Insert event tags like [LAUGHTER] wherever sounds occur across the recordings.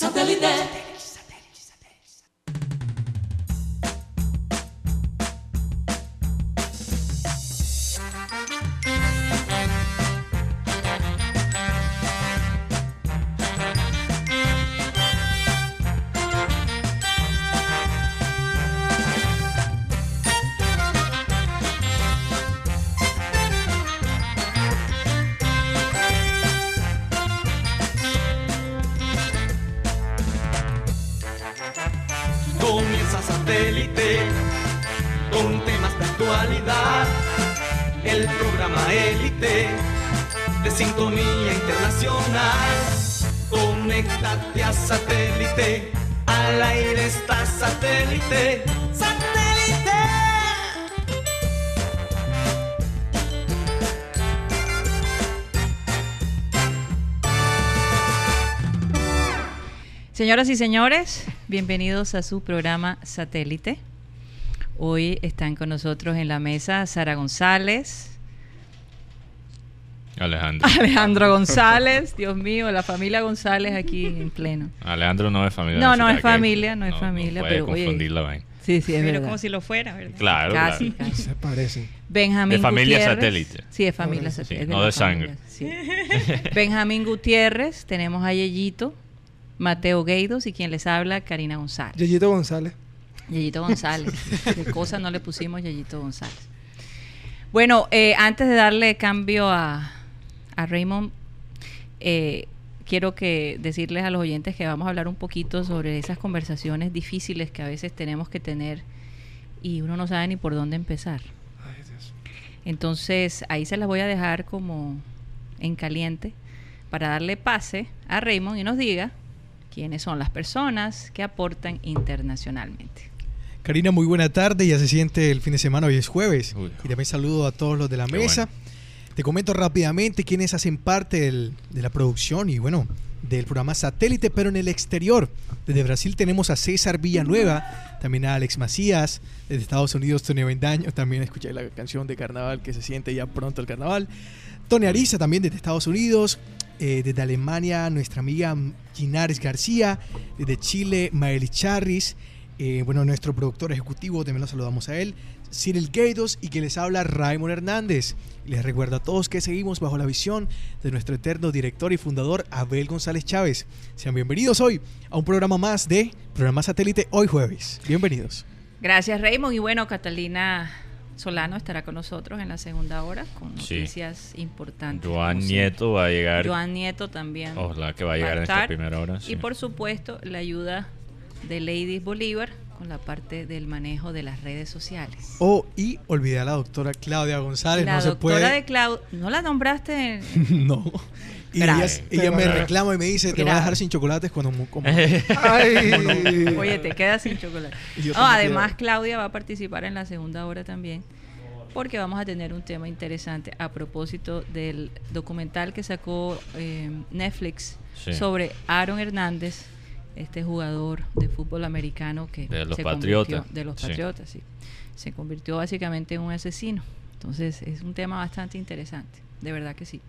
Satellite. Señoras y señores, bienvenidos a su programa Satélite. Hoy están con nosotros en la mesa Sara González, Alejandro. [LAUGHS] Alejandro González, Dios mío, la familia González aquí en pleno. Alejandro no es familia. No, no es familia, no es familia, puede pero, confundir la vaina. Sí, sí, es Pero verdad. como si lo fuera, ¿verdad? Claro, Casi, claro. casi. Se parecen. Benjamín De familia Gutiérrez. satélite. Sí, de familia Sí, satélite. no de familia, sí. Benjamín Gutiérrez, tenemos a Yeyito, Mateo Gueidos y quien les habla, Karina González. Yeyito González. Yeyito González. [LAUGHS] Qué cosa no le pusimos Yeyito González. Bueno, eh, antes de darle cambio a, a Raymond, eh, quiero que decirles a los oyentes que vamos a hablar un poquito sobre esas conversaciones difíciles que a veces tenemos que tener y uno no sabe ni por dónde empezar. Entonces ahí se las voy a dejar como en caliente para darle pase a Raymond y nos diga quiénes son las personas que aportan internacionalmente. Karina, muy buena tarde. Ya se siente el fin de semana, hoy es jueves. Uy. Y también saludo a todos los de la mesa. bueno. Te comento rápidamente quiénes hacen parte del- de la producción y bueno, del programa Satélite, pero en el exterior. Desde Brasil tenemos a César Villanueva, también a Alex Macías, desde Estados Unidos Tony Avendaño, también escuché la canción de carnaval que se siente ya pronto el carnaval. Tony Ariza también desde Estados Unidos, eh, desde Alemania nuestra amiga Ginares García, desde Chile Maeli Charris, eh, bueno, nuestro productor ejecutivo, también lo saludamos a él, Cyril Gaidos y que les habla Raymond Hernández. Les recuerdo a todos que seguimos bajo la visión de nuestro eterno director y fundador Abel González Chávez. Sean bienvenidos hoy a un programa más de Programa Satélite hoy jueves. Bienvenidos. Gracias Raymond y bueno, Catalina Solano estará con nosotros en la segunda hora con Sí. noticias importantes. Joan Nieto va a llegar. Joan Nieto también. Ojalá que va a llegar en esta primera hora. sí. Y por supuesto la ayuda de Ladies Bolívar con la parte del manejo de las redes sociales. Oh, y olvidé a la doctora Claudia González. la no se doctora puede. de Clau, ¿no la nombraste? [LAUGHS] no. Y ella, ella me reclama y me dice, te voy a dejar sin chocolates cuando... Como, [LAUGHS] Ay. Oye, te quedas sin chocolate. Tengo además, Claudia va a participar en la segunda hora también, porque vamos a tener un tema interesante a propósito del documental que sacó eh, Netflix Sí. sobre Aaron Hernández, este jugador de fútbol americano que De los se Patriotas. convirtió- de los Sí. Patriotas, sí. Se convirtió básicamente en un asesino. Entonces, es un tema bastante interesante, de verdad que sí.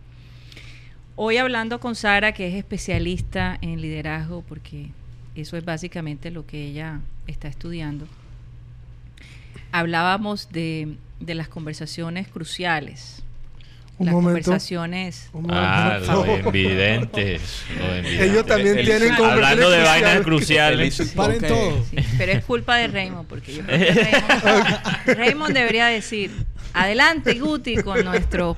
Hoy hablando con Sara, que es especialista en liderazgo, porque eso es básicamente lo que ella está estudiando. Hablábamos de, de las conversaciones cruciales, Un las momento. conversaciones. Un Ah, momento. los invidentes. los invidentes. Ellos también El- tienen Hablando de vainas cruciales. Paren todo. Sí, pero es culpa de Raymond, porque yo creo que Raymond, [LAUGHS] Raymond debería decir, adelante Guti con nuestros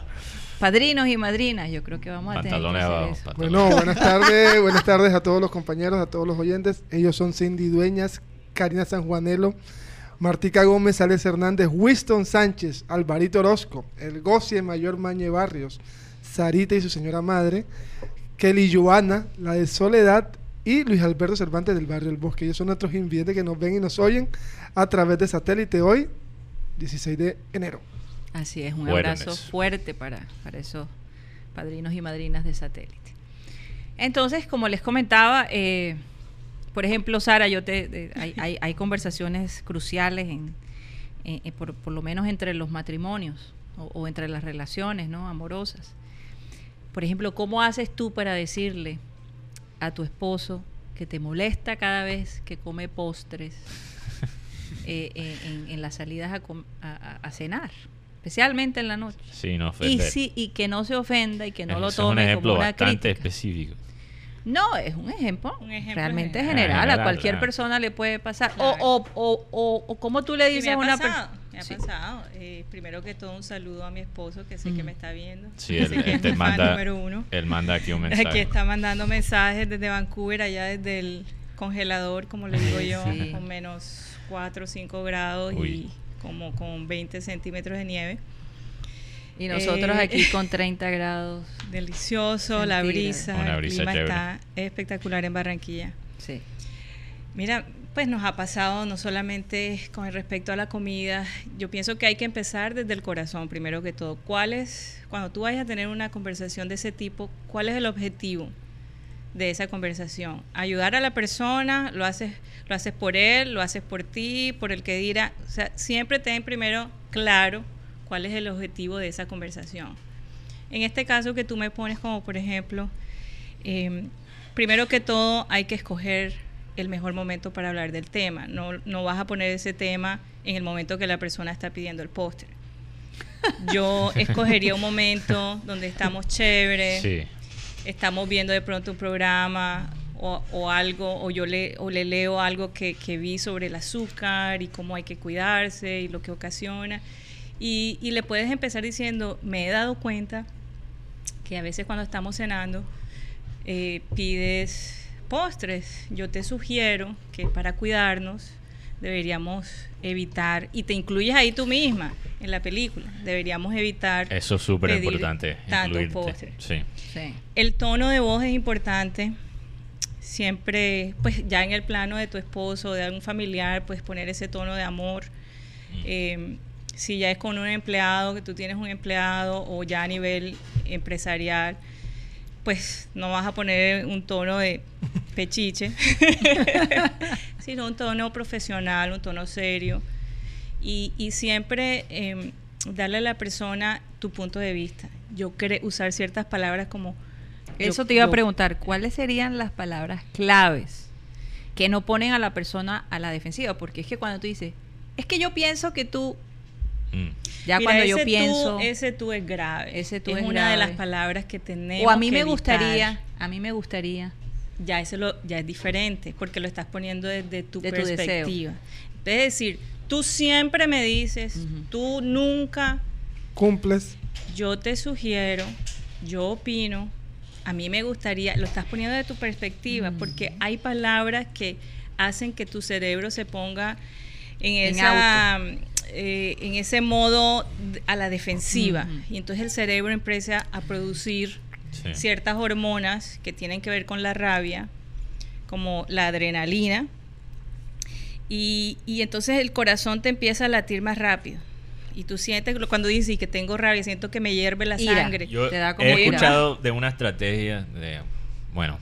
padrinos y madrinas. Yo creo que vamos a tener que hacer abajo. eso. Bueno, buenas tardes, buenas tardes a todos los compañeros, a todos los oyentes. Ellos son Cindy Dueñas, Karina Sanjuanelo, Martica Gómez, Alex Hernández, Winston Sánchez, Alvarito Orozco, El Gocie Mayor Mañe Barrios, Sarita y su señora madre, Kelly Joana, la de Soledad y Luis Alberto Cervantes del barrio El Bosque. Ellos son nuestros invidentes que nos ven y nos oyen a través de satélite hoy, 16 de enero. Así es, un abrazo fuerte para, para esos padrinos y madrinas de satélite. Entonces, como les comentaba, eh, por ejemplo, Sara, yo te, de- hay, [LAUGHS] hay- hay conversaciones cruciales en, en- en por, por lo menos entre los matrimonios o, o entre las relaciones ¿no? amorosas. Por ejemplo, ¿cómo haces tú para decirle a tu esposo que te molesta cada vez que come postres [LAUGHS] eh, eh, en, en las salidas a, com- a- a- a cenar, especialmente en la noche. Sí, no Y, sí, y que no se ofenda y que no Ese lo es un tome ejemplo como una bastante crítica. específico. No, es un ejemplo, Un ejemplo realmente general. general. Ah, a general, cualquier claro. persona le puede pasar. Claro. O, o, o, o, o como tú le dices me a ha una pasado, persona. me ha pasado. Eh, primero que todo, un saludo a mi esposo, que sé que Mm. me está viendo. Sí, que él, que él te fan manda, número uno. él manda aquí un [LAUGHS] mensaje. Aquí está mandando mensajes desde Vancouver, allá desde el congelador, como le digo yo, Sí. con menos 4 o 5 grados Uy. y como con 20 centímetros de nieve. Y nosotros Eh, aquí con [LAUGHS] 30 grados. Delicioso, la brisa, Una el brisa clima chévere. está espectacular en Barranquilla. Sí. Mira, pues nos ha pasado no solamente con respecto a la comida, yo pienso que hay que empezar desde el corazón, primero que todo. ¿Cuál es, cuando tú vayas a tener una conversación de ese tipo, cuál es el objetivo de esa conversación? Ayudar a la persona, lo haces, lo haces por él, lo haces por ti, por el que dirá. O sea, siempre ten primero claro cuál es el objetivo de esa conversación. En este caso que tú me pones como, por ejemplo, eh, primero que todo hay que escoger el mejor momento para hablar del tema. No, no vas a poner ese tema en el momento que la persona está pidiendo el póster. Yo [LAUGHS] escogería un momento donde estamos chéveres, Sí, estamos viendo de pronto un programa o, algo, o yo le, o le leo algo que, que vi sobre el azúcar y cómo hay que cuidarse y lo que ocasiona. Y, y le puedes empezar diciendo, me he dado cuenta que a veces cuando estamos cenando eh, pides postres. Yo te sugiero que para cuidarnos deberíamos evitar, y te incluyes ahí tú misma en la película, deberíamos evitar eso es súper importante. tantos postres. Sí. Sí. El tono de voz es importante. Siempre, pues ya en el plano de tu esposo, de algún familiar, pues poner ese tono de amor. Mm. Eh, si ya es con un empleado, que tú tienes un empleado, o ya a nivel empresarial, pues no vas a poner un tono de pechiche, [LAUGHS] sino un tono profesional, un tono serio. Y, y siempre eh, darle a la persona tu punto de vista. Yo creo usar ciertas palabras como... yo- Eso te iba a yo- preguntar, ¿cuáles serían las palabras claves que no ponen a la persona a la defensiva? Porque es que cuando tú dices, es que yo pienso que tú, Mm. ya Mira, cuando yo ese tú- pienso, ese tú es grave. Ese tú es, es una de las grave. palabras que tenemos o a mí que me evitar. gustaría, a mí me gustaría, ya eso lo, ya es diferente porque lo estás poniendo desde tu De tu perspectiva. es decir, tú siempre me dices, tú nunca, Cumples. yo te sugiero, yo opino, a mí me gustaría, lo estás poniendo de tu perspectiva porque hay palabras que hacen que tu cerebro se ponga en, En esa eh, en ese modo a la defensiva. Y entonces el cerebro empieza a producir Sí. ciertas hormonas que tienen que ver con la rabia, como la adrenalina, y, y entonces el corazón te empieza a latir más rápido. Y tú sientes, lo- cuando dices "Y que tengo rabia, siento que me hierve la Ira. sangre. Yo Te da como he ira. escuchado de una estrategia de, bueno,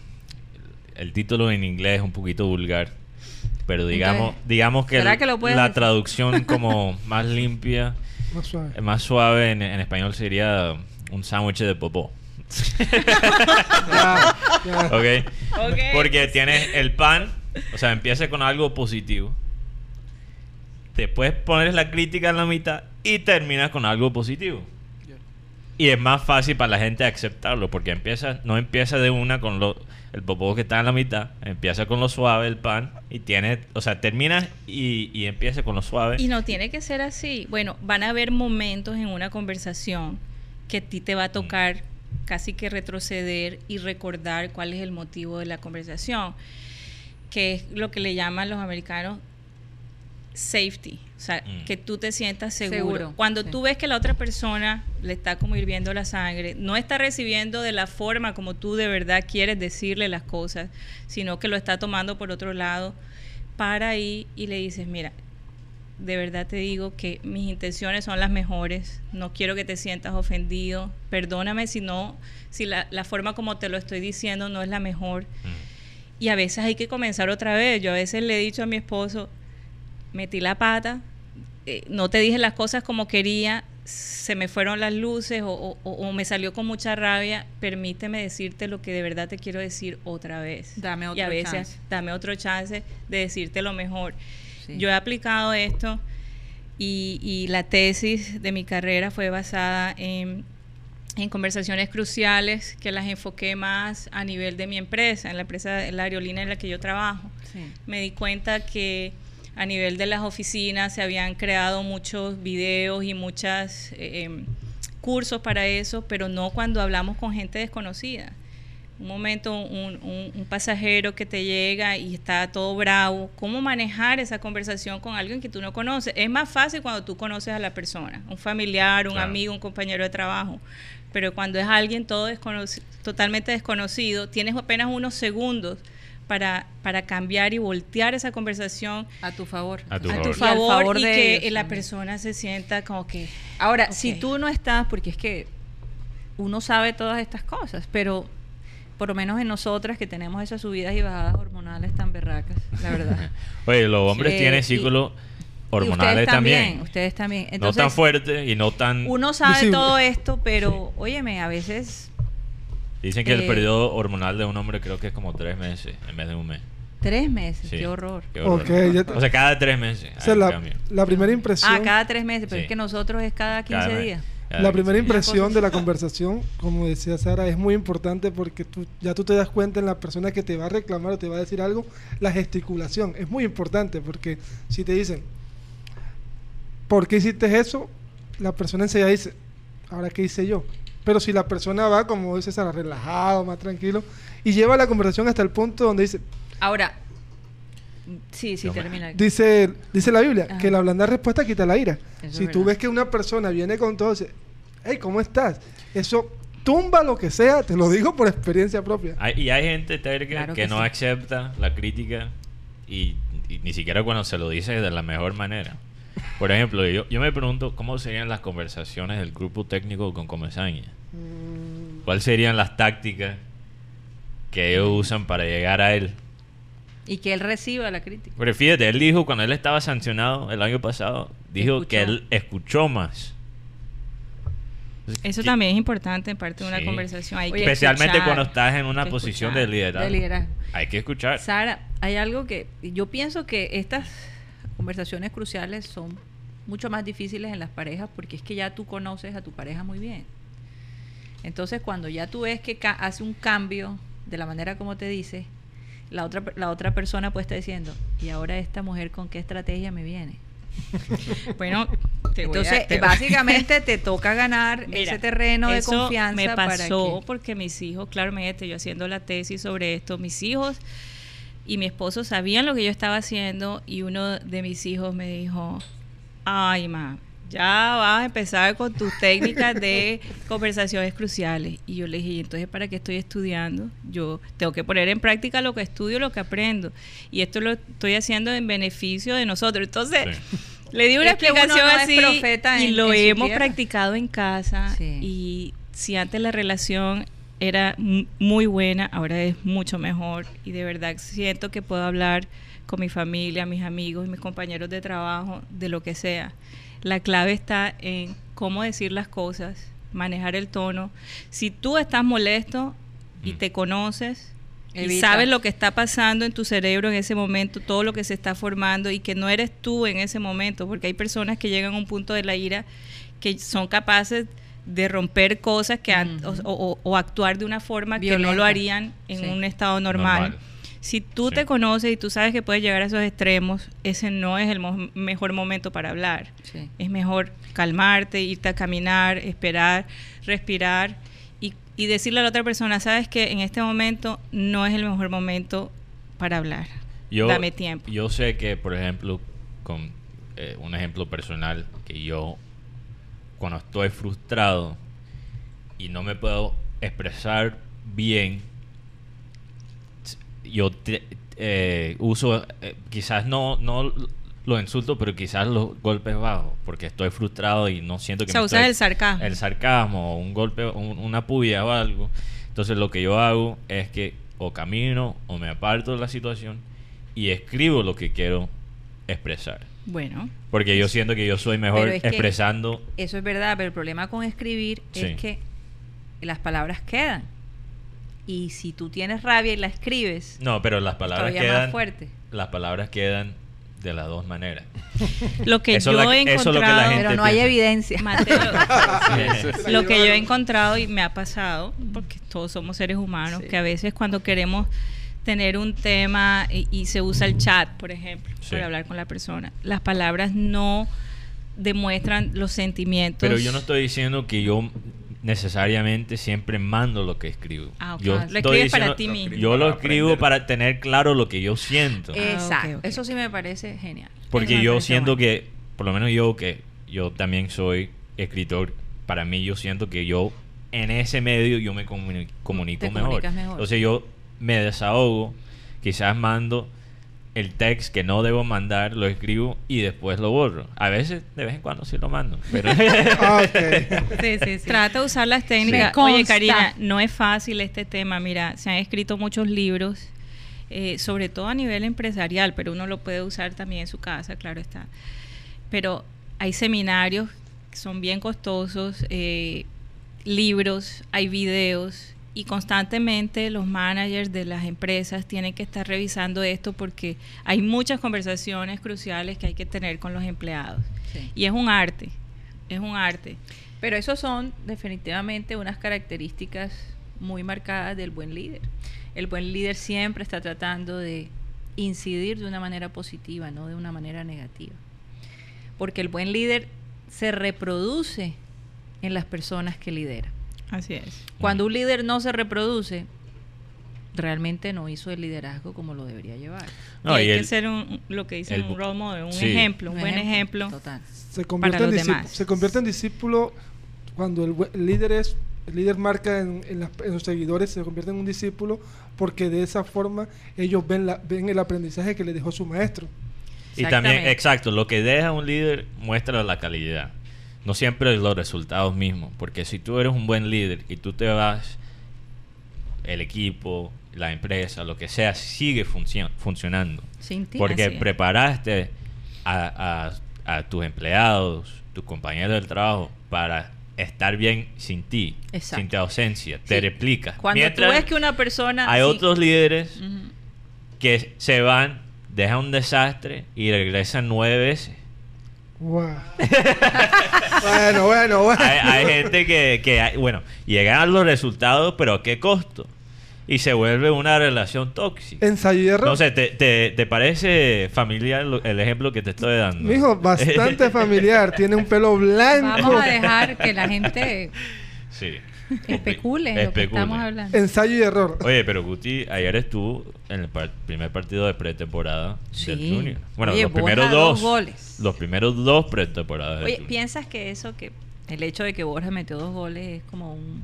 el título en inglés es un poquito vulgar, pero digamos, Entonces, digamos que, ¿será el- que lo la decir? traducción [LAUGHS] como más limpia, Más suave. más suave en, en español sería un sándwich de popó. Ya, [LAUGHS] ya. ¿Ok? Ok. Porque tienes el pan, o sea, empieza con algo positivo. Después pones la crítica en la mitad y terminas con algo positivo. Y es más fácil para la gente aceptarlo porque empieza, no empieza de una con lo, el popó que está en la mitad, empieza con lo suave el pan y tiene, o sea, terminas y, y empieza con lo suave. Y no tiene que ser así. Bueno, van a haber momentos en una conversación que a ti te va a tocar casi que retroceder y recordar cuál es el motivo de la conversación, que es lo que le llaman los americanos safety, o sea, Mm. que tú te sientas seguro. Seguro, Cuando sí. tú ves que la otra persona le está como hirviendo la sangre, no está recibiendo de la forma como tú de verdad quieres decirle las cosas, sino que lo está tomando por otro lado, para ahí y le dices, mira, de verdad te digo que mis intenciones son las mejores, no quiero que te sientas ofendido, perdóname si no, si la, la forma como te lo estoy diciendo no es la mejor. Mm. Y a veces hay que comenzar otra vez. Yo a veces le he dicho a mi esposo, metí la pata, eh, no te dije las cosas como quería, se me fueron las luces o, o- o me salió con mucha rabia, permíteme decirte lo que de verdad te quiero decir otra vez. Dame y otro a veces chance. dame otro chance de decirte lo mejor. Sí. Yo he aplicado esto y, y la tesis de mi carrera fue basada en, en conversaciones cruciales que las enfoqué más a nivel de mi empresa, en la empresa, en la aerolínea en la que yo trabajo Sí. me di cuenta que a nivel de las oficinas se habían creado muchos videos y muchos cursos para eso, pero no cuando hablamos con gente desconocida. Un momento, un, un- un pasajero que te llega y está todo bravo, ¿cómo manejar esa conversación con alguien que tú no conoces? Es más fácil cuando tú conoces a la persona, un familiar, un Claro. amigo, un compañero de trabajo, pero cuando es alguien todo desconoci- totalmente desconocido, tienes apenas unos segundos para, para cambiar y voltear esa conversación A tu favor. A tu a favor. tu Y favor, que ellos la persona se sienta como que Ahora, si tú no estás, porque es que uno sabe todas estas cosas, pero por lo menos en nosotras que tenemos esas subidas y bajadas hormonales tan berracas, la verdad. [LAUGHS] Oye, los hombres Sí, tienen ciclos hormonales ustedes también. Ustedes también. no tan fuertes y no tan... uno sabe Visible. todo esto, pero óyeme, a veces Dicen que el eh, periodo hormonal de un hombre creo que es como tres meses en vez de un mes. tres meses, Sí. qué horror. Qué horror. Ok, ya te- O sea, cada tres meses. O sea, la, primera impresión, Ah, cada tres meses, pero Sí. es que nosotros es cada 15 Cada mes. días. La primera impresión de la conversación, como decía Sara, es muy importante porque tú, ya tú te das cuenta en la persona que te va a reclamar o te va a decir algo, la gesticulación es muy importante porque si te dicen, ¿por qué hiciste eso? La persona enseguida dice, ¿ahora qué hice yo? Pero si la persona va, como dice Sara, relajado, más tranquilo, y lleva la conversación hasta el punto donde dice, Ahora, sí, sí, No me- termina. Dice, dice la Biblia Ajá. que la blanda respuesta quita la ira. Eso si tú verdad. ves que una persona viene con todo, dice, hey, ¿cómo estás? Eso tumba lo que sea, te lo digo por experiencia propia. Hay- y hay gente terca Claro que, que no sí. acepta la crítica y, y ni siquiera cuando se lo dice de la mejor manera. Por ejemplo, yo, yo me pregunto cómo serían las conversaciones del grupo técnico con Comesaña. Mm. ¿Cuáles serían las tácticas que ellos usan para llegar a él? Y que él reciba la crítica. Porque fíjate, él dijo cuando él estaba sancionado el año pasado, dijo Escuchó. que él escuchó más. eso ¿Qué- también es importante en parte de una Sí. conversación. Hay que Especialmente escuchar. cuando estás en una posición escuchar. de liderazgo. De liderazgo. Hay que escuchar. Sara, hay algo que yo pienso que estas conversaciones cruciales son mucho más difíciles en las parejas porque es que ya tú conoces a tu pareja muy bien. Entonces, cuando ya tú ves que ca- hace un cambio de la manera como te dice, la otra, la otra persona puede estar diciendo, ¿y ahora esta mujer con qué estrategia me viene? [LAUGHS] Bueno, te voy a- Entonces, te- básicamente te [LAUGHS] toca ganar Mira, ese terreno de eso confianza. me para pasó que- porque mis hijos, claro, imagínate, yo haciendo la tesis sobre esto, mis hijos y mi esposo sabían lo que yo estaba haciendo y uno de mis hijos me dijo, ay, ma, ya vas a empezar con tus técnicas de [LAUGHS] conversaciones cruciales. Y yo le dije, "¿Y entonces, ¿para qué estoy estudiando? Yo tengo que poner en práctica lo que estudio, lo que aprendo. Y esto lo estoy haciendo en beneficio de nosotros. Entonces, Sí. le di una Es explicación no así y en- lo en hemos tierra. practicado en casa. Sí. Y si antes la relación era muy buena, ahora es mucho mejor. Y de verdad siento que puedo hablar con mi familia, mis amigos, mis compañeros de trabajo, de lo que sea. La clave está en cómo decir las cosas, manejar el tono. Si tú estás molesto y Mm. te conoces y sabes lo que está pasando en tu cerebro en ese momento, todo lo que se está formando y que no eres tú en ese momento, porque hay personas que llegan a un punto de la ira que son capaces de romper cosas que o, o- o actuar de una forma que no lo harían en Sí. un estado normal. Normal. Si tú Sí. te conoces y tú sabes que puedes llegar a esos extremos, ese no es el mo- mejor momento para hablar. Sí. Es mejor calmarte, irte a caminar, esperar, respirar y, y decirle a la otra persona, sabes que en este momento no es el mejor momento para hablar. Yo, Dame tiempo. Yo sé que, por ejemplo, con eh, un ejemplo personal, que yo cuando estoy frustrado y no me puedo expresar bien, yo te- eh, uso, eh, quizás no, no los insultos, pero quizás los golpes bajos, porque estoy frustrado y no siento que O sea, me usas estoy- el sarcasmo. el sarcasmo, un golpe, un- una puya o algo. Entonces lo que yo hago es que o camino o me aparto de la situación y escribo lo que quiero expresar. Bueno, Porque yo siento que yo soy mejor expresando. Eso es verdad, pero el problema con escribir Sí. es que las palabras quedan. Y si tú tienes rabia y la escribes, No, pero las palabras quedan. más fuerte. Las palabras quedan de las dos maneras. [LAUGHS] lo que Eso yo la- he lo encontrado, Pero no hay evidencia. Mateo, [LAUGHS] lo que yo he encontrado y me ha pasado, porque todos somos seres humanos, Sí. que a veces cuando queremos tener un tema y, y se usa el chat, por ejemplo, Sí. para hablar con la persona, las palabras no demuestran los sentimientos. Pero yo no estoy diciendo que yo necesariamente siempre mando lo que escribo. Ah, ok. Yo Lo estoy escribes para ti mismo. Yo lo escribo para tener claro lo que yo siento. Eh, Exacto. Eso sí me parece genial. Porque yo siento bueno. que, por lo menos yo que yo también soy escritor, para mí yo siento que yo en ese medio yo me comuni- comunico Te mejor. comunicas mejor. Entonces yo me desahogo, quizás mando el text que no debo mandar, lo escribo y después lo borro. A veces, de vez en cuando sí lo mando. Pero [LAUGHS] ok. Sí, sí, sí. Trata de usar las técnicas. Oye. Karina, no es fácil este tema. Mira, se han escrito muchos libros, eh, sobre todo a nivel empresarial, pero uno lo puede usar también en su casa, claro está. Pero hay seminarios que son bien costosos, eh, libros, hay videos y constantemente los managers de las empresas tienen que estar revisando esto porque hay muchas conversaciones cruciales que hay que tener con los empleados. Sí. Y es un arte, es un arte. Pero esos son definitivamente unas características muy marcadas del buen líder. El buen líder siempre está tratando de incidir de una manera positiva, no de una manera negativa. Porque el buen líder se reproduce en las personas que lidera. Así es. Cuando un líder no se reproduce, realmente no hizo el liderazgo como lo debería llevar. No, y hay y que el- ser un, lo que dicen el- un role model, un sí. ejemplo, un, buen ejemplo. Total. Se convierte, Para en los discípulo, demás. se convierte en discípulo cuando el, líder es el líder marca en, en las- en los seguidores se convierte en un discípulo porque de esa forma ellos ven la, ven el aprendizaje que le dejó su maestro Y también, exacto, lo que deja un líder muestra la calidad. No siempre los resultados mismos. Porque si tú eres un buen líder y tú te vas, el equipo, la empresa, lo que sea, sigue funcio- funcionando. Sin ti. Porque así preparaste a, a- a tus empleados, tus compañeros del trabajo, para estar bien sin ti, Exacto. sin tu ausencia. Te replicas. Cuando Mientras tú ves que una persona... hay sí- otros líderes que se van, dejan un desastre y regresan nueve veces. Wow. [LAUGHS] bueno bueno bueno Hay, hay gente que, que hay- bueno, llegan a los resultados, pero ¿a qué costo? Y se vuelve una relación tóxica. ensayo y error No sé, ¿te, te, te parece familiar lo- el ejemplo que te estoy dando? Mijo, [LAUGHS] bastante familiar tiene un pelo blanco Vamos a dejar que la gente sí. Especule lo que estamos hablando. ensayo y error Oye, pero Guti, ayer estuvo en el par- primer partido de pretemporada Sí. del Junior. Bueno, Oye, los primeros dos dos. goles. Los primeros dos pretemporadas del Oye. ¿piensas que eso, que el hecho de que Borja metió dos goles es como un,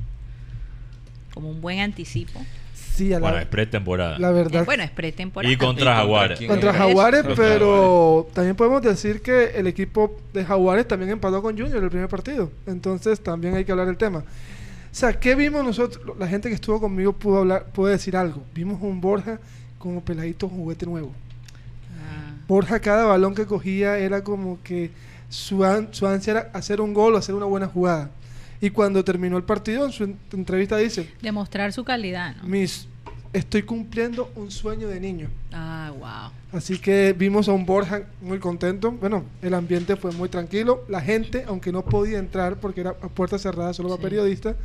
como un buen anticipo? sí a la, Bueno, es pretemporada. la verdad Eh, bueno, es pretemporada. Y contra Jaguares. contra. Jaguares pero también podemos decir que el equipo de Jaguares también empató con Junior el primer partido entonces también hay que hablar del tema sea ¿qué vimos nosotros? la gente que estuvo conmigo pudo hablar pudo decir algo vimos un Borja como peladito juguete nuevo Ah. Borja cada balón que cogía era como que su, an- su ansia era hacer un gol o hacer una buena jugada. Y cuando terminó el partido, en su en- entrevista dice, Demostrar su calidad, ¿no? Miss, estoy cumpliendo un sueño de niño. Ah, wow. Así que vimos a un Borja muy contento. Bueno, el ambiente fue muy tranquilo. La gente, aunque no podía entrar porque era a puerta cerrada solo para Sí. periodistas,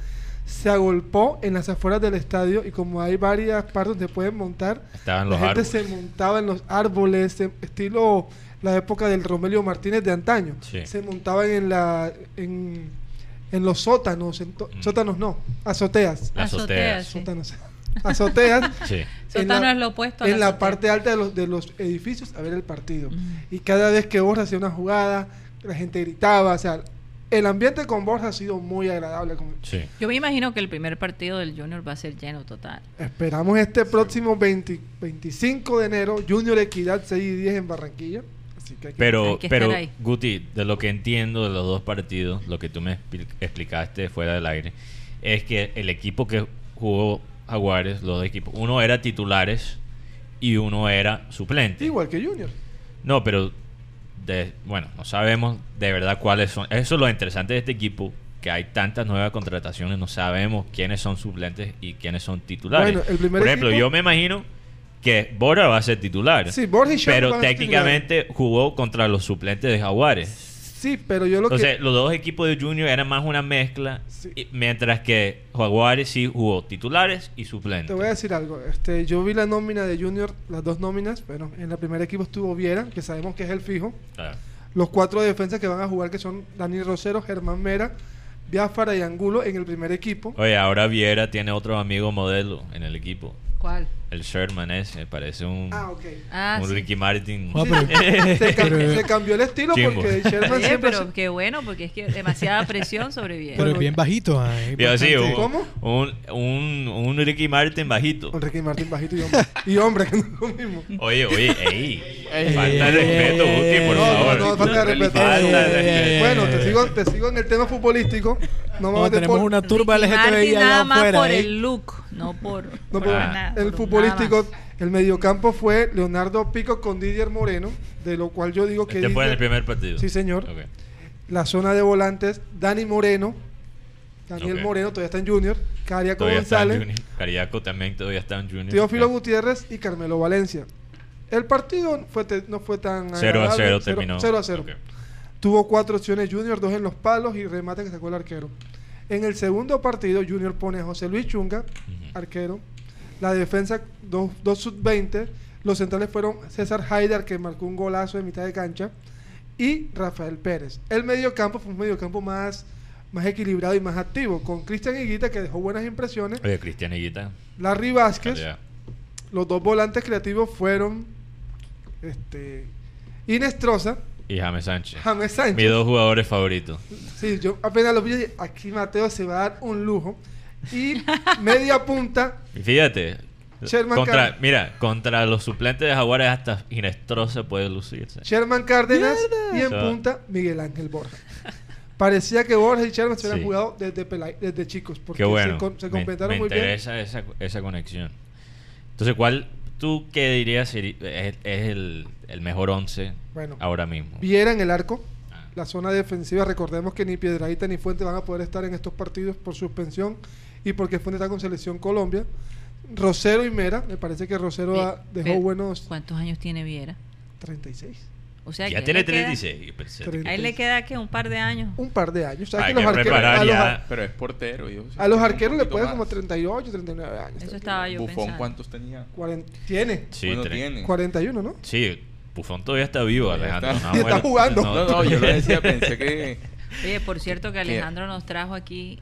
se agolpó en las afueras del estadio y como hay varias partes donde pueden montar, Estaban la los gente árboles. se montaba en los árboles, estilo la época del Romelio Martínez de antaño. Sí. Se montaban en la en, en los sótanos, en to- Mm. sótanos no, azoteas, Las azoteas. sí. sótanos, [LAUGHS] azoteas. Sí. en Sótano la- es lo opuesto a en la azotea. parte alta de los, de los edificios a ver el partido. Mm. Y cada vez que Borja hacía una jugada, la gente gritaba, o sea, el ambiente con Borja ha sido muy agradable. como- Sí. Yo me imagino que el primer partido del Junior va a ser lleno total. Esperamos este próximo 20 25 de enero, Junior Equidad 6 y 10 en Barranquilla. Así que hay que- Pero, Hay que pero ahí. Guti, de lo que entiendo de los dos partidos, lo que tú me expli- explicaste fuera del aire, es que el equipo que jugó Jaguares, los dos equipos, uno era titulares y uno era suplente. igual que Junior. No, pero de, bueno, no sabemos de verdad cuáles son. Eso es lo interesante de este equipo, que hay tantas nuevas contrataciones, no sabemos quiénes son suplentes y quiénes son titulares. Bueno, el primer Por ejemplo, equipo- yo me imagino que Bora va a ser titular. Sí, Borja y pero técnicamente jugó contra los suplentes de Jaguares. Sí, pero yo lo Entonces, que... los dos equipos de Junior eran más una mezcla, Sí. y- mientras que Jaguares sí jugó titulares y suplentes. Te voy a decir algo. Este, yo vi la nómina de Junior, las dos nóminas. Bueno, en el primer equipo estuvo Viera, que sabemos que es el fijo. Ah, Los cuatro defensas que van a jugar, que son Dani Rosero, Germán Mera, Biafara y Angulo en el primer equipo. Oye, ahora Viera tiene otro amigo modelo en el equipo. ¿Cuál? El Sherman ese, parece un, Ah. Ah, un sí. Ricky Martin. Ah, pero- Se, cam- [LAUGHS] Pero- se cambió el estilo Chimbo. porque Sherman siempre... pero qué bueno, porque es que demasiada presión sobre bien. Pero es bien bajito. ah, es Y así, bastante- un, ¿Cómo? Un, un, un Ricky Martin bajito. Con Ricky Martín bajito y hombre. y hombre, que no es lo mismo. Oye, oye, ey. Ey, falta de respeto, Guti, por No, favor. no, no, falta de respeto. Falta de respeto. Bueno, te sigo, te sigo en el tema futbolístico. No me No, tenemos por- una turba Martin LGTBI allá nada más afuera. por ¿eh? el look, no por... Nada, el por el mediocampo fue Leonardo Pico con Didier Moreno, de lo cual yo digo que Este fue en el primer partido. Sí, señor. La zona de volantes, Dani Moreno, Daniel. Moreno todavía está en Junior, Cariaco Todavía González. Cariaco también todavía está en Junior. Teófilo Ok. Gutiérrez y Carmelo Valencia. El partido fue te- no fue tan 0 a agradable, 0 cero- terminó. 0 a 0. Ok. Tuvo cuatro opciones Junior, dos en los palos y remate que sacó el arquero. En el segundo partido, Junior pone a José Luis Chunga, arquero. La defensa, dos, dos sub-20. Los centrales fueron César Haider, que marcó un golazo de mitad de cancha, y Rafael Pérez. El mediocampo fue un mediocampo más, más equilibrado y más activo, con Cristian Higuita, que dejó buenas impresiones. Oye, Cristian Higuita. Larry Vázquez. calidad. Los dos volantes creativos fueron este, Inestrosa, Y James Sánchez. James Sánchez. Mis dos jugadores favoritos. Sí, yo apenas lo vi, aquí Mateo se va a dar un lujo. Y media punta, Y fíjate. Sherman contra, mira, contra los suplentes de Jaguares hasta Inestrosa puede lucirse. Sherman Cárdenas y en punta Miguel Ángel Borja. Parecía que Borja y Sherman se hubieran Sí. jugado desde, pelai- desde chicos, porque Qué bueno. se, con- se me, completaron me muy bien. interesa esa, esa conexión. Entonces, ¿cuál tú qué dirías es, es el, el mejor once Bueno. ahora mismo? Viera en el arco, Ah. la zona defensiva. Recordemos que ni Piedradita ni Fuente van a poder estar en estos partidos por suspensión y porque Fuente está con Selección Colombia. Rosero y Mera, me parece que Rosero Eh, ha- dejó pero, buenos ¿Cuántos años tiene Viera? 36. O sea, ya tiene le queda- 36. yo pensé. Treinta. A él le queda que un par de años. Un par de años. ¿Sabes Hay que los que arqueros, a, los, ya. ar- Pero es portero. yo- a los un arqueros le poquito puede más. como 38, 39 años. Eso estaba yo Bufón, pensando. ¿cuántos tenía? Cuaren- tiene Sí, Bueno, tiene. 41, ¿no? sí, Buffon todavía está vivo, Todavía Alejandro. está. no, [LAUGHS] Y está bueno, jugando. No, no, yo lo decía, pensé que. Oye, por cierto que Alejandro nos trajo aquí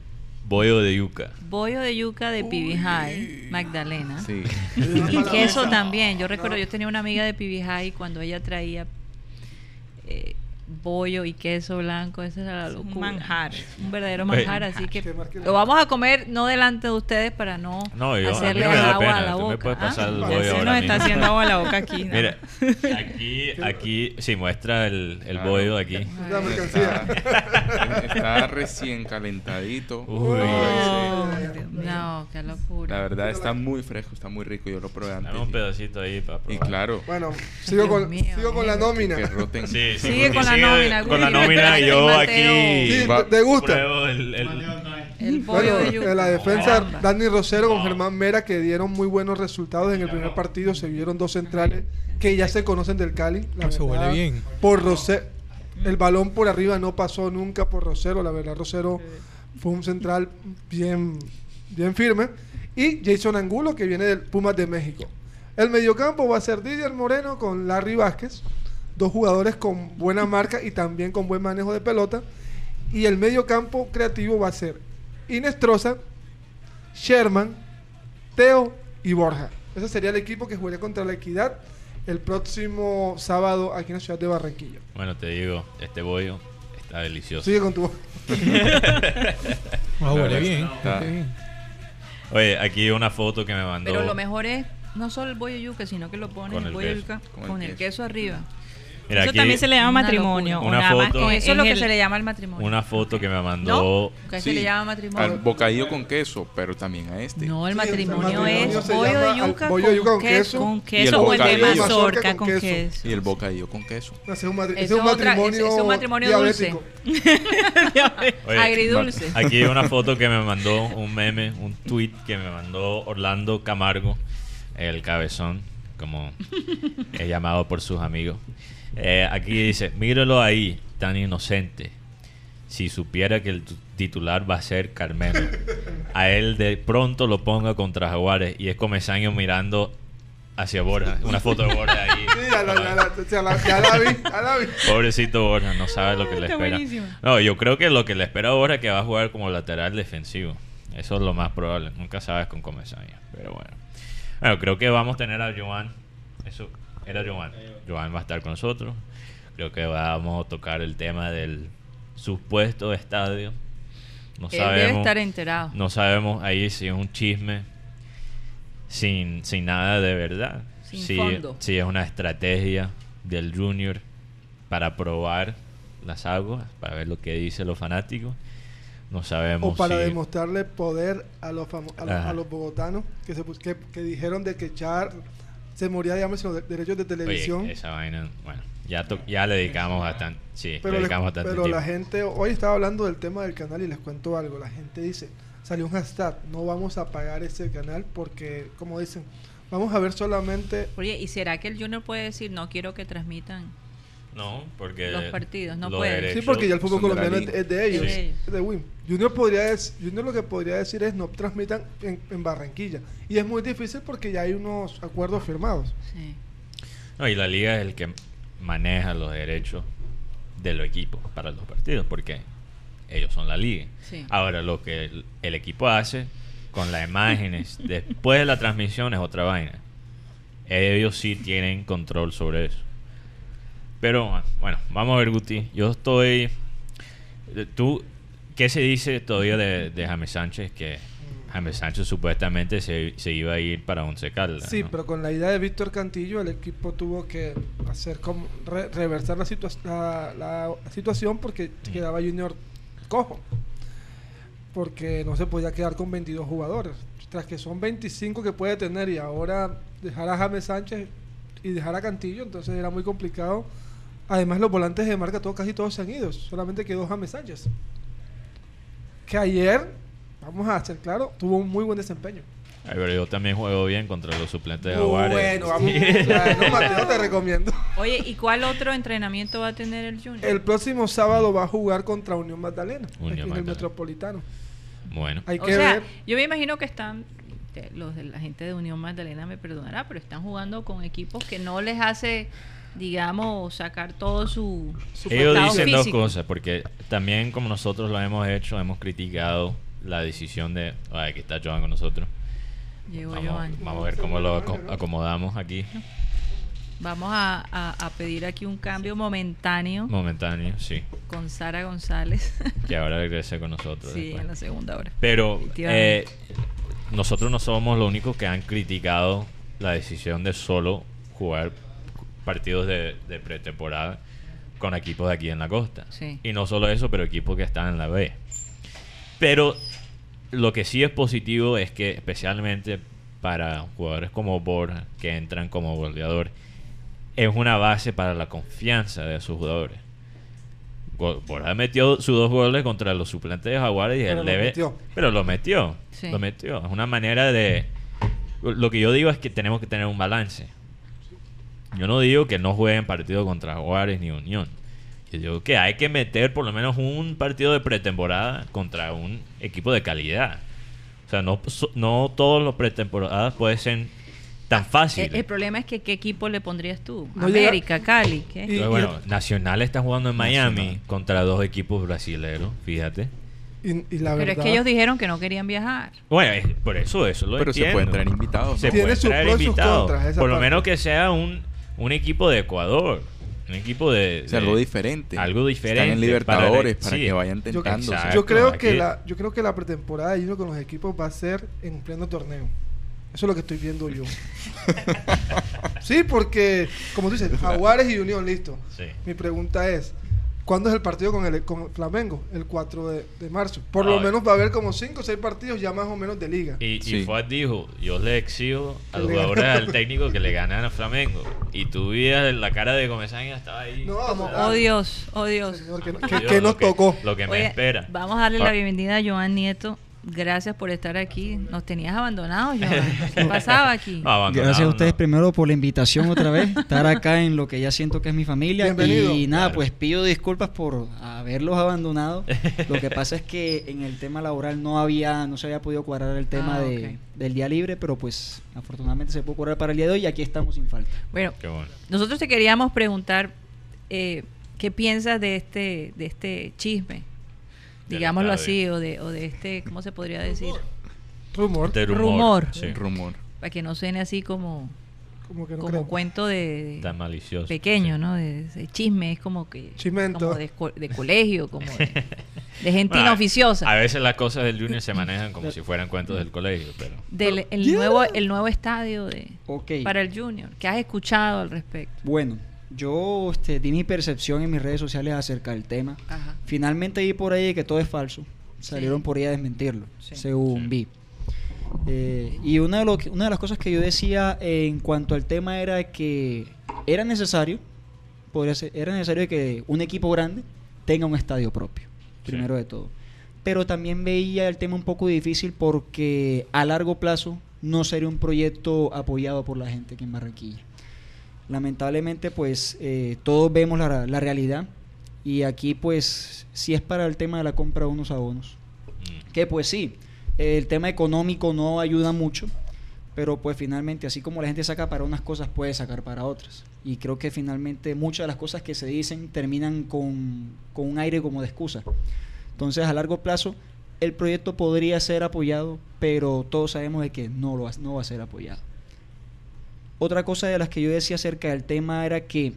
Bollo de yuca. bollo de yuca de High, Magdalena. Sí. Y [LAUGHS] queso también. Yo recuerdo, yo tenía una amiga de High cuando ella traía eh, bollo y queso blanco. Esa era la Es un locura. manjar. Un verdadero Oye. manjar. Así que la- lo vamos a comer no delante de ustedes para no, No, yo, a hacerle me da agua a pena. la Tú boca. me ¿ah? pasar el bollo se ahora nos está mismo. haciendo agua a la boca aquí. ¿no? Mira, [LAUGHS] aquí, aquí, sí, muestra el, el Claro. bollo aquí. La mercancía. Está, [LAUGHS] está recién calentadito. Uy. Oh, no, qué locura. La verdad está muy fresco, está muy rico. Yo lo probé antes. Dame un y- pedacito ahí para Y claro, Bueno, sigo, Dios con, mío, sigo con la nómina. que roten. Sí, sí, Sigue con la nómina, Con la nómina y yo Mateo. aquí Va- te, gusta. pruebo el, el- Bueno, de yuca. en la defensa. Dani Rosero con Germán Mera, que dieron muy buenos resultados en el primer partido. Se vieron dos centrales que ya se conocen del Cali. La Eso verdad, huele bien. Por Rosero, el balón por arriba no pasó nunca por Rosero. La verdad, Rosero fue un central bien, bien firme. Y Jason Angulo, que viene del Pumas de México. El mediocampo va a ser Didier Moreno con Larry Vázquez. Dos jugadores con buena marca y también con buen manejo de pelota. Y el mediocampo creativo va a ser Inestrosa, Sherman, Teo y Borja. Ese sería el equipo que jugaría contra la Equidad el próximo sábado aquí en la ciudad de Barranquilla. Bueno, te digo, este bollo está delicioso. Sigue con tu... [LAUGHS] Ah, huele bien. está- bien. Oye, aquí una foto que me mandó. Pero lo mejor es no solo el bollo yuca, sino que lo pones Con el el bollo queso, yuca con el con el queso. queso arriba. Mira, Eso aquí también se le llama Una matrimonio. Una más foto. que Eso es lo que el- se le llama el matrimonio. una foto que me mandó. ¿No? Se le llama Al matrimonio. bocadillo con queso, pero también a este. No, el Sí, el matrimonio, es bollo de al yuca bollo de yuca con con queso. queso. con Y el queso o el de bocadillo. mazorca con con queso. Y el bocadillo con queso. Es un, matri- es matrimonio, ese- ese es un matrimonio dulce. [LAUGHS] Oye, Agridulce. Aquí hay una foto que me mandó un meme, un tweet que me mandó Orlando Camargo, el cabezón, como es llamado por sus amigos. Eh, aquí dice, míralo ahí, tan inocente. Si supiera que el tu- titular va a ser Carmelo, a él de pronto lo ponga contra Jaguares y es Comesaño mirando hacia Borja. Una foto de Borja ahí. [LAUGHS] Sí, ya la, ya la- ya la- ya la vi, ya la vi. Pobrecito Borja, no sabe lo que le Está espera. buenísimo. No, yo creo que lo que le espera a Borja es que va a jugar como lateral defensivo. Eso es lo más probable. Nunca sabes con Comesaña. Pero bueno. Bueno, creo que vamos a tener a Joan. Eso era Joan. Joan va a estar con nosotros. Creo que vamos a tocar el tema del supuesto estadio. No Él sabemos. debe estar enterado. No sabemos ahí si es un chisme sin, sin nada de verdad. Sin si, fondo. si es una estrategia del Junior para probar las aguas, para ver lo que dicen los fanáticos. No sabemos O para si... demostrarle poder a los, a los, a los bogotanos que, se, que, que dijeron de que Char se moría, digamos, los de- derechos de televisión. Oye, esa vaina, bueno, ya, ya le dedicamos bastante, sí, pero le dedicamos bastante pero tiempo. la gente, hoy estaba hablando del tema del canal y les cuento algo. La gente dice, salió un hashtag, no vamos a pagar ese canal porque, como dicen, vamos a ver solamente... Oye, ¿y será que el Junior puede decir no quiero que transmitan? No, porque... Los partidos, no los puede. derechos Sí, porque ya el fútbol de colombiano es, de ellos, Es de ellos. es de Win. Junior, podría Junior lo que podría decir es no transmitan en, en Barranquilla. Y es muy difícil porque ya hay unos acuerdos firmados. Sí. No, y la liga es el que maneja los derechos de los equipos para los partidos, porque ellos son la liga. Sí. Ahora, lo que el, el equipo hace con las imágenes [LAUGHS] después de la transmisión es otra vaina. Ellos sí tienen control sobre eso. Pero bueno, vamos a ver, Guti. Yo estoy. ¿Tú qué se dice todavía de, de James Sánchez? Que James Sánchez supuestamente se, se iba a ir para Once Caldas. Sí, ¿no? pero con la idea de Víctor Cantillo, el equipo tuvo que hacer como re- reversar la, situa- la, la situación porque Mm. quedaba Junior cojo. Porque no se podía quedar con 22 jugadores. Tras que son 25 que puede tener y ahora dejar a James Sánchez y dejar a Cantillo, entonces era muy complicado. Además, los volantes de marca todos, casi todos se han ido. Solamente quedó James Sánchez. Que ayer, vamos a ser claro, tuvo un muy buen desempeño. Ay, pero yo también juego bien contra los suplentes de Jaguares. Bueno, vamos. Mateo, te recomiendo. Oye, ¿y cuál otro entrenamiento va a tener el Junior? El próximo sábado va a jugar contra Unión Magdalena, Unión aquí en el Magdalena. Metropolitano. Bueno, Hay o que sea, ver. yo me imagino que están, los de la gente de Unión Magdalena me perdonará, pero están jugando con equipos que no les hace, digamos, sacar todo su... su ellos dicen dos cosas, porque también como nosotros lo hemos hecho, hemos criticado la decisión de... Ay, aquí está Joan con nosotros. Llegó Vamos, Giovanni. vamos a ver cómo lo aco- acomodamos aquí. Vamos a, a- a pedir aquí un cambio momentáneo Momentáneo, sí. con Sara González. [LAUGHS] Que ahora regrese con nosotros. sí, después. en la segunda hora. Pero eh, nosotros no somos los únicos que han criticado la decisión de solo jugar partidos de, de pretemporada con equipos de aquí en la costa. Sí. Y no solo eso, pero equipos que están en la B. Pero lo que sí es positivo es que especialmente para jugadores como Borja, que entran como goleador, es una base para la confianza de sus jugadores. Borja metió sus dos goles contra los suplentes de Jaguares y Pero él lo debe- metió. pero lo metió. Sí. Lo metió. Es una manera de. Lo que yo digo es que tenemos que tener un balance. Yo no digo que no jueguen partido contra Juárez ni Unión. Yo digo que hay que meter por lo menos un partido de pretemporada contra un equipo de calidad. O sea, no, no todos los pretemporadas pueden ser tan El, fáciles. el problema es que qué equipo le pondrías tú? No llega- América, Cali, ¿qué? Y- Entonces, bueno, Nacional está jugando en Miami contra dos equipos brasileños, fíjate. Y, y la Pero es que ellos dijeron que no querían viajar. Bueno, es- por eso, eso lo Pero se entiendo. pueden traer invitados. Se ¿no? Tiene puede sus traer invitados. Por lo parte. menos que sea un, un equipo de Ecuador. Un equipo de... O sea, de- algo diferente. Algo diferente. Están en Libertadores para, sí. que vayan yo, tentándose. exacto. yo creo que la, yo creo que la pretemporada de Junior con los equipos va a ser en pleno torneo. Eso es lo que estoy viendo yo. [LAUGHS] Sí, porque, como tú dices, Jaguares y Unión, listo. Sí. Mi pregunta es, ¿cuándo es el partido con el, con Flamengo? El 4 de, de marzo. Por lo menos va a haber como 5 o 6 partidos ya más o menos de liga. Y, y Sí. Fuad dijo, yo le exijo a los jugadores al técnico que le ganan a Flamengo. Y tú vías la cara de Comesaña estaba ahí. No, Como, Ah. oh Dios, oh Dios. Señor, que, Dios, que- que lo nos tocó. Lo que me espera. Vamos a darle Ah. la bienvenida a Joan Nieto. Gracias por estar aquí. Nos tenías abandonados, Joan. ¿Qué [LAUGHS] pasaba aquí? No, abandonado, Gracias a ustedes no. primero por la invitación otra vez, estar acá en lo que ya siento que es mi familia. Bienvenido. Y nada, Claro. pues pido disculpas por haberlos abandonado. Lo que pasa es que en el tema laboral no había, no se había podido cuadrar el tema Ah, de, del día libre, pero pues afortunadamente se pudo cuadrar para el día de hoy y aquí estamos sin falta. Bueno, Qué bueno. nosotros te queríamos preguntar eh, qué piensas de este, de este chisme, digámoslo así, o de, o de este, ¿cómo se podría decir? Rumor. De Rumor. Sí. Rumor. Para que no suene así como, Como que no como cuento de, Tan malicioso. pequeño, sí. ¿no? De, de chisme, es como que Chimento. como de, co- de colegio, como de, de [LAUGHS] gente Bueno, inoficiosa. A veces las cosas del Junior se manejan como si fueran cuentos del colegio, pero... Del el Yeah. nuevo el nuevo estadio de Ok. para el Junior. ¿Qué has escuchado al respecto? Bueno, yo este, di mi percepción en mis redes sociales acerca del tema. Ajá. Finalmente vi por ahí que todo es falso. Salieron Sí. por ahí a desmentirlo, Sí. según Sí. vi. Eh, y una de, lo que- una de las cosas que yo decía en cuanto al tema era que era necesario, podría ser, era necesario que un equipo grande tenga un estadio propio, primero de todo. Pero también veía el tema un poco difícil porque a largo plazo no sería un proyecto apoyado por la gente aquí en Barranquilla. Lamentablemente, pues eh, todos vemos la, la realidad y aquí, pues, si es para el tema de la compra de unos abonos, mm, que pues sí, el tema económico no ayuda mucho, pero pues finalmente, así como la gente saca para unas cosas, puede sacar para otras. Y creo que finalmente muchas de las cosas que se dicen terminan con, con un aire como de excusa. Entonces, a largo plazo, el proyecto podría ser apoyado, pero todos sabemos de que no, lo, no va a ser apoyado. Otra cosa de las que yo decía acerca del tema era que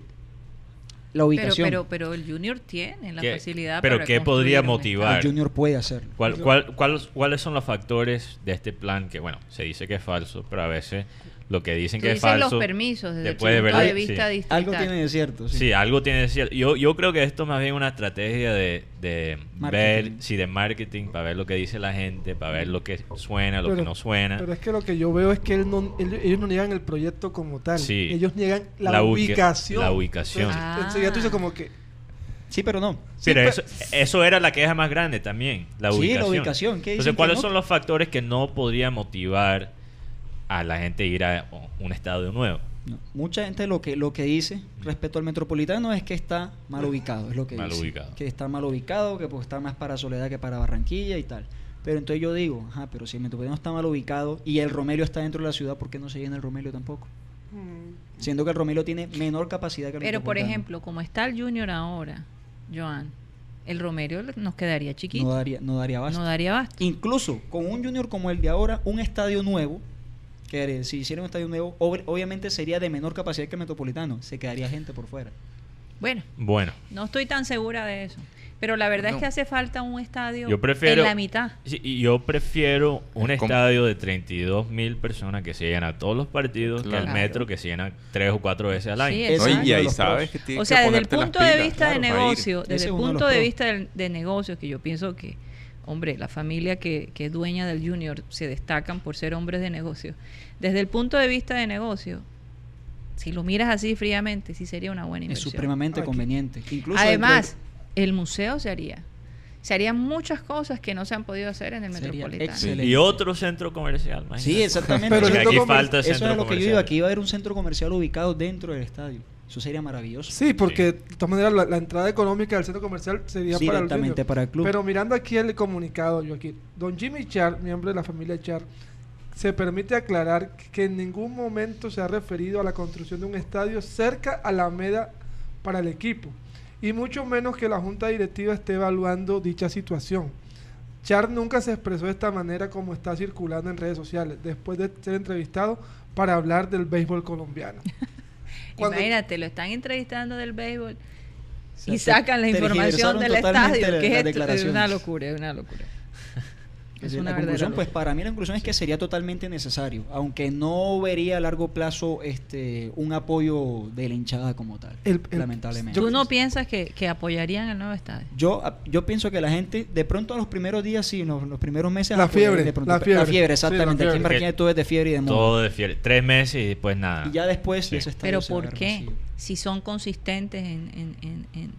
la Pero, ubicación, pero, pero el Junior tiene la ¿Qué- facilidad pero para qué podría motivar? el Junior puede hacerlo. ¿Cuál, cuál- cuál- ¿Cuáles son los factores de este plan que, bueno, se dice que es falso, pero a veces lo que dicen Tú que es dices falso... los permisos desde el después de de vista sí. distrital. Algo tiene de cierto. sí. Sí, algo tiene que decir. Yo, yo creo que esto es más bien una estrategia de, de ver, sí, de marketing, para ver lo que dice la gente, para ver lo que suena, lo Pero- que no suena. Pero es que lo que yo veo es que él no- él- ellos no niegan el proyecto como tal. Sí. Ellos niegan la, La ubica- ubicación. la ubicación. Entonces, Ah. enseguida tú dices como que... Sí, pero no. Sí, Pero pe- eso, eso era la queja más grande también, la Sí, la ubicación. ubicación, ¿qué dicen Entonces, que ¿cuáles no? son los factores que no podrían motivar a la gente ir a un estadio nuevo? No. Mucha gente lo que lo que dice respecto al metropolitano es que está mal [LAUGHS] ubicado, es lo que Mal dice. ubicado. Que está mal ubicado, que pues está más para Soledad que para Barranquilla y tal. Pero entonces yo digo, ajá, pero si el metropolitano está mal ubicado y el Romelio está dentro de la ciudad, ¿por qué no se llena el Romelio tampoco? mm, Siendo que el Romelio tiene menor capacidad que el Pero, por ejemplo, como está el Junior ahora, Joan, el Romero nos quedaría chiquito. no daría no daría abasto. No daría abasto. Incluso con un Junior como el de ahora, un estadio nuevo, que si hiciera un estadio nuevo, ob- obviamente sería de menor capacidad que el Metropolitano, se quedaría gente por fuera. Bueno, Bueno, no estoy tan segura de eso. Pero la verdad es que hace falta un estadio yo prefiero... en la mitad. Sí, y yo prefiero un Es como- estadio de 32 mil personas que se llena todos los partidos que el metro que se llena tres o cuatro veces al año. Sí, No, y de ahí sabes que tienes O que sea, desde el punto de pilas, vista de claro, negocio, desde es el de punto de vista del- de negocios, que yo pienso que, hombre, la familia que, que es dueña del Junior se destacan por ser hombres de negocio. Desde el punto de vista de negocio, si lo miras así fríamente, sí sería una buena Es inversión. supremamente Aquí. conveniente. Incluso Además, el museo se haría. Se harían muchas cosas que no se han podido hacer en el Sería Metropolitano. excelente. Y otro centro comercial. imagínate. Sí, exactamente. Pero Porque aquí falta Eso centro es lo que yo digo. Aquí va a haber un centro comercial ubicado dentro del estadio. Eso sería maravilloso. Sí, porque de todas maneras la, la entrada económica del centro comercial sería Sí, para el directamente Junior. para el club. Pero mirando aquí el comunicado, yo aquí, don Jimmy Char, miembro de la familia Char, se permite aclarar que en ningún momento se ha referido a la construcción de un estadio cerca a la Alameda para el equipo, y mucho menos que la junta directiva esté evaluando dicha situación. Char nunca se expresó de esta manera como está circulando en redes sociales, después de ser entrevistado para hablar del béisbol colombiano. [LAUGHS] Cuando- Imagínate, lo están entrevistando del béisbol O sea, y sacan la información del estadio. ¿Qué es una locura, es una locura. Es la una conclusión, verdadera pues para mí la conclusión es que sería totalmente necesario, aunque no vería a largo plazo este un apoyo de la hinchada como tal, El- el- lamentablemente. ¿Tú no piensas que, que apoyarían el nuevo estadio? Yo, yo pienso que la gente, de pronto a los primeros días, sí, los, los primeros meses... La fiebre, de pronto, la fiebre. Sí, la exactamente. Aquí fiebre. en Barranquilla todo es de fiebre y de moda. Todo de fiel. Tres meses y después nada. Y ya después Sí. ese estadio Pero ¿por qué? vacío. Si son consistentes en, en, en, en,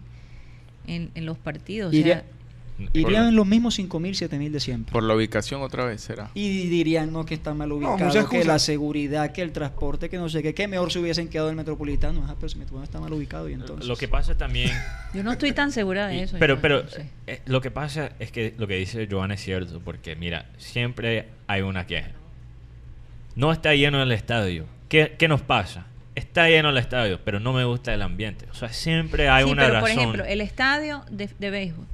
en- en los partidos. o sea, Irían los mismos 5.000, 7.000 de siempre. Por la ubicación otra vez será. Y dirían, no, que está mal ubicado, que la seguridad, que el transporte, que no sé qué, que mejor se hubiesen quedado en el metropolitano. Ajá, pero si metropolitano está mal ubicado y entonces... Lo que pasa también. [LAUGHS] yo no estoy tan segura de y- eso. pero pero no sé. eh, lo que pasa es que lo que dice Joan es cierto, porque mira, siempre hay una queja. No está lleno el estadio. ¿Qué, qué nos pasa? Está lleno el estadio, pero no me gusta el ambiente. O sea, siempre hay Sí, una pero razón. por ejemplo, el estadio de, de béisbol,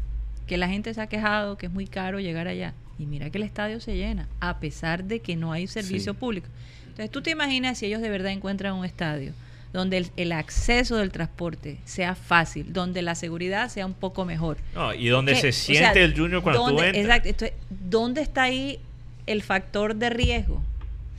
que la gente se ha quejado que es muy caro llegar allá. Y mira que el estadio se llena, a pesar de que no hay servicio Sí. público. Entonces, tú te imaginas si ellos de verdad encuentran un estadio donde el, el acceso del transporte sea fácil, donde la seguridad sea un poco mejor. No, y donde se O siente sea, el junior cuando tú ¿dónde- entras. Exacto. Entonces, ¿dónde está ahí el factor de riesgo?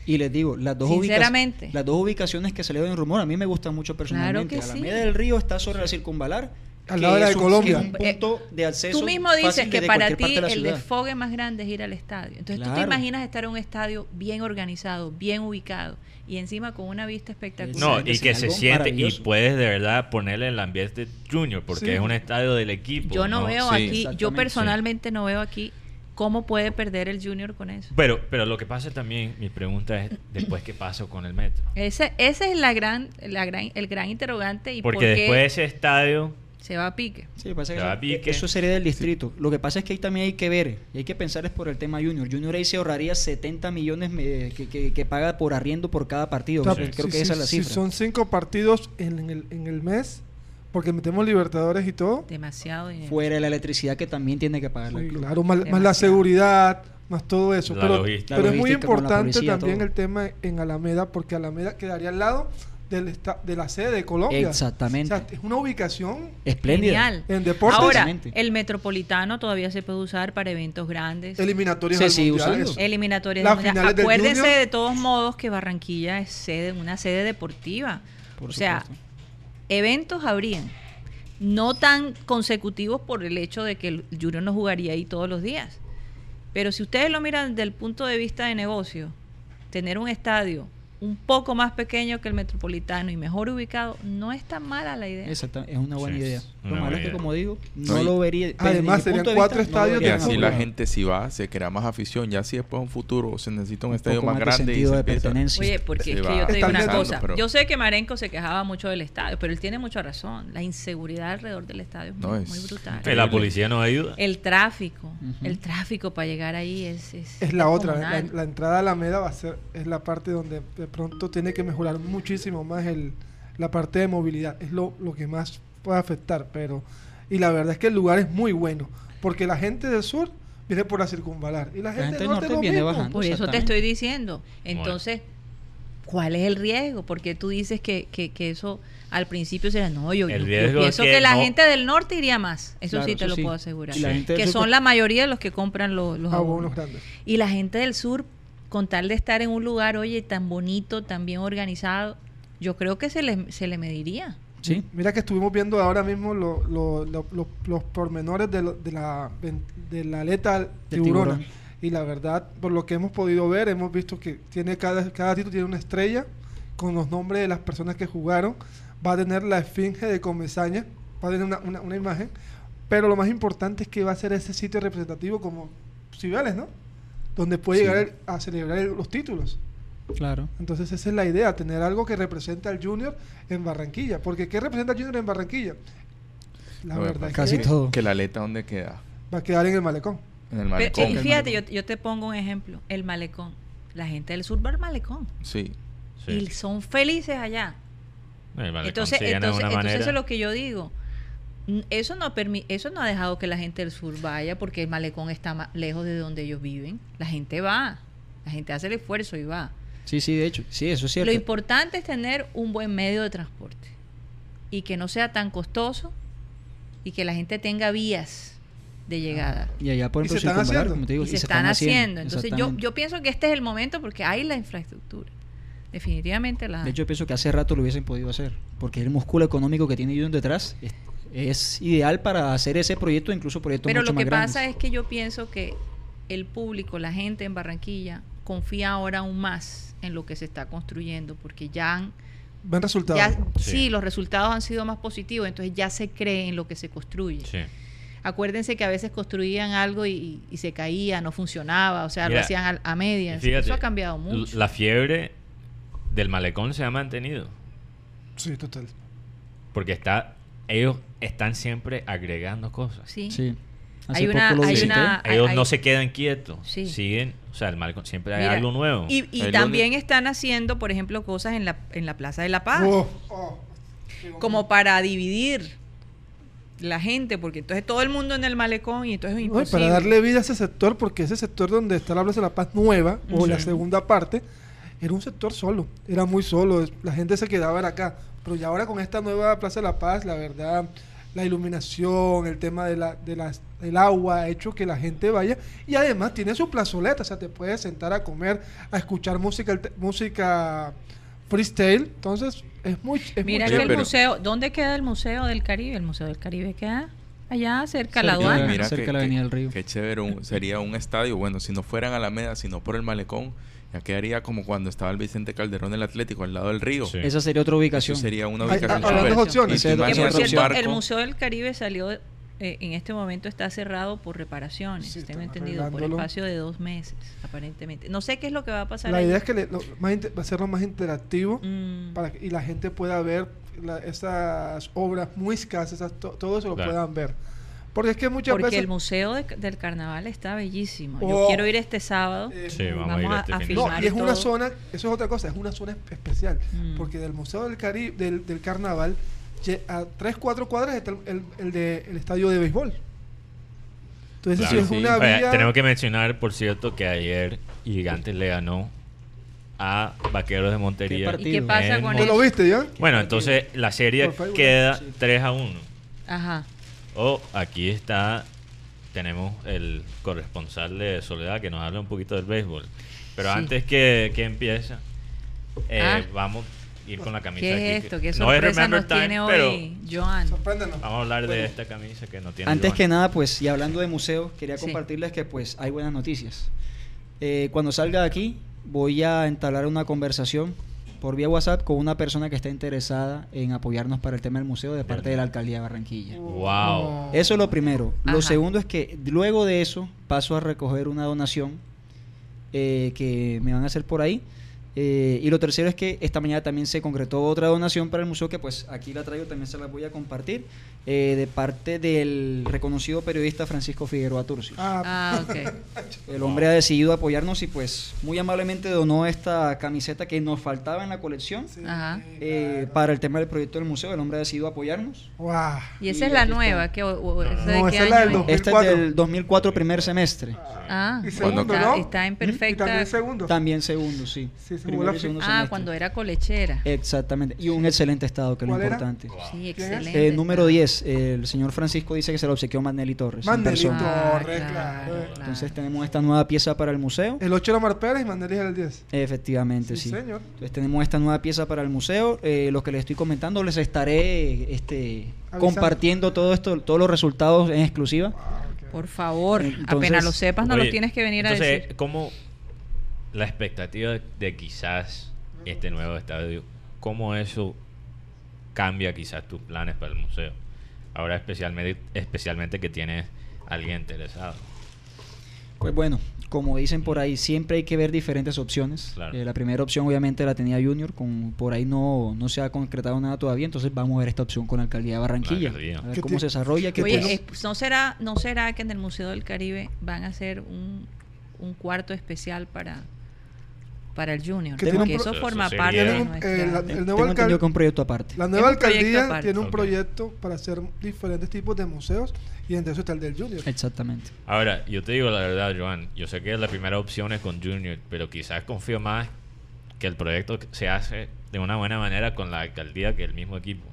Y les digo, las dos, Sinceramente. las dos ubicaciones que salieron en rumor a mí me gustan mucho personalmente. que a la sí. media del río está sobre la circunvalar. Al lado de Colombia. que es un punto de acceso Tú mismo dices fácil que para ti de el desfogue más grande es ir al estadio. Entonces tú te imaginas estar en un estadio bien organizado, bien ubicado y encima con una vista espectacular. No, y que se siente y puedes de verdad ponerle el ambiente junior, porque Sí. es un estadio del equipo. yo no, veo Sí, aquí, yo personalmente no veo aquí cómo puede perder el Junior con eso. Pero, pero lo que pasa también, mi pregunta es después qué pasó con el metro. Ese, ese es la gran, la gran, el gran interrogante y Porque por qué después de ese estadio, se va a pique. Sí, pasa que Se va a eso, pique. eso sería del distrito. Lo que pasa es que ahí también hay que ver, y hay que pensar es por el tema Junior. Junior ahí se ahorraría 70 millones que, que- que paga por arriendo por cada partido. Creo si- que esa si- es la si cifra. son cinco partidos en el, en el mes, porque metemos Libertadores y todo. Demasiado dinero. Fuera de la electricidad que también tiene que pagar Sí, el club. claro, más, más la seguridad, más todo eso. La pero logística. pero La es muy importante policía, también todo. el tema en Alameda, porque Alameda quedaría al lado del esta- de la sede de Colombia. Exactamente. O sea, es una ubicación Espléndida. Genial. en deportes. Ahora, el metropolitano todavía se puede usar para eventos grandes. eliminatorias Se sigue Mundial, usando. eso. eliminatorias. Las del Mundial. finales del Acuérdense de todos modos que Barranquilla es sede, una sede deportiva. Por o sea, eventos habrían. No tan consecutivos por el hecho de que el Junior no jugaría ahí todos los días. Pero si ustedes lo miran desde el punto de vista de negocio, tener un estadio un poco más pequeño que el metropolitano y mejor ubicado, no es tan mala la idea. Exacta- es una buena Sí, idea. Lo malo es que, como digo, no lo vería. Además, serían cuatro vista, no lo estadios Y así la gente si va, se crea más afición. Ya si después en un futuro se necesita un estadio más más de grande y sentido se de pertenencia. Oye, porque se es que yo te digo una cosa. pero- Yo sé que Marenco se quejaba mucho del estadio, pero él tiene mucha razón. La inseguridad alrededor del estadio es No, muy, es muy brutal. que la policía nos ayuda. El tráfico, el tráfico para llegar ahí es es, Es la otra, la, la entrada a Alameda va a ser, es la parte donde de pronto tiene que mejorar muchísimo más el, la parte de movilidad. Es lo, lo que más puede afectar, pero y la verdad es que el lugar es muy bueno, porque la gente del sur viene por la circunvalar y la gente, gente del norte, norte lo viene mismo. bajando. Por eso te estoy diciendo. Entonces, ¿cuál es el riesgo? Porque tú dices que, que, que eso al principio será, no, yo, yo- yo riesgo es pienso que que, la no- gente del norte iría más. Eso Claro, sí te eso lo sí. puedo asegurar. Que son la mayoría de los que compran los, los Abonos abonos. grandes. Y la gente del sur, con tal de estar en un lugar, oye, tan bonito, tan bien organizado, yo creo que se le, se le mediría. Sí. Mira que estuvimos viendo ahora mismo lo- lo- lo- lo- los pormenores de, lo- de la, de la aleta tiburona. tiburón. Y la verdad, por lo que hemos podido ver, hemos visto que tiene cada, cada título tiene una estrella con los nombres de las personas que jugaron. Va a tener la esfinge de Comesaña, va a tener una, una- una imagen. Pero lo más importante es que va a ser ese sitio representativo como Cibeles, ¿no? Donde puede Sí. llegar a celebrar el- los títulos. Claro. Entonces esa es la idea, tener algo que represente al Junior en Barranquilla. Porque ¿qué representa al Junior en Barranquilla? La verdad es Casi que todo. Que la aleta, ¿dónde queda? va a quedar en el malecón. En el Pero, malecón. y fíjate, yo, yo te pongo un ejemplo, el malecón. La gente del sur va al malecón Sí. Sí. y son felices allá. El malecón entonces, entonces, entonces eso es lo que yo digo. Eso no, permi- eso no ha dejado que la gente del sur vaya porque el malecón está ma- lejos de donde ellos viven. La gente va, la gente hace el esfuerzo y va. Sí, sí, de hecho. Sí, eso es Lo cierto. importante es tener un buen medio de transporte y que no sea tan costoso y que la gente tenga vías de llegada. Y allá por ¿Y se ejemplo, están haciendo? como te digo, y se, están, haciendo. Entonces yo, yo pienso que este es el momento porque hay la infraestructura. Definitivamente la De hecho, yo pienso que hace rato lo hubiesen podido hacer, porque el músculo económico que tiene Junior detrás es, es ideal para hacer ese proyecto, incluso proyectos Pero mucho lo que más grandes. pasa es que yo pienso que el público, la gente en Barranquilla, confía ahora aún más en lo que se está construyendo, porque ya han, Ven resultados. ya- sí. Sí. los resultados han sido más positivos, entonces ya se cree en lo que se construye. Sí. Acuérdense que a veces construían algo y, y se caía, no funcionaba, o sea, Mira, lo hacían a, a medias. fíjate, Eso ha cambiado mucho. La fiebre del malecón se ha mantenido. Sí, total. Porque está, ellos están siempre agregando cosas. sí. Sí. Hace Hay una- hay una- Ellos hay- no se quedan quietos. Sí. Siguen, o sea, el malecón siempre hay Mira, algo nuevo. Y, también están haciendo, por ejemplo, cosas en la, en la Plaza de la Paz. Oh, oh. como para dividir la gente, porque entonces todo el mundo en el malecón y entonces es imposible. para darle vida a ese sector, porque ese sector donde está la Plaza de la Paz nueva, o la segunda parte, era un sector solo, era muy solo, la gente se quedaba en acá. Pero ya ahora con esta nueva Plaza de la Paz, la verdad, la iluminación, el tema de la, de las, del agua, ha hecho que la gente vaya. Y además tiene su plazoleta, o sea, te puedes sentar a comer, a escuchar música, música freestyle. Entonces, es muy... Es Mira muy que el museo, ¿dónde queda el Museo del Caribe? El Museo del Caribe queda allá cerca de la aduana. de- cerca de la Avenida del Río. Qué chévere, un- sería un estadio. Bueno, si no fuera en Alameda, sino por el malecón, ya quedaría como cuando estaba el Vicente Calderón del Atlético, al lado del río. Sí.Esa sería otra Eso ubicación. sería una Hay- ubicación hay súper- dos opciones. Y Esa por cierto, el Museo del Caribe salió, eh, en este momento está cerrado por reparaciones, Sí, tengo entendido, por espacio de dos meses, aparentemente. No sé qué es lo que va a pasar. La ahí. idea es que le- lo- más inter- hacerlo más interactivo Mm, para que, y la gente pueda ver la- esas obras muy escasas, esas to- todo eso lo Claro. puedan ver. Porque es que muchas porque veces... el Museo de- del Carnaval está bellísimo. Yo Oh. quiero ir este sábado. eh, Sí, vamos, Vamos a ir a- este a fin de no, filmar y es una zona, eso es otra cosa, es una zona es- especial. Mm. Porque del Museo del Caribe, del, del Carnaval, a 3, 4 cuadras está el, el, el de, el estadio de béisbol. Entonces, Claro, si es sí. una Oye, tenemos que mencionar, por cierto, que ayer Gigantes le ganó a Vaqueros de Montería. qué pasa en con ¿Tú eso? lo viste ya? Bueno, entonces la serie queda sí. 3 a 1. Ajá. O aquí está, tenemos el corresponsal de Soledad que nos habla un poquito del béisbol. Pero Sí. antes que, que empiece, eh, Ah. vamos a ir con la camisa. ¿Qué es esto? ¿Qué no es sorpresa Remember nos tiene Time, pero hoy Joan? Sorpréndenos. vamos a hablar de Bueno. esta camisa que no tiene Antes Joan. que nada, pues, y hablando de museo, quería Sí. compartirles que pues hay buenas noticias. Eh, cuando salga de aquí, voy a entablar una conversación por vía WhatsApp con una persona que está interesada en apoyarnos para el tema del museo de parte de la alcaldía de Barranquilla. Wow. Eso es lo primero. Lo Ajá. segundo es que luego de eso paso a recoger una donación eh, que me van a hacer por ahí. Eh, y lo tercero es que esta mañana también se concretó otra donación para el museo que pues aquí la traigo, también se la voy a compartir, eh, de parte del reconocido periodista Francisco Figueroa Turcios. Ah. ah, ok. [LAUGHS] El hombre ha decidido apoyarnos y pues muy amablemente donó esta camiseta que nos faltaba en la colección eh, para el tema del proyecto del museo. El hombre ha decidido apoyarnos. Wow. Y esa es la nueva. que esa es la del 2004. Esta es del 2004 primer semestre. Ah, ah ¿Y segundo, está, está en perfecta. ¿Y también segundo. También segundo, sí. sí segundo ah, cuando era colechera. Exactamente. Y un excelente estado, que es lo importante. Sí, excelente. Eh, número 10. El señor Francisco dice que se lo obsequió Maneli Torres. Maneli Torres, ah, claro. Entonces tenemos esta nueva pieza para el museo. El 8 era Mar Pérez y Maneli era el 10. Efectivamente, sí. Entonces tenemos esta nueva pieza para el museo. Eh, lo que les estoy comentando, les estaré este, compartiendo todo esto, todos los resultados en exclusiva. Por favor, apenas lo sepas, no oye, lo tienes que venir a decir. Entonces, ¿Cómo la expectativa de, de quizás este nuevo estadio, cómo eso cambia quizás tus planes para el museo? Ahora especialmente, especialmente que tienes a alguien interesado. Pues bueno, como dicen por ahí, siempre hay que ver diferentes opciones. Claro. Eh, la primera opción obviamente la tenía Junior, con, por ahí no, no se ha concretado nada todavía, entonces vamos a ver esta opción con la alcaldía de Barranquilla. Alcaldía. A ver ¿Qué cómo se desarrolla. Oye, pues- eh, ¿no, será, ¿no será que en el Museo del Caribe van a hacer un, un cuarto especial para, para el Junior? Que Porque eso forma Eso parte de nuestra... eh, la- el nuevo tengo alcalde- entendido que un proyecto aparte. La nueva alcaldía aparte. tiene un proyecto para hacer diferentes tipos de museos y entre eso está el del Junior. Exactamente. Ahora, yo te digo la verdad, Joan, yo sé que la primera opción es con Junior, pero quizás confío más que el proyecto se hace de una buena manera con la alcaldía que el mismo equipo.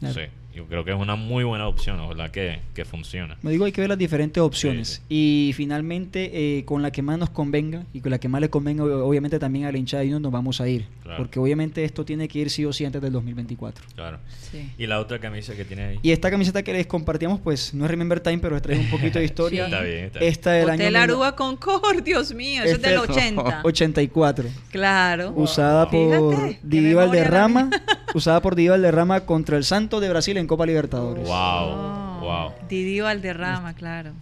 Claro. Sí, yo creo que es una muy buena opción, ojalá que, que funcione. Me digo, hay que ver las diferentes opciones. Sí, sí. Y finalmente, eh, con la que más nos convenga y con la que más le convenga, obviamente, también a la hinchada de Junior nos vamos a ir. Claro. Porque obviamente esto tiene que ir sí o sí antes del 2024. Claro. Sí. ¿Y la otra camisa que tiene ahí? Y esta camiseta que les compartíamos, pues no es Remember Time, pero les trae un poquito de [LAUGHS] historia. Sí. Está bien, está bien. Esta del Hotel año Aruba Concord, [LAUGHS] Dios mío, eso es del Este- 80. 84. Claro. Usada por Fíjate, qué Didi memoria Valderrama. la mía. [LAUGHS] usada por Didi Valderrama contra el Santos de Brasil en Copa Libertadores. Wow, Oh, wow. Didi Valderrama, claro.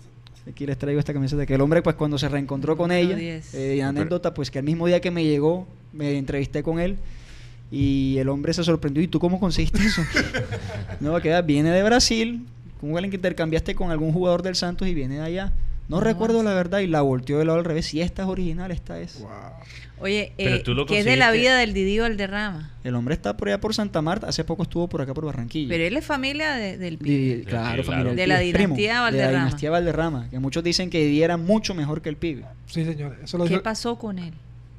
Aquí les traigo esta camiseta que el hombre pues cuando se reencontró con ella, 10. eh, anécdota pues que el mismo día que me llegó me entrevisté con él y el hombre se sorprendió, ¿y tú cómo conseguiste eso? [LAUGHS] no, que viene de Brasil, como alguien que intercambiaste con algún jugador del Santos y viene de allá. No recuerdo la verdad y la volteó de lado al revés. Si esta es original, esta es. Oye, eh, ¿qué es de la vida del Didi Valderrama? El hombre está por allá por Santa Marta, hace poco estuvo por acá por Barranquilla. Pero él es familia de- del Di- pibe. claro, familia claro. del De la primo, dinastía De Valderrama. la dinastía Valderrama, que muchos dicen que Didi era mucho mejor que el pibe. Sí, señor. Eso lo ¿Qué dijo- pasó con él?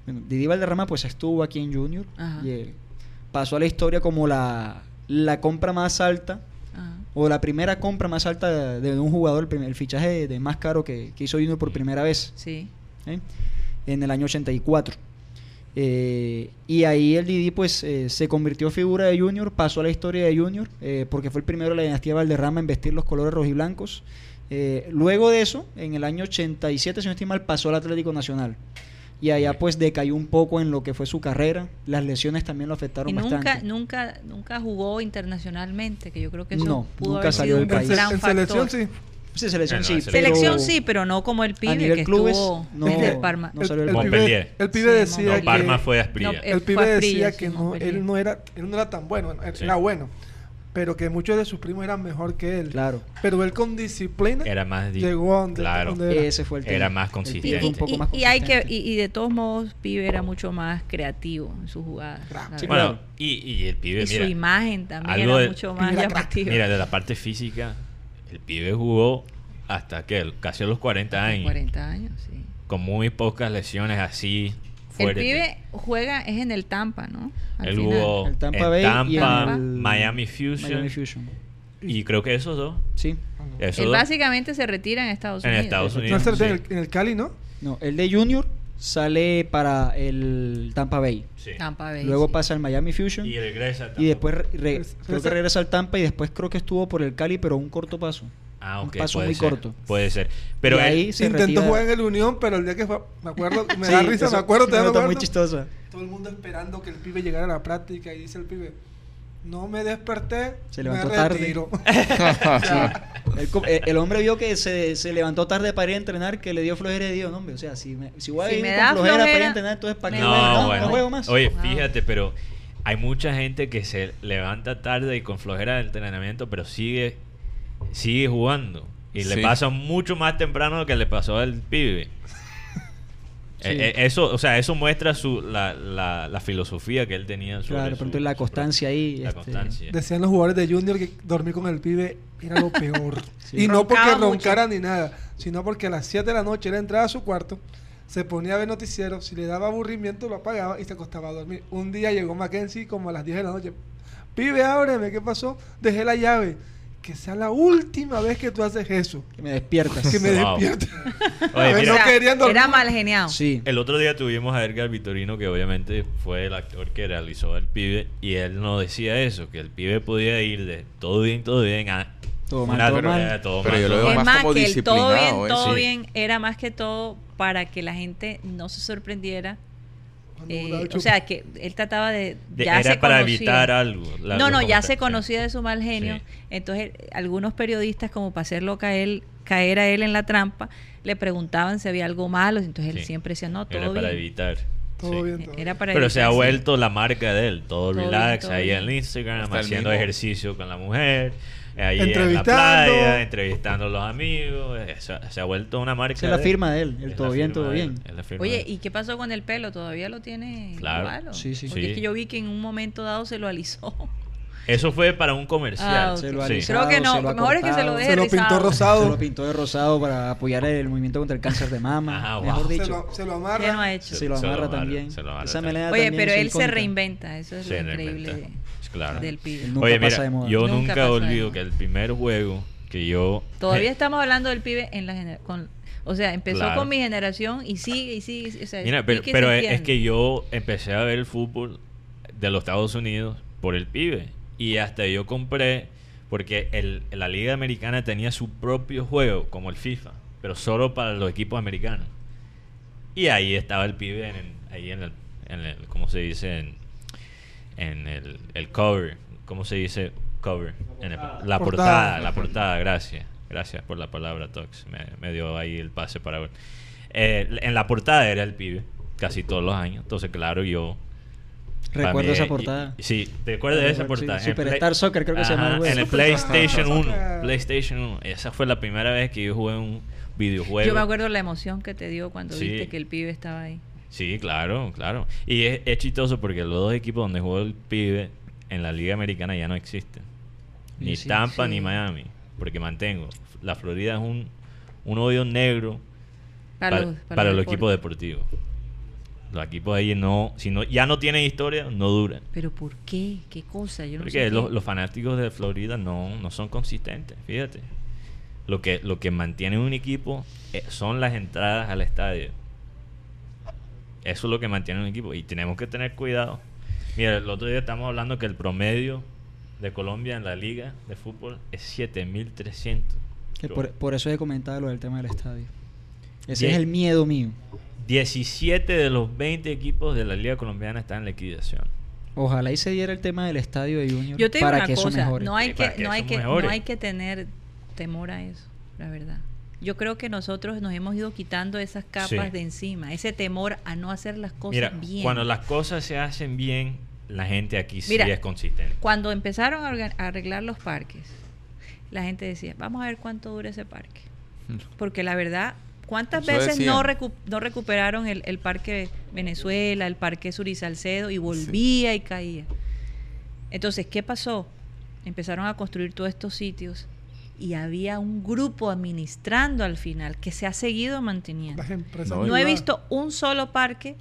Bueno, Didi Valderrama pues estuvo aquí en Junior Ajá. y eh, pasó a la historia como la, la compra más alta. O la primera compra más alta de, de un jugador, el, primer- el fichaje de, más caro que, que hizo Junior por primera vez Sí. ¿eh? en el año 84. Eh, y ahí el Didi pues eh, se convirtió figura de Junior, pasó a la historia de Junior eh, porque fue el primero de la dinastía Valderrama en vestir los colores rojiblancos. Eh, luego de eso, en el año 87, si no estoy mal, pasó al Atlético Nacional. Y allá pues decayó un poco en lo que fue su carrera. Las lesiones también lo afectaron Y nunca, bastante. nunca, nunca jugó internacionalmente, que yo creo que eso No, pudo nunca haber salió sido un del país. gran en selección, sí. Sí, selección sí. selección. Selección pero sí, pero no como el pibe a nivel que clubes estuvo no, desde el Parma. no salió del el, país. pibe, el pibe Sí, decía No, que... Parma fue Asprilla. El pibe decía que no, él no era él no era tan bueno, Sí. era bueno, pero que muchos de sus primos eran mejor que él. Claro. Pero él con disciplina Era más... di- llegó a donde, Claro. donde era. Ese fue el tema. Era más consistente. Y, un poco y- más y hay que y, y de todos modos pibe era mucho más creativo en sus jugadas Claro. la Sí. Bueno, y, y el pibe, y su imagen también algo era de- mucho más llamativa mira, de la parte física, el pibe jugó hasta que casi a los 40 años. 40 años sí Con muy pocas lesiones así el pibe juega es en el Tampa no Al final. El Tampa en Bay y Tampa, el Miami Fusion. Miami Fusion. Y creo que esos dos. Sí. Esos él dos básicamente se retira en Estados en Unidos Estados No, Unidos. en, el, en el Cali, ¿no? No, el de Junior sale para el Tampa Bay. Sí. Tampa Bay Luego sí. pasa al Miami Fusion. Y regresa. Y después re- re- creo que esa- regresa al Tampa y después creo que estuvo por el Cali, pero un corto paso. Ah, un ok, paso puede muy ser, corto. Puede ser. Pero Y él- ahí se Intentó retira- jugar en el Unión, pero el día que fue, me acuerdo, me [LAUGHS] Sí, da risa, eso- me acuerdo, te me nota muy chistosa. Todo el mundo esperando que el pibe llegara a la práctica y dice el pibe, no me desperté, Se me levantó tarde. [LAUGHS] [LAUGHS] retiro. Sí. El, co- el- hombre vio que se, se levantó tarde para ir a entrenar, que le dio flojera y dijo, no, hombre, o sea, si, me, si voy a ir me con da flojera, para ir a entrenar, entonces ¿para qué me. No, No, bueno. no juego más. Oye, fíjate, pero hay mucha gente que se levanta tarde y con flojera del entrenamiento, pero sigue sigue jugando. Y le Sí. pasa mucho más temprano lo que le pasó al pibe. [LAUGHS] Sí. Eh, eh, eso, o sea, eso muestra su, la, la, la filosofía que él tenía sobre Claro, su- pero entonces la su- constancia ahí, La este, constancia. Decían los jugadores de Junior que dormir con el pibe era lo peor. [LAUGHS] Sí. Y no porque mucho. roncara ni nada, sino porque a las 7 de la noche él entraba a su cuarto, se ponía a ver noticieros, si le daba aburrimiento lo apagaba y se acostaba a dormir. Un día llegó Mackenzie como a las 10 de la noche. Pibe, ábreme, ¿qué pasó? Dejé la llave. Que sea la última vez que tú haces eso. que me despiertas. Que me Wow. [LAUGHS] Oye, mira, no querían dormir. era mal geniado Sí. El otro día tuvimos a Edgar Vitorino, que obviamente fue el actor que realizó el pibe, y él nos decía eso, que el pibe podía ir de todo bien, todo bien a Todo mal, todo mal. todo Pero mal, yo lo todo veo es más más como que el todo bien disciplinado, ¿eh? todo Sí. bien era más que todo para que la gente no se sorprendiera Eh, botaba el o sea que él trataba de, De- ya era se para conocía. evitar algo. la- no no ya se conocía de su mal genio Sí. entonces algunos periodistas como para hacerlo caer caer a él en la trampa le preguntaban si había algo malo entonces él Sí. siempre decía no todo Era para evitar. Todo sí. bien, todo era para Pero se ha vuelto la marca de él, todo, Todo bien, relax, todo ahí bien. en el Instagram, Hasta haciendo ejercicio con la mujer, ahí en la Entrevistando. playa, entrevistando a los amigos, eh, se, se ha vuelto una marca Esa es la firma de él, el todo bien, todo bien. Oye. ¿y qué pasó con el pelo? ¿Todavía lo tiene Claro. igual? o? Sí, sí. Porque Sí. es que yo vi que en un momento dado se lo alisó. [LAUGHS] Eso fue para un comercial. Ah, ok. Se lo alisado, Creo que no, se lo mejor es que se lo deje Se lo pintó rizado. rosado. Se lo pintó de rosado para apoyar el movimiento contra el cáncer de mama. Ah, wow. Mejor Se dicho. lo, se lo ¿Qué amarra. no ha hecho? Se lo Se lo amarra amarra, también. se lo amarra Esa también. Oye, pero él se reinventa, eso es Se lo increíble. Claro. del pibe. Nunca Oye, pasa mira, de moda. yo Nunca nunca, pasa de olvido moda. que el primer juego que yo... Todavía eh, estamos hablando del pibe en la genera- con O sea, empezó Claro. con mi generación y sigue y sigue. y sigue, o sea, Mira, y pero, se es, es entiende. que yo empecé a ver el fútbol de los Estados Unidos por el pibe. Y hasta yo compré, porque el, la Liga Americana tenía su propio juego, como el FIFA, pero solo para los equipos americanos. Y ahí estaba el pibe, en, el- ahí en el, en el, ¿cómo se dice? En, en el, el cover. ¿Cómo se dice cover? En el- la Portada. portada, la portada, gracias. Gracias por la palabra, Tox. Me, me dio ahí el pase para ver. Eh, en la portada era el pibe, casi todos los años. Entonces, claro, yo. Recuerdo mí, esa portada. y- sí, ¿te acuerdas de esa Sí, portada? En Superstar Soccer creo que se llama. En el PlayStation 1. Soccer. PlayStation 1. Esa fue la primera vez que yo jugué un videojuego. Yo me acuerdo la emoción que te dio cuando Sí. viste que el pibe estaba ahí. Sí, claro, claro. Y es, es chistoso porque los dos equipos donde jugó el pibe en la Liga Americana ya no existen. Ni sí, Tampa sí. ni Miami. Porque mantengo. La Florida es un, un hoyo negro para, los- para los deportes. equipos deportivos. Los equipos ahí no, si no, ya no tienen historia, no duran. ¿Pero por qué? ¿Qué cosa? Yo no Porque sé. los, qué. los fanáticos de Florida no, no son consistentes, fíjate. Lo que, lo que mantiene un equipo eh, son las entradas al estadio. Eso es lo que mantiene un equipo. Y tenemos que tener cuidado. Mira, el otro día estamos hablando que el promedio de Colombia en la liga de fútbol es 7300. Que por, por eso he comentado lo del tema del estadio. Ese es el miedo mío. 17 de los 20 equipos de la liga colombiana están en liquidación. Ojalá y se diera el tema del estadio de Junior Yo te digo para una que eso cosa, mejore. no hay que, para que no hay que, mejore. no hay que tener temor a eso, la verdad. Yo creo que nosotros nos hemos ido quitando esas capas Sí. de encima, ese temor a no hacer las cosas Mira, bien. cuando las cosas se hacen bien, la gente aquí sí Mira, es consistente. Cuando empezaron a arreglar los parques, la gente decía, vamos a ver cuánto dura ese parque. [LAUGHS] Porque la verdad, ¿cuántas Eso veces no, recu- no recuperaron el, el parque Venezuela, el parque Surisalcedo y volvía y caía? Entonces, ¿qué pasó? Empezaron a construir todos estos sitios y había un grupo administrando al final que se ha seguido manteniendo. Las empresas No, No he visto un solo parque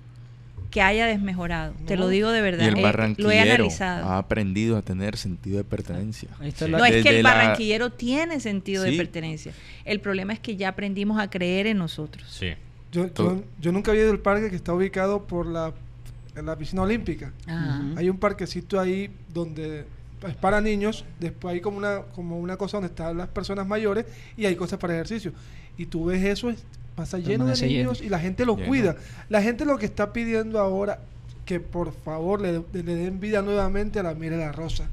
que haya desmejorado. Te lo digo de verdad. Y el Eh, lo he barranquillero analizado. ha aprendido a tener sentido de pertenencia. Sí. la- No, es que el la- barranquillero tiene sentido de pertenencia. El problema es que ya aprendimos a creer en nosotros. Sí. Yo, yo, yo nunca había ido al parque que está ubicado por la, en la piscina olímpica. Ajá. Ujú. Hay un parquecito ahí donde es para niños, después hay como una, como una cosa donde están las personas mayores y hay cosas para ejercicio. Y tú ves eso, es- pasa lleno de niños lleno. y la gente los Lleno. cuida. La gente lo que está pidiendo ahora, que por favor le, le den vida nuevamente a la Mira la Rosa.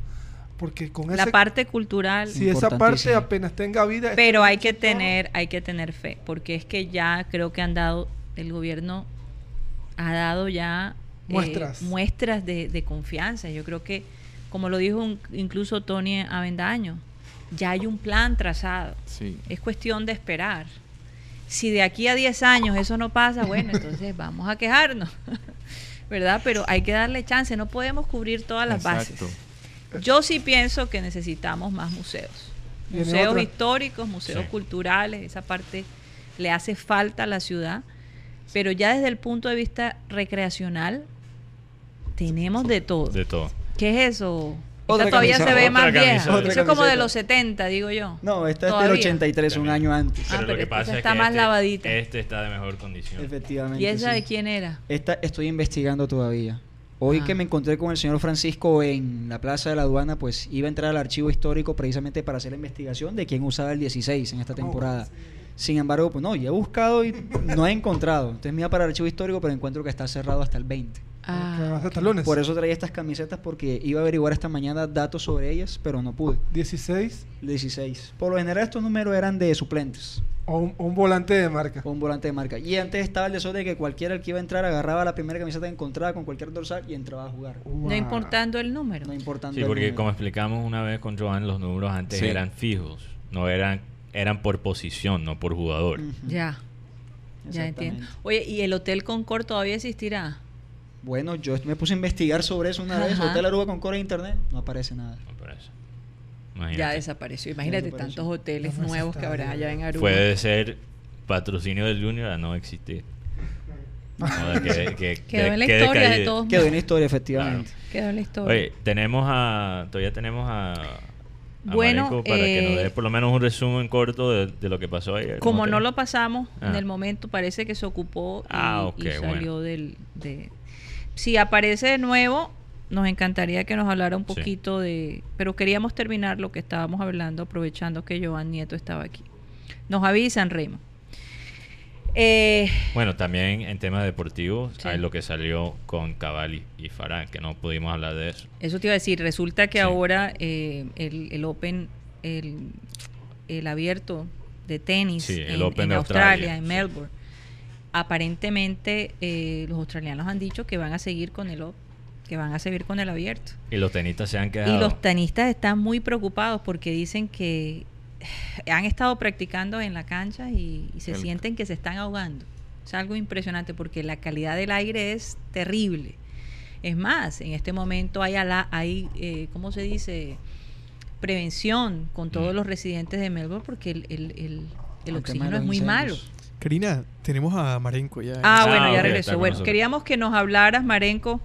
Porque con La ese, parte cultural, si esa parte apenas tenga vida... pero hay que tener, hay que tener fe, porque es que ya creo que han dado, el gobierno ha dado ya eh, Muestras. muestras de, de confianza. Yo creo que, como lo dijo un- incluso Tony Avendaño, ya hay un plan trazado. Sí. Es cuestión de esperar. Si de aquí a 10 años eso no pasa, bueno, entonces [LAUGHS] vamos a quejarnos. [LAUGHS] ¿Verdad? Pero hay que darle chance, no podemos cubrir todas las Exacto. bases. Yo sí pienso que necesitamos más museos. Museos otra. históricos, museos Sí. culturales, esa parte le hace falta a la ciudad. Pero ya desde el punto de vista recreacional, tenemos de todo. De todo. ¿Qué es eso? Otra Esta todavía camisa. se ve Otra más vieja. Otra Eso es como de los 70, digo yo. No, esta es del 83, un año antes. Ah, Pero lo que esta pasa es está que más este, lavadita. este está de mejor condición. Efectivamente. ¿Y esa sí. de quién era? Esta estoy investigando todavía. Hoy Ah. que me encontré con el señor Francisco en la Plaza de la Aduana, pues iba a entrar al archivo histórico precisamente para hacer la investigación de quién usaba el 16 en esta temporada. Sin embargo, pues no, ya he buscado y no he encontrado. Entonces me iba para el archivo histórico, pero encuentro que está cerrado hasta el 20. Ah, va hasta el lunes. Por eso traía estas camisetas porque iba a averiguar esta mañana datos sobre ellas, pero no pude. 16 El 16. Por lo general estos números eran de suplentes o un, o un volante de marca. o un volante de marca. Y antes estaba el desorden de que cualquiera el que iba a entrar agarraba la primera camiseta que encontraba con cualquier dorsal y entraba a jugar. no importando el número. No importando Sí, el porque número. como explicamos una vez con Joan, los números antes Sí. eran fijos, no eran eran por posición, no por jugador. Ya, ya entiendo. Oye, ¿y el Hotel Concord todavía existirá? Bueno, yo me puse a investigar sobre eso una vez. Hotel Aruba con Core internet. No aparece nada. Me parece. Ya Imagínate. desapareció. Imagínate desapareció. tantos hoteles No, nuevos que habrá allá en Aruba. Puede ser patrocinio del Junior a no existir. [LAUGHS] Joder, que- [LAUGHS] que- Quedó en la que historia de todos Quedó en la historia, efectivamente. Quedó en la historia. Oye, tenemos a. Todavía tenemos a. a Bueno, para que nos eh, dé por lo menos un resumen corto de, de lo que pasó ayer. Como ¿Cómo no lo pasamos en Ah. el momento, parece que se ocupó y, Ah, ok, y salió bueno. del... De... Si aparece de nuevo, nos encantaría que nos hablara un Sí. poquito de... Pero queríamos terminar lo que estábamos hablando, aprovechando que Joan Nieto estaba aquí. Nos avisan, Raymond. Eh, Bueno, también en temas deportivos Sí. hay lo que salió con Cavalli y Farán, que no pudimos hablar de eso. Eso te iba a decir, resulta que Sí. ahora eh, el, el Open, el, el abierto de tenis Sí, el en, Open en de Australia, Australia, en. Melbourne, aparentemente eh, los australianos han dicho que van a seguir con el Open, que van a seguir con el abierto. Y los tenistas se han quedado. Y los tenistas están muy preocupados porque dicen que [SIGHS] han estado practicando en la cancha y, y se El- sienten que se están ahogando. Es algo impresionante porque la calidad del aire es terrible. Es más, en este momento hay, ala- hay eh, ¿cómo se dice? Prevención con todos Mm. los residentes de Melbourne porque el, el- el- oxígeno es muy malo. Karina, tenemos a Marenco ya. Ah, Ah, bueno, ya ok, está regresó. Bueno, nosotros. queríamos que nos hablaras, Marenco.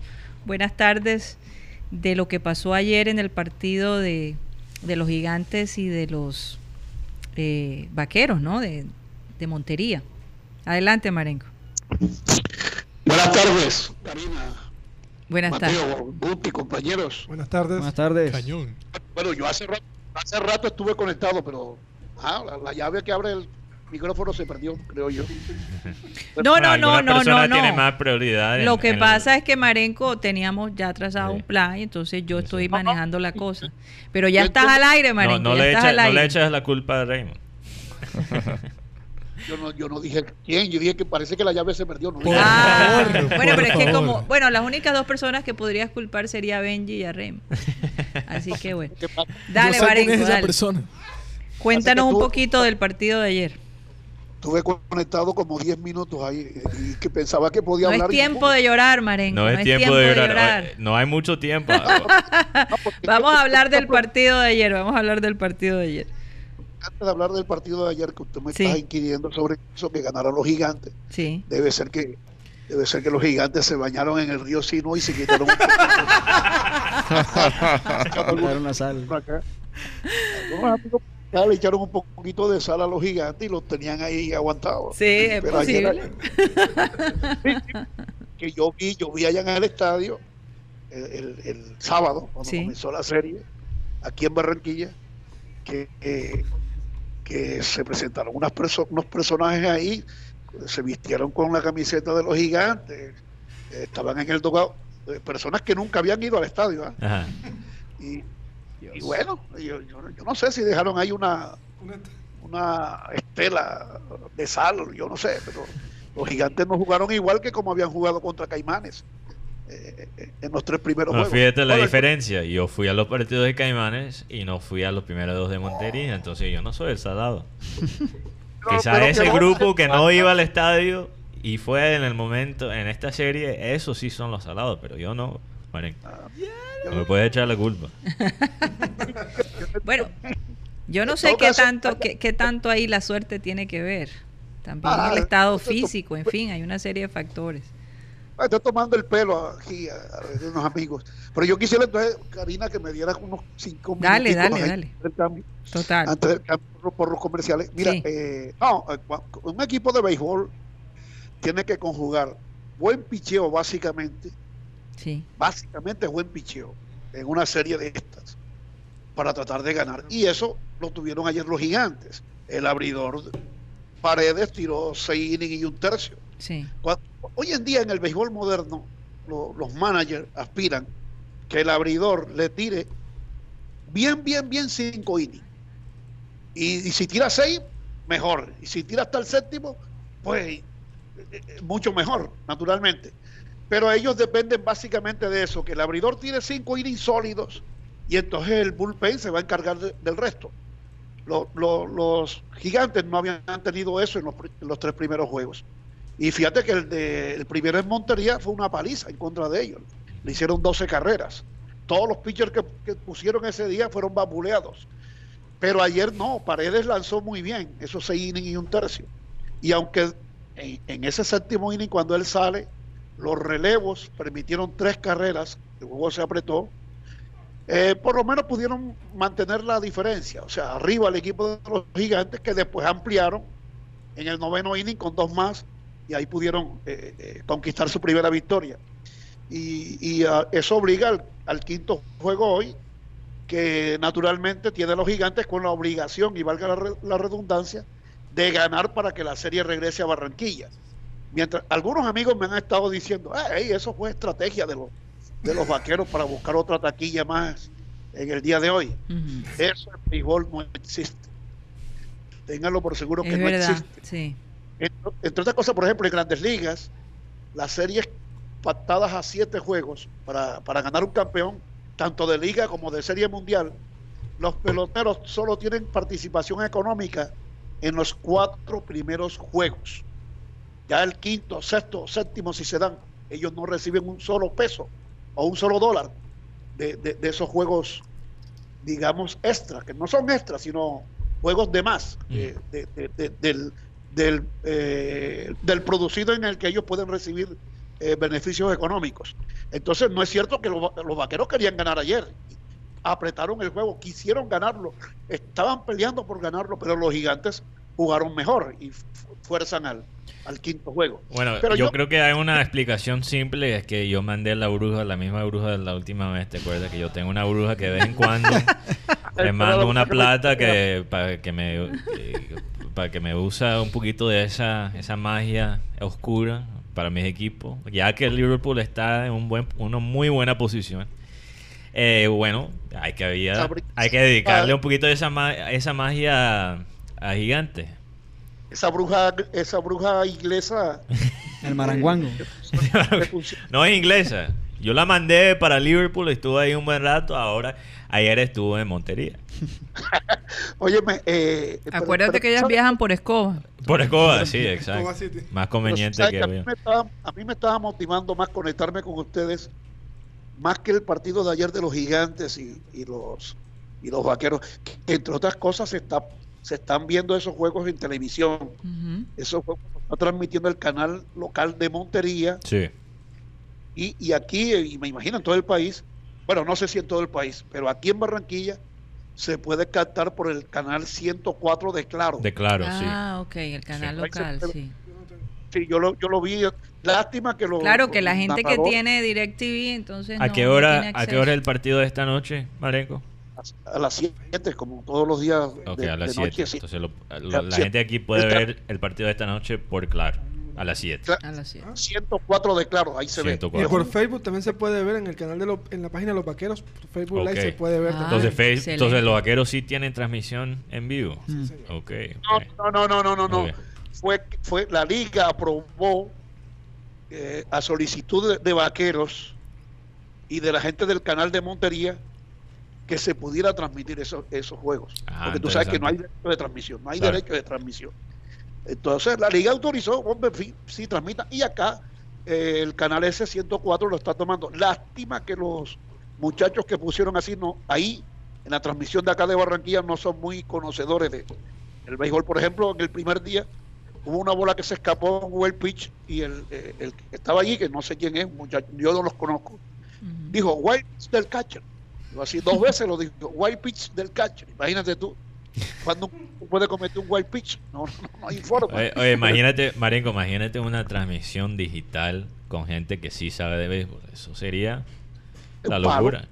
Buenas tardes. De lo que pasó ayer en el partido de, de los gigantes y de los eh, vaqueros, ¿no? De, de Montería. Adelante, Marenco. Buenas tardes, Karina, Buenas tardes. Guti, compañeros. Buenas tardes. Buenas tardes. Cañón. Bueno, yo hace rato, hace rato estuve conectado, pero ah, la, la llave que abre el micrófono se perdió, creo yo. No, no, no, no, no, no. más prioridad. en- Lo que en el- pasa es que Marenco teníamos ya trazado Sí. un plan y entonces yo estoy sí. manejando la cosa. Pero ya estás al aire, Marenco. no le estás eches, al no aire. le eches la culpa a Raymond. Yo no, yo no dije quién, yo dije que parece que la llave se perdió. No Por dije- Ah, favor, bueno, por pero es que favor. como, bueno, las únicas dos personas que podrías culpar sería Benji y a Rem. Así que bueno. Dale, es persona. Cuéntanos un poquito del partido de ayer. Estuve conectado como 10 minutos ahí y que pensaba que podía No es hablar. y tiempo de llorar, Marenco. No, es tiempo, de llorar. Oye, No hay mucho tiempo. [LAUGHS] Vamos a hablar del partido de ayer. Vamos a hablar del partido de ayer. Antes de hablar del partido de ayer que usted me Sí. está inquiriendo sobre eso que ganaron los gigantes, Sí. debe ser que debe ser que los gigantes se bañaron en el río Sino y se quitaron un [LAUGHS] la sal. acá. Algunos amigos ya le echaron un poquito de sal a los gigantes y los tenían ahí aguantados. Sí, es Pero ayer- posible. que yo vi, yo vi allá en el estadio el, el- el sábado, cuando Sí. comenzó la serie, aquí en Barranquilla, que, que, que se presentaron unas perso- unos personajes ahí, se vistieron con la camiseta de los gigantes, eh, estaban en el dogado, eh, personas que nunca habían ido al estadio. ¿ah? Ajá. Y, y bueno, yo, yo- yo no sé si dejaron ahí una, una estela de sal, yo no sé, pero los gigantes no jugaron igual que como habían jugado contra Caimanes eh, en los tres primeros No, juegos. fíjate la Ahora, diferencia. Yo fui a los partidos de Caimanes y no fui a los primeros dos de Montería. Entonces yo no soy el salado. [LAUGHS] pero- Quizá pero ese que- grupo que no iba al estadio y fue en el momento, en esta serie, esos sí son los salados, pero yo no. Bueno, no me puedes echar la culpa. [LAUGHS] Bueno, yo no sé qué caso, tanto, qué, qué tanto ahí la suerte tiene que ver. También Ah, el estado entonces, físico, en fin, hay una serie de factores. Ah, Estoy tomando el pelo aquí a, a- unos amigos. Pero yo quisiera entonces, Karina, que me dieras unos cinco Dale, minutitos dale, ahí dale. antes del cambio, Total. antes del cambio por- los comerciales. Mira, Sí. eh, no, eh, un equipo de béisbol tiene que conjugar buen picheo básicamente, Sí. básicamente buen picheo en una serie de estas para tratar de ganar. Y eso lo tuvieron ayer los gigantes. El abridor Paredes tiró seis innings y un tercio. Sí. Cua- Hoy en día en el béisbol moderno, lo- los managers aspiran que el abridor le tire bien, bien, bien cinco innings. Y, y si tira seis, mejor. Y si tira hasta el séptimo, pues eh, eh, mucho mejor, naturalmente. Pero ellos dependen básicamente de eso, que el abridor tire cinco innings sólidos y entonces el bullpen se va a encargar de- del resto. Lo- lo- los gigantes no habían tenido eso en los, tres primeros juegos. Y fíjate que el, de, el primero en Montería fue una paliza en contra de ellos. Le hicieron 12 carreras. Todos los pitchers que, pusieron ese día fueron vapuleados. Pero ayer no, Paredes lanzó muy bien, esos seis innings y un tercio. Y aunque en ese séptimo inning, cuando él sale, los relevos permitieron tres carreras, el juego se apretó. Eh, por lo menos pudieron mantener la diferencia. O sea, arriba el equipo de los gigantes que después ampliaron en el noveno inning con dos más y ahí pudieron eh, eh, conquistar su primera victoria. Y, y, ah, eso obliga al, quinto juego hoy, que naturalmente tiene los gigantes con la obligación, y valga la redundancia, de ganar para que la serie regrese a Barranquilla. Mientras algunos amigos me han estado diciendo, "Ey, eso fue estrategia de los, de los vaqueros para buscar otra taquilla más en el día de hoy. Eso en béisbol no existe. Ténganlo por seguro que no existe. sí. Entre, entre otras cosas, por ejemplo, en grandes ligas, las series pactadas a siete juegos para, para ganar un campeón, tanto de liga como de serie mundial, los peloteros solo tienen participación económica en los cuatro primeros juegos. Ya el quinto, sexto, séptimo, si se dan, ellos no reciben un solo peso o un solo dólar de, de- de esos juegos, digamos, extra, que no son extras, sino juegos de más, eh, de- del, del, eh, del producido en el que ellos pueden recibir eh, beneficios económicos. Entonces, no es cierto que los vaqueros querían ganar ayer. Apretaron el juego, quisieron ganarlo, estaban peleando por ganarlo, pero los gigantes jugaron mejor y fu- fuerzan al, al quinto juego. Bueno, Pero yo, yo- creo que hay una explicación simple, es que yo mandé la bruja, la misma bruja de la última vez, ¿te acuerdas? Que yo tengo una bruja que de vez en cuando [LAUGHS] le mando una plata que para que me que- para que me usa un poquito de esa esa magia oscura para mis equipos, ya que el Liverpool está en un buen una muy buena posición. Eh, bueno, hay que había- hay que dedicarle un poquito de esa esa magia a, Gigante. Esa bruja, esa bruja inglesa [LAUGHS] El maranguango. [LAUGHS] No es inglesa. Yo la mandé para Liverpool, estuvo ahí un buen rato. Ahora, ayer estuvo en Montería. [LAUGHS] Óyeme, eh, Acuérdate pero que ellas ¿sabes? viajan por escoba. Por escoba, sí, Escoba exacto. City. Más conveniente ¿sabes que que a, mí me estaba, a mí me estaba motivando más conectarme con ustedes, más que el partido de ayer de los gigantes y, y los y los vaqueros, que entre otras cosas se está se están viendo esos juegos en televisión. Ujú. Esos juegos los está transmitiendo el canal local de Montería Sí. y, y aquí, y me imagino en todo el país, bueno, no sé si en todo el país, pero aquí en Barranquilla se puede captar por el canal 104 de Claro. De claro, sí. Ah, ok, el canal Sí. local, sí. Sí, yo lo, yo lo vi. Lástima que lo. Claro que la gente que tiene DirecTV, entonces ¿A no- qué no hora tiene a qué hora el partido de esta noche, Marenco? A las 7, como todos los días. Ok, de- a las de 7. noche, sí. Entonces lo- lo- la siete. gente aquí puede ver el partido de esta noche por claro. A las 7. Cla- A las siete. 104 de Claro, ahí se ve. 104. Y por Facebook también se puede ver en el canal de los, en la página de los vaqueros. Facebook Ok. Live se puede ver Ah. también. Entonces, Face- excelente. entonces los vaqueros sí tienen transmisión en vivo. Mm. Ok. No, ok. no, no, no, no, no. Fue, fue la liga aprobó eh, a solicitud de, de vaqueros y de la gente del canal de Montería que se pudiera transmitir esos, esos juegos. Ah, Porque tú sabes que no hay derecho de transmisión, no hay Claro. derecho de transmisión. Entonces la liga autorizó, hombre, sí, sí transmita. Y acá eh, el canal S104 lo está tomando. Lástima que los muchachos que pusieron así no ahí en la transmisión de acá de Barranquilla no son muy conocedores de el béisbol. Por ejemplo, en el primer día hubo una bola que se escapó en well pitch y el, eh, el que estaba allí, que no sé quién es, muchacho, yo no los conozco, dijo wild del catcher. Así dos veces lo dijo, wild pitch del catcher. Imagínate tú, cuando puede cometer un wild pitch, no, no, no hay forma. Oye, oye, imagínate, Marenco, imagínate una transmisión digital con gente que sí sabe de béisbol. Eso sería la Un palo. locura.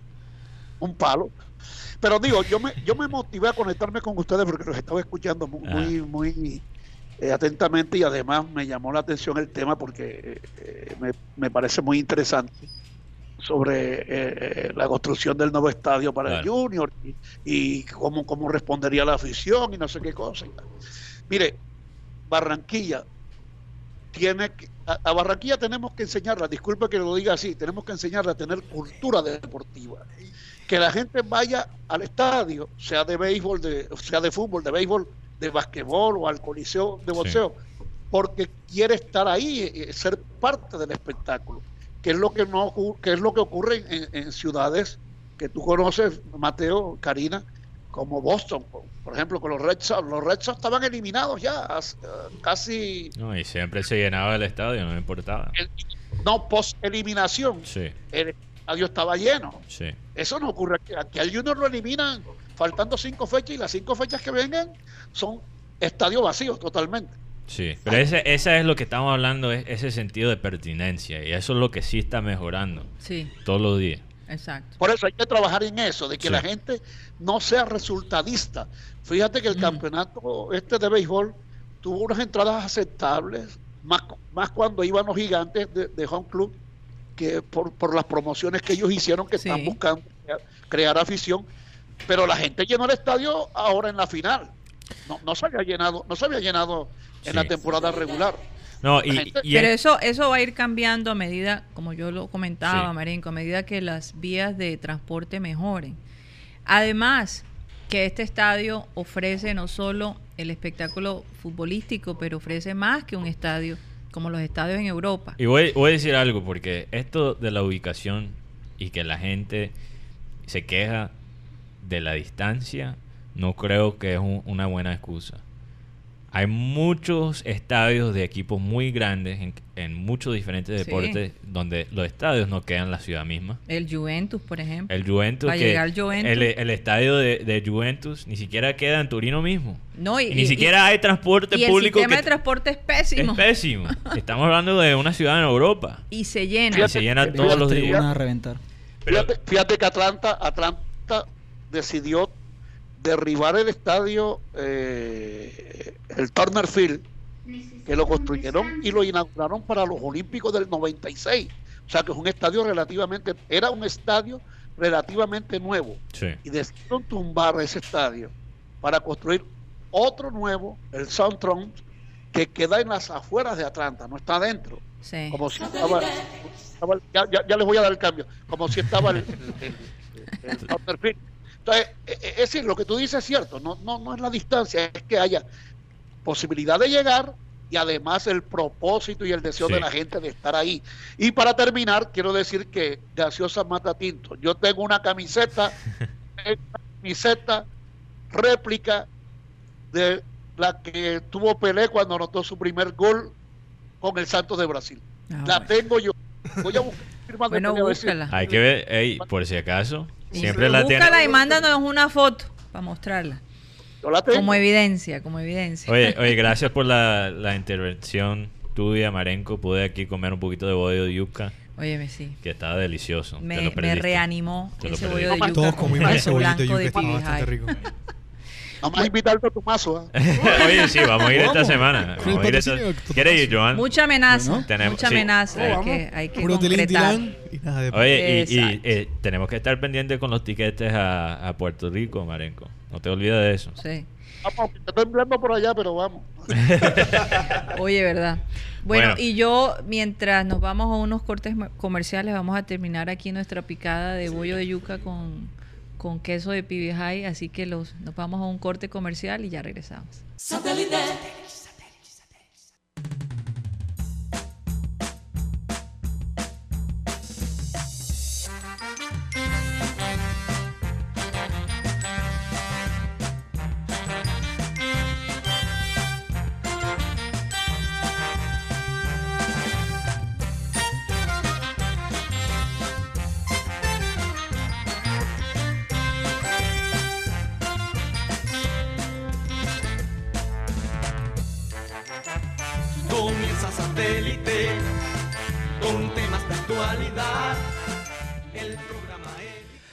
un palo. Pero digo, yo me, yo me motivé a conectarme con ustedes porque los estaba escuchando muy, muy eh, atentamente y además me llamó la atención el tema porque eh, me, me parece muy interesante sobre eh, la construcción del nuevo estadio para el Claro. Junior y, y cómo, cómo respondería la afición y no sé qué cosa. Mire, Barranquilla tiene que, a, a Barranquilla tenemos que enseñarla, disculpe que lo diga así, tenemos que enseñarla a tener cultura deportiva. Que la gente vaya al estadio, sea de béisbol, de, sea de fútbol, de béisbol, de basquetbol o al coliseo de Sí. boxeo, porque quiere estar ahí, eh, ser parte del espectáculo. Que es lo que no que es lo que ocurre en, en ciudades que tú conoces, Mateo, Karina, como Boston, por, ejemplo, con los Red Sox. Los Red Sox estaban eliminados ya, eh, casi, No, y siempre se llenaba el estadio, no importaba. el- no post-eliminación, Sí, el estadio estaba lleno. sí. Eso no ocurre aquí. Aquí al Junior lo eliminan faltando cinco fechas y las cinco fechas que vengan son estadios vacíos totalmente. Sí, pero ese, esa es lo que estamos hablando, es ese sentido de pertinencia. Y eso es lo que sí está mejorando Sí, todos los días. exacto. Por eso hay que trabajar en eso, de que Sí. la gente no sea resultadista. Fíjate que el Mm. campeonato este de béisbol tuvo unas entradas aceptables, más, más cuando iban los gigantes de, de Home Club, que por, por las promociones que ellos hicieron, que Sí. están buscando crear, crear afición. Pero la gente llenó el estadio ahora en la final. No, no se había llenado, no se había llenado en Sí. la temporada regular. No, y, gente- y Pero eso, eso va a ir cambiando a medida, como yo lo comentaba, Sí. Marenco, a medida que las vías de transporte mejoren. Además, que este estadio ofrece no solo el espectáculo futbolístico, pero ofrece más que un estadio, como los estadios en Europa. Y voy, voy a decir algo, porque esto de la ubicación y que la gente se queja de la distancia, no creo que es un- una buena excusa. Hay muchos estadios de equipos muy grandes en, en muchos diferentes Sí. deportes donde los estadios no quedan en la ciudad misma. El Juventus, por ejemplo. El Juventus, Va a que llegar Juventus. El, el estadio de, de Juventus ni siquiera queda en Turino mismo. No, y, Y ni y- siquiera hay transporte y el público sistema que de transporte es es pésimo. pésimo. [LAUGHS] Estamos hablando de una ciudad en Europa. Y se llena. Y se llena Fíjate, todos los fíjate, días. Van a reventar. Pero- Fíjate, fíjate que Atlanta, Atlanta decidió derribar el estadio, eh, el Turner Field, que lo construyeron y lo inauguraron para los Olímpicos del 96. O sea que es un estadio relativamente, era un estadio relativamente nuevo. Sí. Y decidieron tumbar ese estadio para construir otro nuevo, el Soundtron, que queda en las afueras de Atlanta, no está adentro Sí. como si estaba, estaba- ya, ya- ya les voy a dar el cambio, como si estaba el, el, el- el [LAUGHS] Turner Field. Entonces, e- e- es decir, lo que tú dices es cierto, no, no, no es la distancia, es que haya posibilidad de llegar y además el propósito y el deseo Sí. de la gente de estar ahí. Y para terminar, quiero decir que Gaseosa Mata Tinto, yo tengo una camiseta, [LAUGHS] una camiseta réplica de la que tuvo Pelé cuando anotó su primer gol con el Santos de Brasil. Ah, la bueno. tengo yo. Voy a buscar firma de Bueno, Pelé a ver si- búscala. Hay que ver, por si acaso, siempre la tiene. Búscala y mándanos una foto para mostrarla. Yo la tengo. Como evidencia, como evidencia. Oye, [LAUGHS] oye, gracias por la, la intervención tuya, Marenco. Pude aquí comer un poquito de bollo de yuca, Óyeme, sí. que estaba delicioso. Te Me, lo me reanimó Te lo ese bollo de yuca Todos con comimos ese bollito de blanco yuca, de estaba bastante rico. [LAUGHS] Vamos a invitarte a tu mazo. ¿ah? [LAUGHS] Oye, sí, vamos a ir esta semana. Vamos a ir esta- ¿Quieres ir, Joan? Mucha amenaza, Bueno. Tenemos- mucha sí. amenaza. Oh, hay que, hay que concretar. y nada de Oye, y, eh, tenemos que estar pendientes con los tiquetes a, a Puerto Rico, Marenco. No te olvides de eso. Sí. Vamos, te estoy enviando por allá, pero vamos. [LAUGHS] Oye, ¿verdad? Bueno, Bueno. y yo, mientras nos vamos a unos cortes comerciales, vamos a terminar aquí nuestra picada de bollo de yuca con, con queso de pibijay, así que los, nos vamos a un corte comercial y ya regresamos.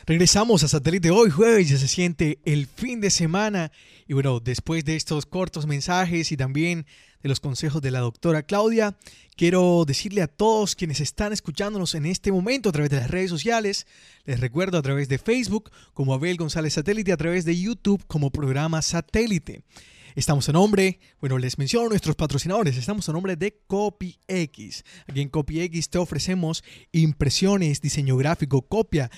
Regresamos a Satélite hoy jueves, ya se siente el fin de semana y bueno, después de estos cortos mensajes y también de los consejos de la doctora Claudia, quiero decirle a todos quienes están escuchándonos en este momento a través de las redes sociales, les recuerdo a través de Facebook como Abel González Satélite, a través de YouTube como programa Satélite. Estamos a nombre, bueno, les menciono nuestros patrocinadores, estamos a nombre de CopyX. Aquí en CopyX te ofrecemos impresiones, diseño gráfico, copia,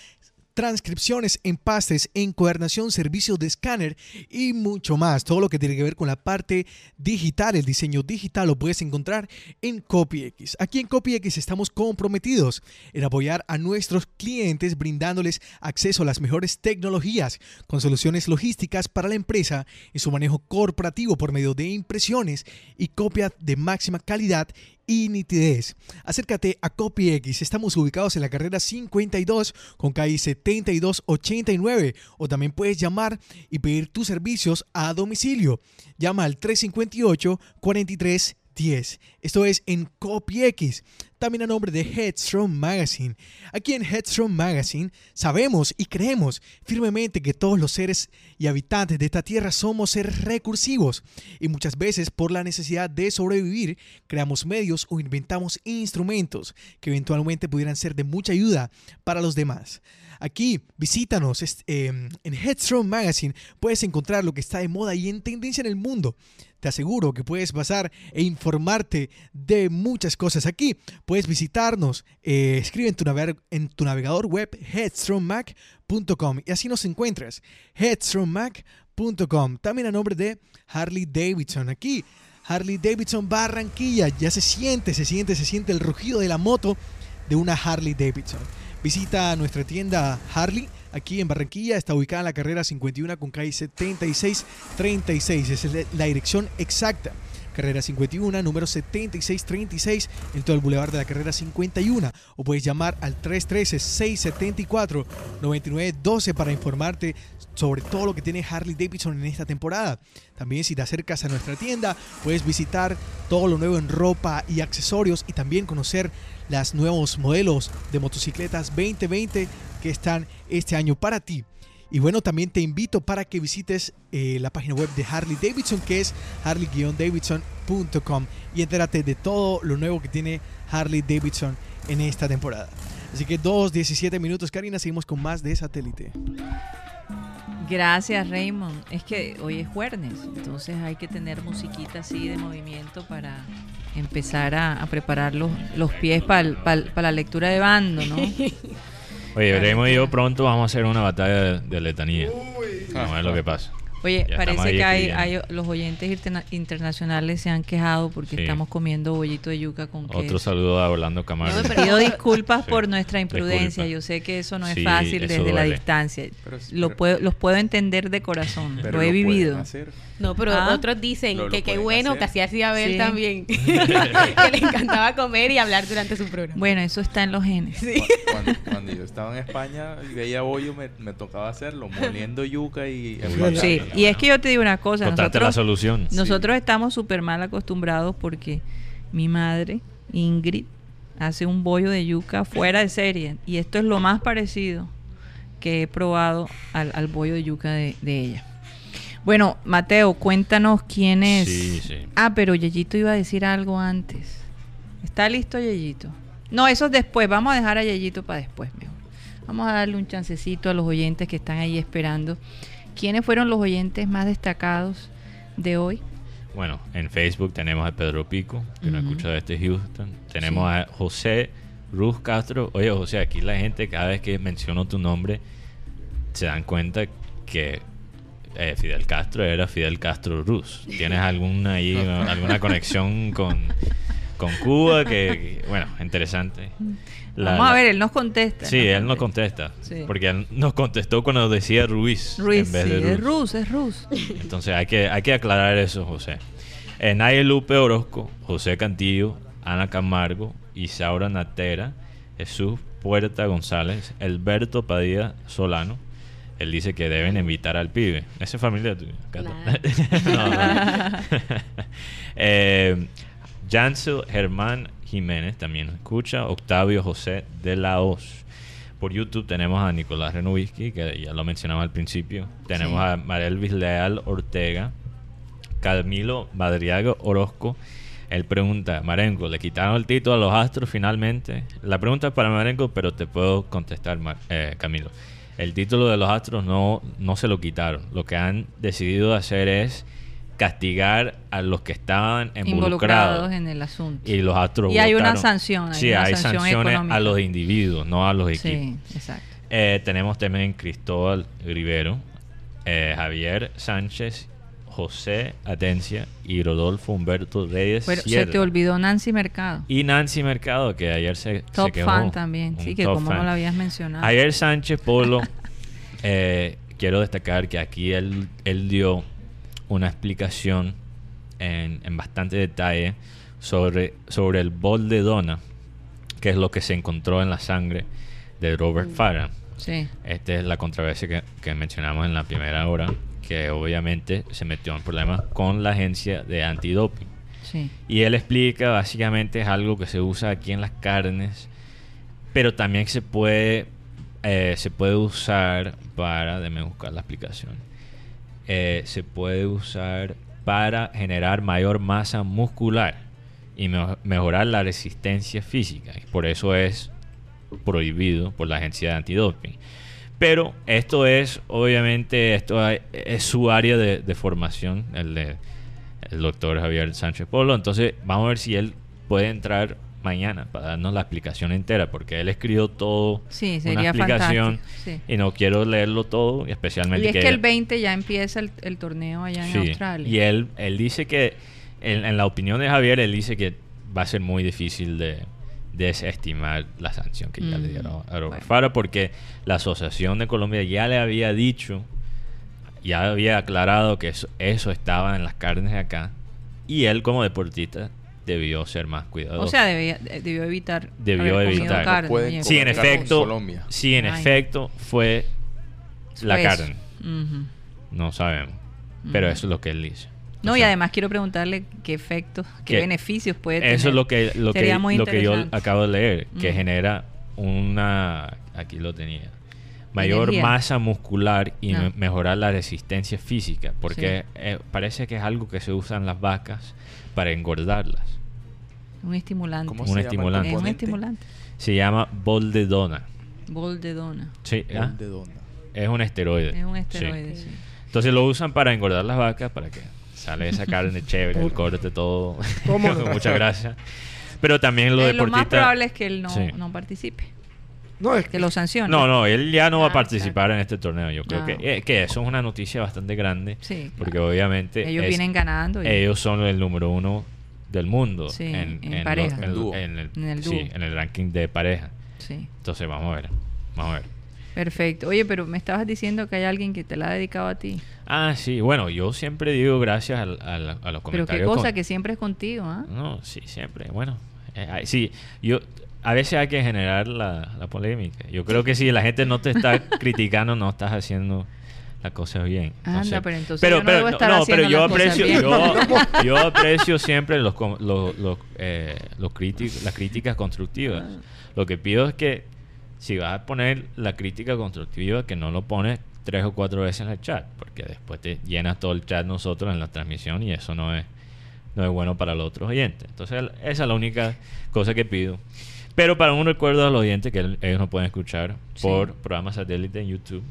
transcripciones, empastes, encuadernación, servicios de escáner y mucho más. Todo lo que tiene que ver con la parte digital, el diseño digital, lo puedes encontrar en CopyX. Aquí en CopyX estamos comprometidos en apoyar a nuestros clientes brindándoles acceso a las mejores tecnologías con soluciones logísticas para la empresa y su manejo corporativo por medio de impresiones y copia de máxima calidad y nitidez. Acércate a CopyX. Estamos ubicados en la carrera 52 con calle 7289 o también puedes llamar y pedir tus servicios a domicilio. Llama al 358 43 10. Esto es en CopyX, también a nombre de Headstrong Magazine. Aquí en Headstrong Magazine sabemos y creemos firmemente que todos los seres y habitantes de esta tierra somos seres recursivos y muchas veces por la necesidad de sobrevivir creamos medios o inventamos instrumentos que eventualmente pudieran ser de mucha ayuda para los demás. Aquí, visítanos em, en Headstrong Magazine. Puedes encontrar lo que está de moda y en tendencia en el mundo. Te aseguro que puedes pasar e informarte de muchas cosas aquí. Puedes visitarnos, eh, escribe en tu, tu navegador web headstrongmac.com y así nos encuentras. headstrongmac.com. También a nombre de Harley Davidson. Aquí, Harley Davidson Barranquilla. Ya se siente, se siente, se siente el rugido de la moto de una Harley Davidson. Visita nuestra tienda Harley aquí en Barranquilla. Está ubicada en la carrera 51 con calle 7636. Esa es la dirección exacta. Carrera 51, número 7636, en todo el bulevar de la carrera 51. O puedes llamar al 313-674-9912 para informarte sobre todo lo que tiene Harley Davidson en esta temporada. También si te acercas a nuestra tienda, puedes visitar todo lo nuevo en ropa y accesorios y también conocer los nuevos modelos de motocicletas 2020 que están este año para ti. Y bueno, también te invito para que visites eh, la página web de Harley Davidson, que es harley-davidson.com, y entérate de todo lo nuevo que tiene Harley Davidson en esta temporada. Así que 2, 17 minutos, Karina, seguimos con más de satélite. Gracias, Raymond. Es que hoy es jueves, entonces hay que tener musiquita así de movimiento para empezar a, preparar los, los pies para la lectura de bando, ¿no? [LAUGHS] Oye, Raymond y yo pronto vamos a hacer una batalla de, letanía. Vamos a ver lo que pasa. Oye, parece que hay, los oyentes internacionales se han quejado porque estamos comiendo bollito de yuca con queso. Otro saludo a Orlando Camargo. pido disculpas por nuestra imprudencia. Yo sé que eso no es fácil desde la distancia. lo puedo, los puedo entender de corazón. Lo he vivido. No, pero ¿Ah? otros dicen que qué bueno que así hacía ver también. [LAUGHS] [LAUGHS] que le encantaba comer y hablar durante su programa. Bueno, eso está en los genes. Cuando, yo estaba en España y veía bollo, me, tocaba hacerlo, moliendo yuca y... Sí, y es que yo te digo una cosa. Nosotros, la solución. Nosotros estamos súper mal acostumbrados porque mi madre, Ingrid, hace un bollo de yuca fuera de serie. Y esto es lo más parecido que he probado al, bollo de yuca de ella. Bueno, Mateo, cuéntanos quién es. Sí, sí. Ah, pero Yeyito iba a decir algo antes. ¿Está listo, Yeyito? No, eso es después. Vamos a dejar a Yeyito para después, mejor. Vamos a darle un chancecito a los oyentes que están ahí esperando. ¿Quiénes fueron los oyentes más destacados de hoy? Bueno, en Facebook tenemos a Pedro Pico, que nos escucha desde Houston. Tenemos a José Ruz Castro. Oye, José, aquí la gente cada vez que menciono tu nombre se dan cuenta que eh, Fidel Castro era Fidel Castro Rus. ¿Tienes alguna, ahí, [LAUGHS] alguna conexión con, con Cuba? Que, bueno, interesante. Vamos a ver, él nos contesta. Sí, él nos contesta. Porque él nos contestó cuando decía Ruiz. Ruiz, en vez sí, de Rus. es Rus, es Rus. Entonces hay que, hay que aclarar eso, José. En Lupe Orozco, José Cantillo, Ana Camargo, Isaura Natera, Jesús Puerta González, Alberto Padilla Solano, él dice que deben invitar al pibe. Esa es familia tuya. [LAUGHS] [LAUGHS] eh, Jansel Germán Jiménez también escucha. Octavio José de la Hoz. Por YouTube tenemos a Nicolás Renovisky, que ya lo mencionaba al principio. Tenemos a Marelvis Leal Ortega. Camilo Madriago Orozco. Él pregunta, Marengo, ¿le quitaron el título a los Astros finalmente? La pregunta es para Marengo, pero te puedo contestar, eh, Camilo el título de los Astros no, no se lo quitaron. Lo que han decidido hacer es castigar a los que estaban involucrados, en el asunto. Y los Astros Y hay una sanción. sí, hay sanciones a los individuos, no a los equipos. Sí, exacto. eh, tenemos también Cristóbal Rivero, eh, Javier Sánchez, José Atencia y Rodolfo Humberto Reyes. Pero se te olvidó Nancy Mercado. Y Nancy Mercado, que ayer se, top fan también, sí, que como no lo habías mencionado. Javier Sánchez Polo, [LAUGHS] eh, quiero destacar que aquí él, él dio una explicación en, en, bastante detalle sobre, sobre el bol de dona, que es lo que se encontró en la sangre de Robert mm. Farah. Sí. Esta es la controversia que, que, mencionamos en la primera hora, que obviamente se metió en problemas con la agencia de antidoping. Sí. Y él explica, básicamente es algo que se usa aquí en las carnes, pero también se puede, eh, se puede usar para, déjame buscar la explicación, eh, se puede usar para generar mayor masa muscular y mejorar la resistencia física. Y por eso es prohibido por la agencia de antidoping. Pero esto es, obviamente, esto es su área de, formación, el de el doctor Javier Sánchez Polo. Entonces, vamos a ver si él puede entrar mañana para darnos la explicación entera, porque él escribió todo, sí, sería una explicación, y no quiero leerlo todo, especialmente y es que, el 20 ya empieza el, torneo allá en Australia. Y él, él dice que, en, la opinión de Javier, él dice que va a ser muy difícil de, desestimar la sanción que ya le dieron a Robert Fara porque la Asociación de Colombia ya le había dicho, ya había aclarado que eso, eso estaba en las carnes de acá y él como deportista debió ser más cuidadoso. O sea, debió evitar. Debió evitar. sí, en efecto, sí, en efecto fue la carne. No sabemos. Pero eso es lo que él dice. No, y además quiero preguntarle qué efectos, qué beneficios puede tener. Eso es lo que, lo que, lo que yo acabo de leer, que genera una, aquí lo tenía, mayor masa muscular y mejorar la resistencia física, porque eh, parece que es algo que se usa en las vacas para engordarlas. Un estimulante. un estimulante. Es un estimulante. Se llama bol de dona. Bol de dona. Sí, ¿ah? de dona. Es un esteroide. Es un esteroide, sí. Entonces lo usan para engordar las vacas para que sale esa carne chévere, el corte, todo. [LAUGHS] Muchas gracias. Pero también lo eh, deportista... Lo más probable es que él no, no participe. No, es que lo sancione. No, no, él ya no va a ah, participar en este torneo. Yo creo que, ah. eh, que eso es una noticia bastante grande. Sí, porque obviamente... Ellos vienen ganando. Ellos son el número uno del mundo sí, en, en, pareja. en, el, en, el, sí, en el ranking de pareja. Sí. Entonces vamos a ver. Vamos a ver. Perfecto. Oye, pero me estabas diciendo que hay alguien que te la ha dedicado a ti. Ah, sí. Bueno, yo siempre digo gracias a, los comentarios. Pero qué cosa, que siempre es contigo, ¿ah? No, sí, siempre. Bueno, eh, sí, yo... A veces hay que generar la, la polémica. Yo creo que si la gente no te está [LAUGHS] criticando, no estás haciendo las cosas bien. Anda, pero entonces pero, yo no, pero, no, pero yo aprecio, yo, [LAUGHS] yo, aprecio siempre los, los, los, eh, los las críticas constructivas. Ah. Lo que pido es que si vas a poner la crítica constructiva, que no lo pones tres o cuatro veces en el chat, porque después te llenas todo el chat nosotros en la transmisión y eso no es, no es bueno para los otros oyentes. Entonces, esa es la única cosa que pido. Pero para un recuerdo a los oyentes que ellos nos pueden escuchar por programa satélite en YouTube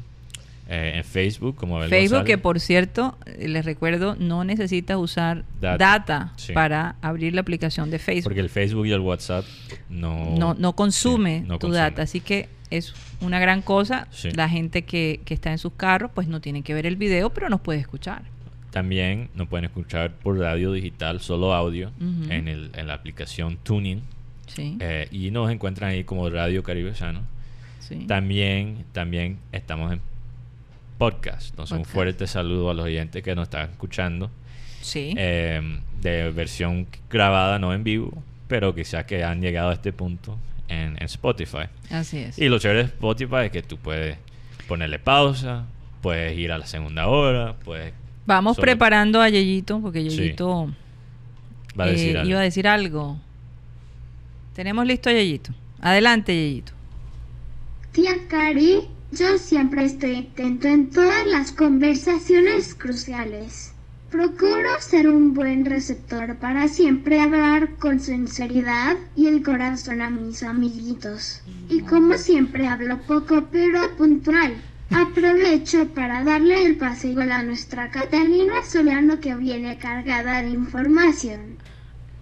eh, en Facebook como Abel Facebook que por cierto eh, les recuerdo no necesitas usar data, para abrir la aplicación de Facebook. Porque el Facebook y el WhatsApp no no, consume tu data así que es una gran cosa. La gente que, que está en sus carros pues no tiene que ver el video pero nos puede escuchar. También nos pueden escuchar por radio digital solo audio en, el, en la aplicación Tuning. Eh, y nos encuentran ahí como Radio Caribe Sano. También también estamos en podcast. Entonces, un fuerte saludo a los oyentes que nos están escuchando. Sí. Em, de versión grabada, no en vivo, pero quizás que han llegado a este punto en, Spotify. Así es. Y lo chévere de Spotify es que tú puedes ponerle pausa, puedes ir a la segunda hora, puedes... Vamos preparando a Yeyito, porque Yeyito Va a decir eh, iba a decir algo. Tenemos listo a Yeyito. Adelante, Yeyito. Tía Cari, yo siempre estoy atento en todas las conversaciones cruciales. Procuro ser un buen receptor para siempre hablar con sinceridad y el corazón a mis amiguitos. Y como siempre hablo poco pero puntual. Aprovecho para darle el paseo a nuestra Catalina Solano que viene cargada de información.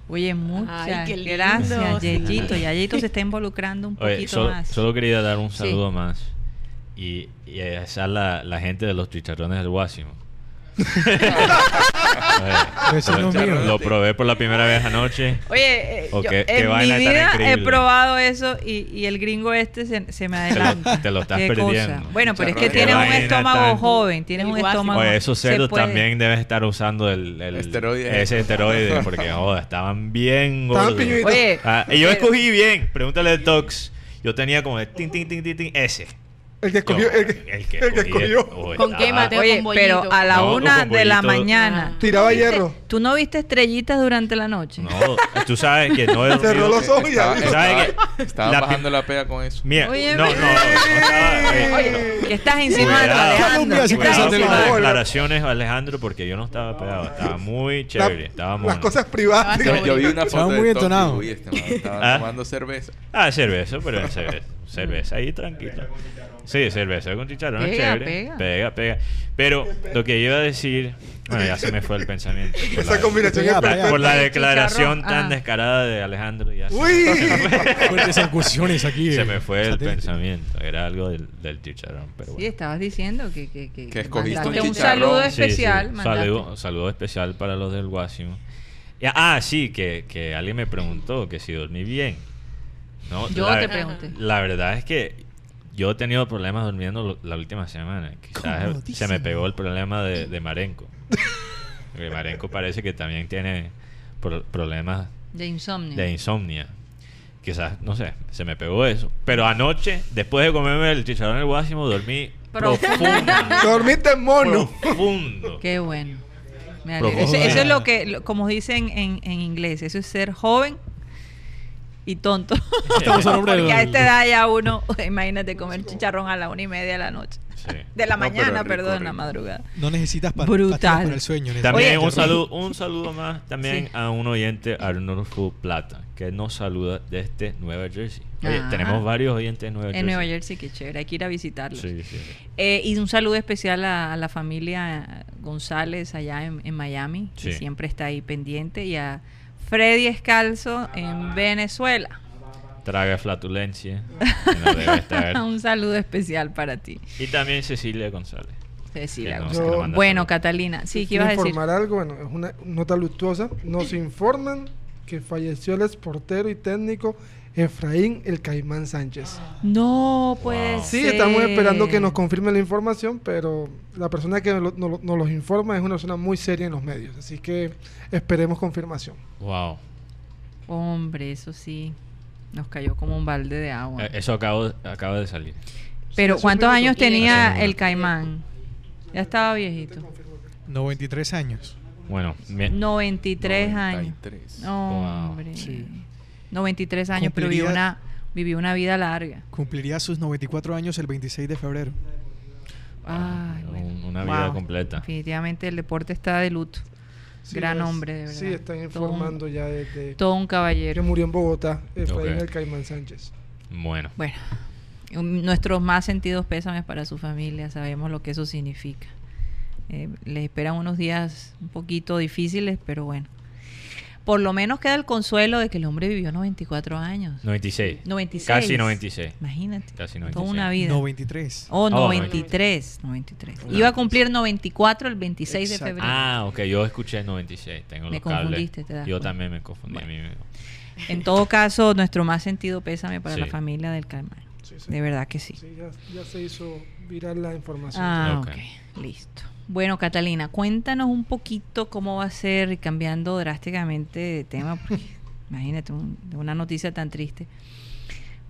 Oye, muchas gracias, Yeyito. Yeyito se está involucrando un poquito más. Solo quería dar un saludo más Y, y esa es la, la gente de los chicharrones del Guásimo. [LAUGHS] lo probé por la primera vez anoche. Oye, eh, yo, en mi vida he probado eso y, y el gringo este se, se me adelanta. Te lo, estás perdiendo. Bueno, pero es que tienes un estómago joven, tienes un estómago. Oye, esos cerdos también deben estar usando el, el esteroide. ese esteroide [LAUGHS] porque joda, estaban bien gordos. Oye, ah, y yo escogí bien. Pregúntale al Tox. Yo tenía como de tin, tin, tin, tin, tin, ese. El que escogió. el, que, el que, escogió. ¿Con qué Mateo? Oye, pero a la una de la mañana. Ah. Tiraba hierro. ¿Tú no viste estrellitas durante la noche? No, tú sabes que no he Cerró los ojos y ¿Sabes que Estaba bajando la pega con eso. Mira, oye, no, no, no, Oye, ¿qué estás insinuando, Alejandro? las declaraciones, Alejandro, porque yo no estaba pegado. Estaba muy chévere. Estaba muy Las cosas privadas. Yo, vi una foto muy entonado. Estaba ¿Ah? tomando cerveza. Ah, cerveza, pero cerveza. Cerveza ahí tranquilo. Sí, cerveza con chicharrón pega, chévere. Pega. pega, pega. Pero lo que iba a decir, bueno, ya se me fue el pensamiento. [LAUGHS] Esa combinación es Por la declaración tan ah. descarada de Alejandro. Ya Uy, [LAUGHS] fuertes incursiones aquí. Se me fue el pensamiento. Era algo del, del chicharrón. Pero bueno. Sí, estabas diciendo que, que, que, que escogiste un, un saludo especial. Sí, Saludo, saludo especial para los del Guasimo. Ah, sí, que, que alguien me preguntó que si dormí bien. No, Yo te pregunté. La verdad es que yo he tenido problemas durmiendo la última semana. Quizás se me pegó el problema de, Marenco. Porque Marenco parece que también tiene problemas de insomnio. De insomnia. Quizás, no sé, se me pegó eso. Pero anoche, después de comerme el chicharrón el guásimo, dormí profundo. Dormiste mono. Profundo. Qué bueno. Eso, es lo que, como dicen en, en inglés, eso es ser joven y tonto. [LAUGHS] Porque a esta edad ya uno, [LAUGHS] imagínate comer chicharrón a la una y media de la noche. [LAUGHS] De la mañana, perdón, la madrugada. No necesitas para, Brutal. el sueño. También un saludo, un saludo más también a un oyente Arnulfo Plata, que nos saluda desde Nueva Jersey. Ah. tenemos varios oyentes en Nueva Jersey. En Nueva Jersey, qué chévere, hay que ir a visitarlos. Eh, y un saludo especial a, la familia González allá en, en Miami, que siempre está ahí pendiente, y a Freddy Escalzo en Venezuela. Traga flatulencia. [LAUGHS] Un saludo especial para ti. Y también Cecilia González. Cecilia González. bueno, Catalina, sí, ¿qué ibas a decir? informar algo, bueno, es una nota luctuosa. Nos informan que falleció el exportero y técnico Efraín el Caimán Sánchez. No, pues. Sí, estamos esperando que nos confirme la información, pero la persona que nos, lo, los informa es una persona muy seria en los medios. Así que esperemos confirmación. Wow. Hombre, eso sí. Nos cayó como un balde de agua. Eh, eso acaba, acaba de salir. Pero, ¿cuántos años tenía el Caimán? Ya estaba viejito. 93 años. Bueno, 93 años. Hombre. Sí. 93 años, pero vivió una, vivió una vida larga. Cumpliría sus 94 años el 26 de febrero. una vida completa. Definitivamente el deporte está de luto. Gran hombre, de verdad. Sí, están informando ya desde... Todo un caballero. Que murió en Bogotá, Efraín el Caimán Sánchez. Bueno. Bueno, nuestros más sentidos pésames para su familia, sabemos lo que eso significa. Eh, les esperan unos días un poquito difíciles, pero bueno, por lo menos queda el consuelo de que el hombre vivió 94 años. 96. 96. Casi 96. Imagínate. Casi 96. Toda una vida. 93. Oh, 93. 93. Iba a cumplir 94 el 26 de febrero. Ah, ok. Yo escuché 96. Tengo me confundiste, te Yo también me confundí a mí mismo. En todo caso, nuestro más sentido pésame para la familia del Calmar. De verdad que sí. sí ya, ya, se hizo viral la información. Ah, ok. Listo. Bueno, Catalina, cuéntanos un poquito cómo va a ser cambiando drásticamente de tema, porque [LAUGHS] imagínate una noticia tan triste.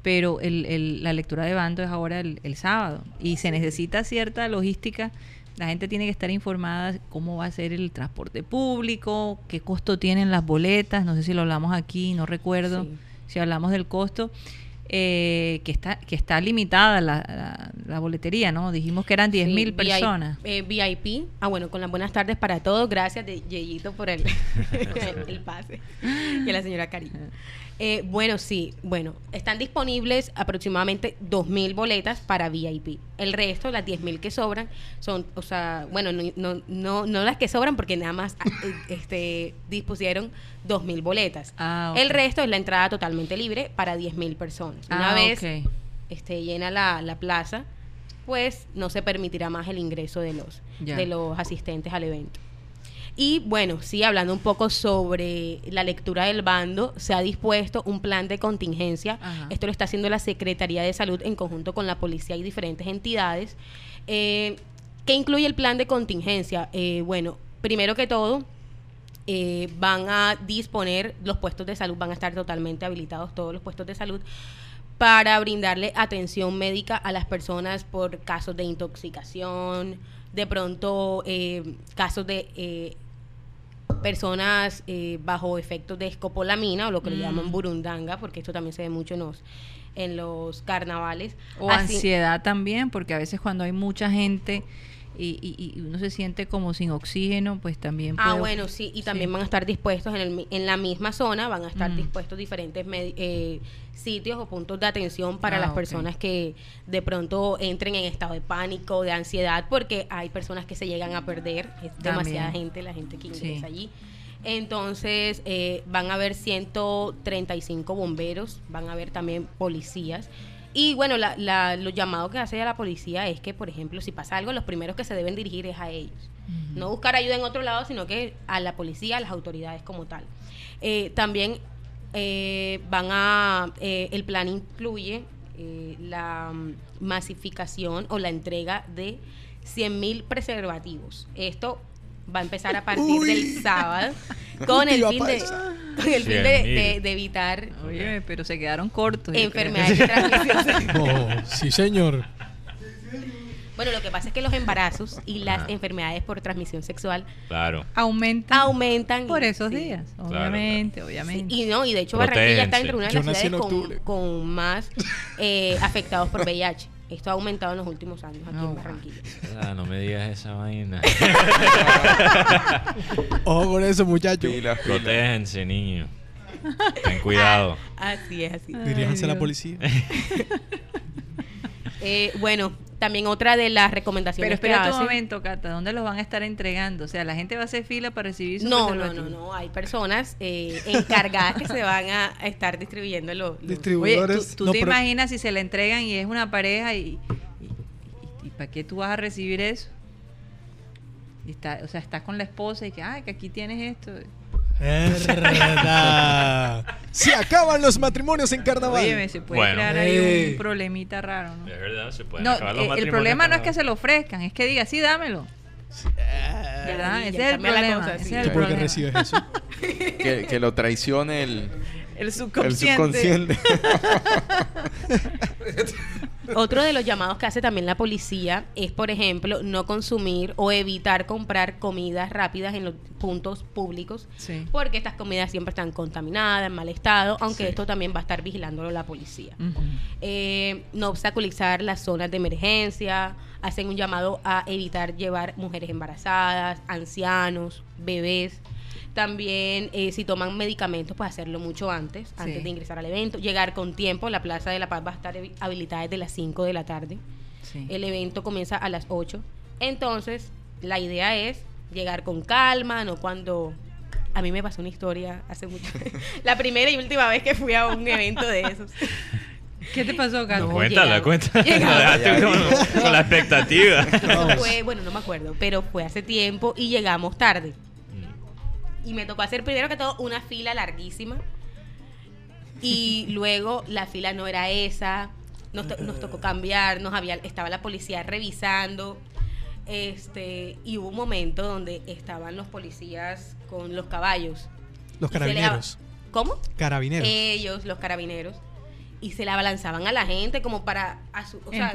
Pero el, la lectura de bando es ahora el, sábado y se necesita cierta logística. La gente tiene que estar informada cómo va a ser el transporte público, qué costo tienen las boletas. No sé si lo hablamos aquí, no recuerdo si hablamos del costo eh, que está que está limitada la, la, boletería, ¿no? Dijimos que eran 10.000 mil personas. VIP. Eh, ah, bueno, con las buenas tardes para todos. Gracias, de Yeyito, por el, [LAUGHS] el, pase. Y a la señora Karina. Eh, bueno, sí, bueno, están disponibles aproximadamente 2.000 boletas para VIP. El resto, las 10.000 que sobran, son, o sea, bueno, no, no, no, no, las que sobran porque nada más eh, este, dispusieron 2.000 boletas. Ah, El resto es la entrada totalmente libre para 10.000 personas. Una ah, vez este, llena la, la plaza, pues no se permitirá más el ingreso de los, de los asistentes al evento. Y bueno, sí, hablando un poco sobre la lectura del bando, se ha dispuesto un plan de contingencia. Ajá. Esto lo está haciendo la Secretaría de Salud en conjunto con la policía y diferentes entidades. Eh, ¿Qué incluye el plan de contingencia? Eh, bueno, primero que todo, eh, van a disponer, los puestos de salud van a estar totalmente habilitados, todos los puestos de salud, para brindarle atención médica a las personas por casos de intoxicación, de pronto eh, casos de eh, personas eh, bajo efectos de escopolamina o lo que le Mm. llaman burundanga, porque esto también se ve mucho en los, en los carnavales. O Así- ansiedad también, porque a veces cuando hay mucha gente y, y- y uno se siente como sin oxígeno, pues también Ah, bueno, sí, y también Sí. van a estar dispuestos en, el en la misma zona, van a estar Mm. dispuestos diferentes eh, sitios o puntos de atención para Ah, las personas que de pronto entren en estado de pánico, de ansiedad, porque hay personas que se llegan a perder, es demasiada gente, la gente que Sí. ingresa allí. Entonces, eh, van a haber 135 bomberos, van a haber también policías. Y bueno, la, la- lo llamado que hace a la policía es que, por ejemplo, si pasa algo, los primeros que se deben dirigir es a ellos. No buscar ayuda en otro lado, sino que a la policía, a las autoridades como tal. Eh, también eh, van a, eh, el plan incluye eh, la masificación o la entrega de 100.000 preservativos. Esto va a empezar a partir Uy. del sábado [LAUGHS] con el fin de. Con el fin de, 100.000. de- de evitar Oye, pero se quedaron cortos. enfermedades de transmisión sexual. [LAUGHS] Oh, sí, señor. Bueno, lo que pasa es que los embarazos y las Ah. enfermedades por transmisión sexual Claro. Aumentan aumentan por esos sí. días, Claro, obviamente, Sí, obviamente. y no, y de hecho Barranquilla está entre una de las ciudades con, con más eh, afectados por VIH. Esto ha aumentado en los últimos años aquí Oh, en. Barranquilla. Ah, no me digas esa vaina. [LAUGHS] Ojo con eso, muchachos. Protéjense, niños. Ten cuidado. Ah, así es, así. Diríjanse a la policía. [LAUGHS] Eh, bueno, también otra de las recomendaciones Pero espera que un momento, Cata, ¿dónde los van a estar entregando? O sea, la gente va a hacer fila para recibir su No, no, no, no. Hay personas eh, encargadas que se van a estar distribuyendo los... los- Oye, Distribuidores. ¿tú, tú No, te pero- imaginas si se la entregan y es una pareja y, y, y- y para qué tú vas a recibir eso? Y está, o sea, estás con la esposa y que, ay, que aquí tienes esto. Verdad. Se acaban los matrimonios en carnaval. Oye, se puede Bueno. crear ahí un problemita raro, ¿no? De verdad, se pueden No, acabar los eh, el matrimonios problema no es que se lo ofrezcan, es que diga, sí, dámelo. ¿Verdad? ya Ese es el problema. cosa, ese sí. es ¿Tú el por qué problema. recibes eso? [LAUGHS] Que, que lo traicione el, El el subconsciente. [LAUGHS] Otro de los llamados que hace también la policía es, por ejemplo, no consumir o evitar comprar comidas rápidas en los puntos públicos, Sí. porque estas comidas siempre están contaminadas, en mal estado, aunque Sí. esto también va a estar vigilándolo la policía. Eh, no obstaculizar las zonas de emergencia, hacen un llamado a evitar llevar mujeres embarazadas, ancianos, bebés. También, eh, si toman medicamentos, pues hacerlo mucho antes, antes Sí. de ingresar al evento. Llegar con tiempo, la Plaza de la Paz va a estar habi- habilitada desde las 5 de la tarde. Sí. El evento comienza a las 8. Entonces, la idea es llegar con calma, no cuando... A mí me pasó una historia hace mucho. [LAUGHS] la primera y última vez que fui a un evento de esos. ¿Qué te pasó, Cata? No, Cuéntala, cuéntala. [LAUGHS] con, con la expectativa. [LAUGHS] Fue, bueno, no me acuerdo, pero fue hace tiempo y llegamos tarde. Y me tocó hacer primero que todo una fila larguísima. Y [LAUGHS] luego la fila no era esa. Nos, to- nos tocó cambiar, nos había, estaba la policía revisando. Este, y hubo un momento donde estaban los policías con los caballos. Los carabineros. ¿Cómo? Carabineros. Ellos, los carabineros, y se la abalanzaban a la gente como para o sea,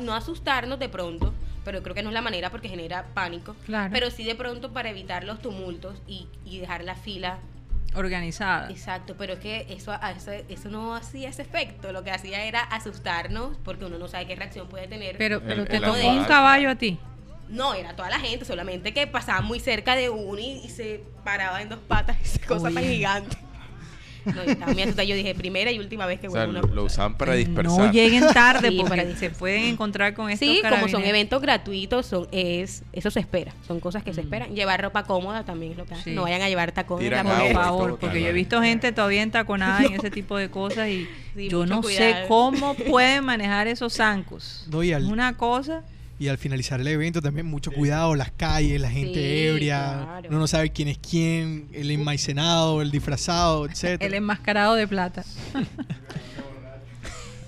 no asustarnos de pronto, pero creo que no es la manera porque genera pánico. Claro. Pero sí de pronto para evitar los tumultos y, y dejar la fila. Organizada. Exacto, pero es que eso, a- eso, eso no hacía ese efecto. Lo que hacía era asustarnos porque uno no sabe qué reacción puede tener. Pero, pero El- te el un caballo a ti. No, era toda la gente, solamente que pasaban muy cerca de uno y, y se paraba en dos patas, esa cosa tan gigante. No, asustada. Yo dije, primera y última vez que O sea, vuelvo lo, una lo usaban para No dispersar. lleguen [LAUGHS] tarde Sí, porque se pueden encontrar con estos Sí, como son eventos gratuitos, son, es, eso se espera. Son cosas que se Mm. esperan. Llevar ropa cómoda también es lo que hacen. Sí. No vayan a llevar tacones. Por favor, todo, porque yo he visto gente todavía entaconada en [LAUGHS] ese tipo de cosas y Sí, yo no sé cómo [LAUGHS] pueden manejar esos zancos. No, y al- Es una cosa. Y al finalizar el evento también mucho cuidado, las calles, la gente Sí, ebria, claro. uno no sabe quién es quién, el enmaicenado, el disfrazado, [LAUGHS] etc. El enmascarado de plata.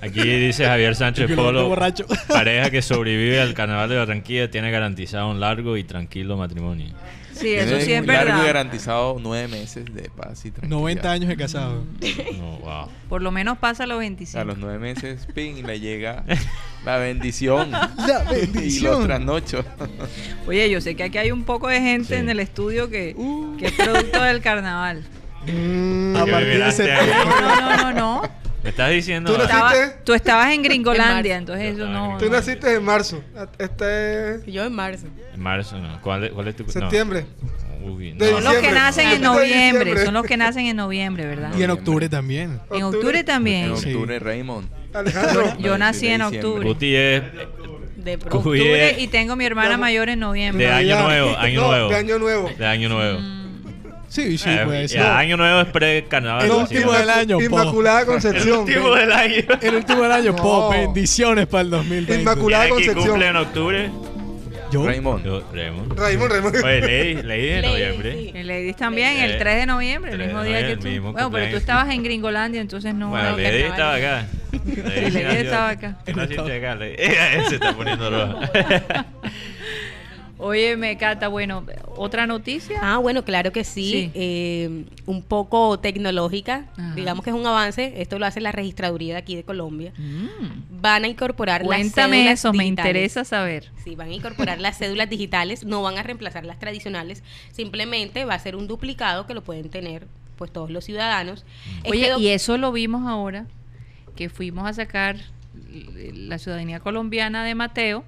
Aquí dice Javier Sánchez Polo, borracho. pareja que sobrevive al carnaval de Barranquilla tiene garantizado un largo y tranquilo matrimonio. Sí, eso sí es un largo y verdad. garantizado nueve meses de paz y tranquilidad. 90 años de casado. [LAUGHS] No, wow. Por lo menos pasa los A 25. los nueve meses, ping, le llega [LAUGHS] la bendición. La y lo bendición. trasnocho. [LAUGHS] Oye, yo sé que aquí hay un poco de gente Sí. en el estudio que, que es producto del carnaval. Mm, A partir de septiembre. No, no, no, no. Me estás diciendo. Tú no Estaba- ¿Naciste? [LAUGHS] tú estabas en Gringolandia, En entonces Yo eso estaba en no. Tú naciste en marzo. Este es Yo en marzo. En marzo, no. ¿Cuál, es- cuál es tu no. septiembre. Uy, De no, Son los que nacen en noviembre, son los que nacen en noviembre, ¿verdad? Y en octubre también. En octubre también. En Sí. octubre, Raymond. Alejandro. Yo No, nací en octubre. Guti es De Octubre y tengo mi hermana mayor en noviembre. de año nuevo, año No, nuevo. de año nuevo. De año nuevo. Sí, sí, Eh, puede ya, ser. año nuevo es pre-carnaval. El último ¿no? del año, po. Inmaculada El Concepción. último del año. El último del año, No. po, bendiciones para el 2020. Inmaculada ¿Quién aquí Concepción. cumple en octubre? ¿Yo? Raymond. Yo, Raymond. Raymond, Raymond. Oye, Lady, Lady de Lady, noviembre. sí. Y Ladies también, Eh, el 3 de noviembre, el mismo día que tú. el mismo Bueno, pero tú estabas en Gringolandia, entonces no. Bueno, no, Lady carnaval. estaba acá. Lady Lady estaba acá. Lady. [LAUGHS] Él se está poniendo rojo. [LAUGHS] Oye, me Cata, bueno, otra noticia. Ah, bueno, claro que sí. Sí. Eh, un poco tecnológica. Ajá. Digamos que es un avance. Esto lo hace la registraduría de aquí de Colombia. Mm. Van a incorporar las Cuéntame cédulas eso, me digitales. interesa saber. Sí, van a incorporar las cédulas digitales, no van a reemplazar las tradicionales, simplemente va a ser un duplicado que lo pueden tener pues todos los ciudadanos. Oye, Este y eso lo vimos ahora, que fuimos a sacar la ciudadanía colombiana de Mateo,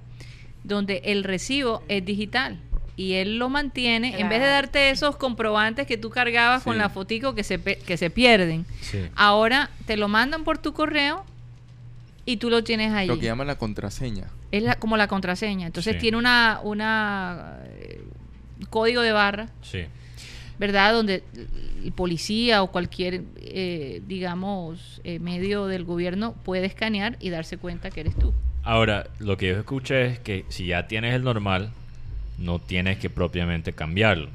donde el recibo es digital. Y él lo mantiene, en vez de darte esos comprobantes que tú cargabas con la fotico que se, pe- que se pierden, Sí. ahora te lo mandan por tu correo y tú lo tienes ahí. Lo que llaman la contraseña. Es la- como la contraseña. Entonces Sí. tiene una, una eh, código de barra, Sí. ¿verdad? Donde el policía o cualquier, eh, digamos, eh, medio del gobierno puede escanear y darse cuenta que eres tú. Ahora, lo que yo escuché es que si ya tienes el normal, no tienes que propiamente cambiarlo.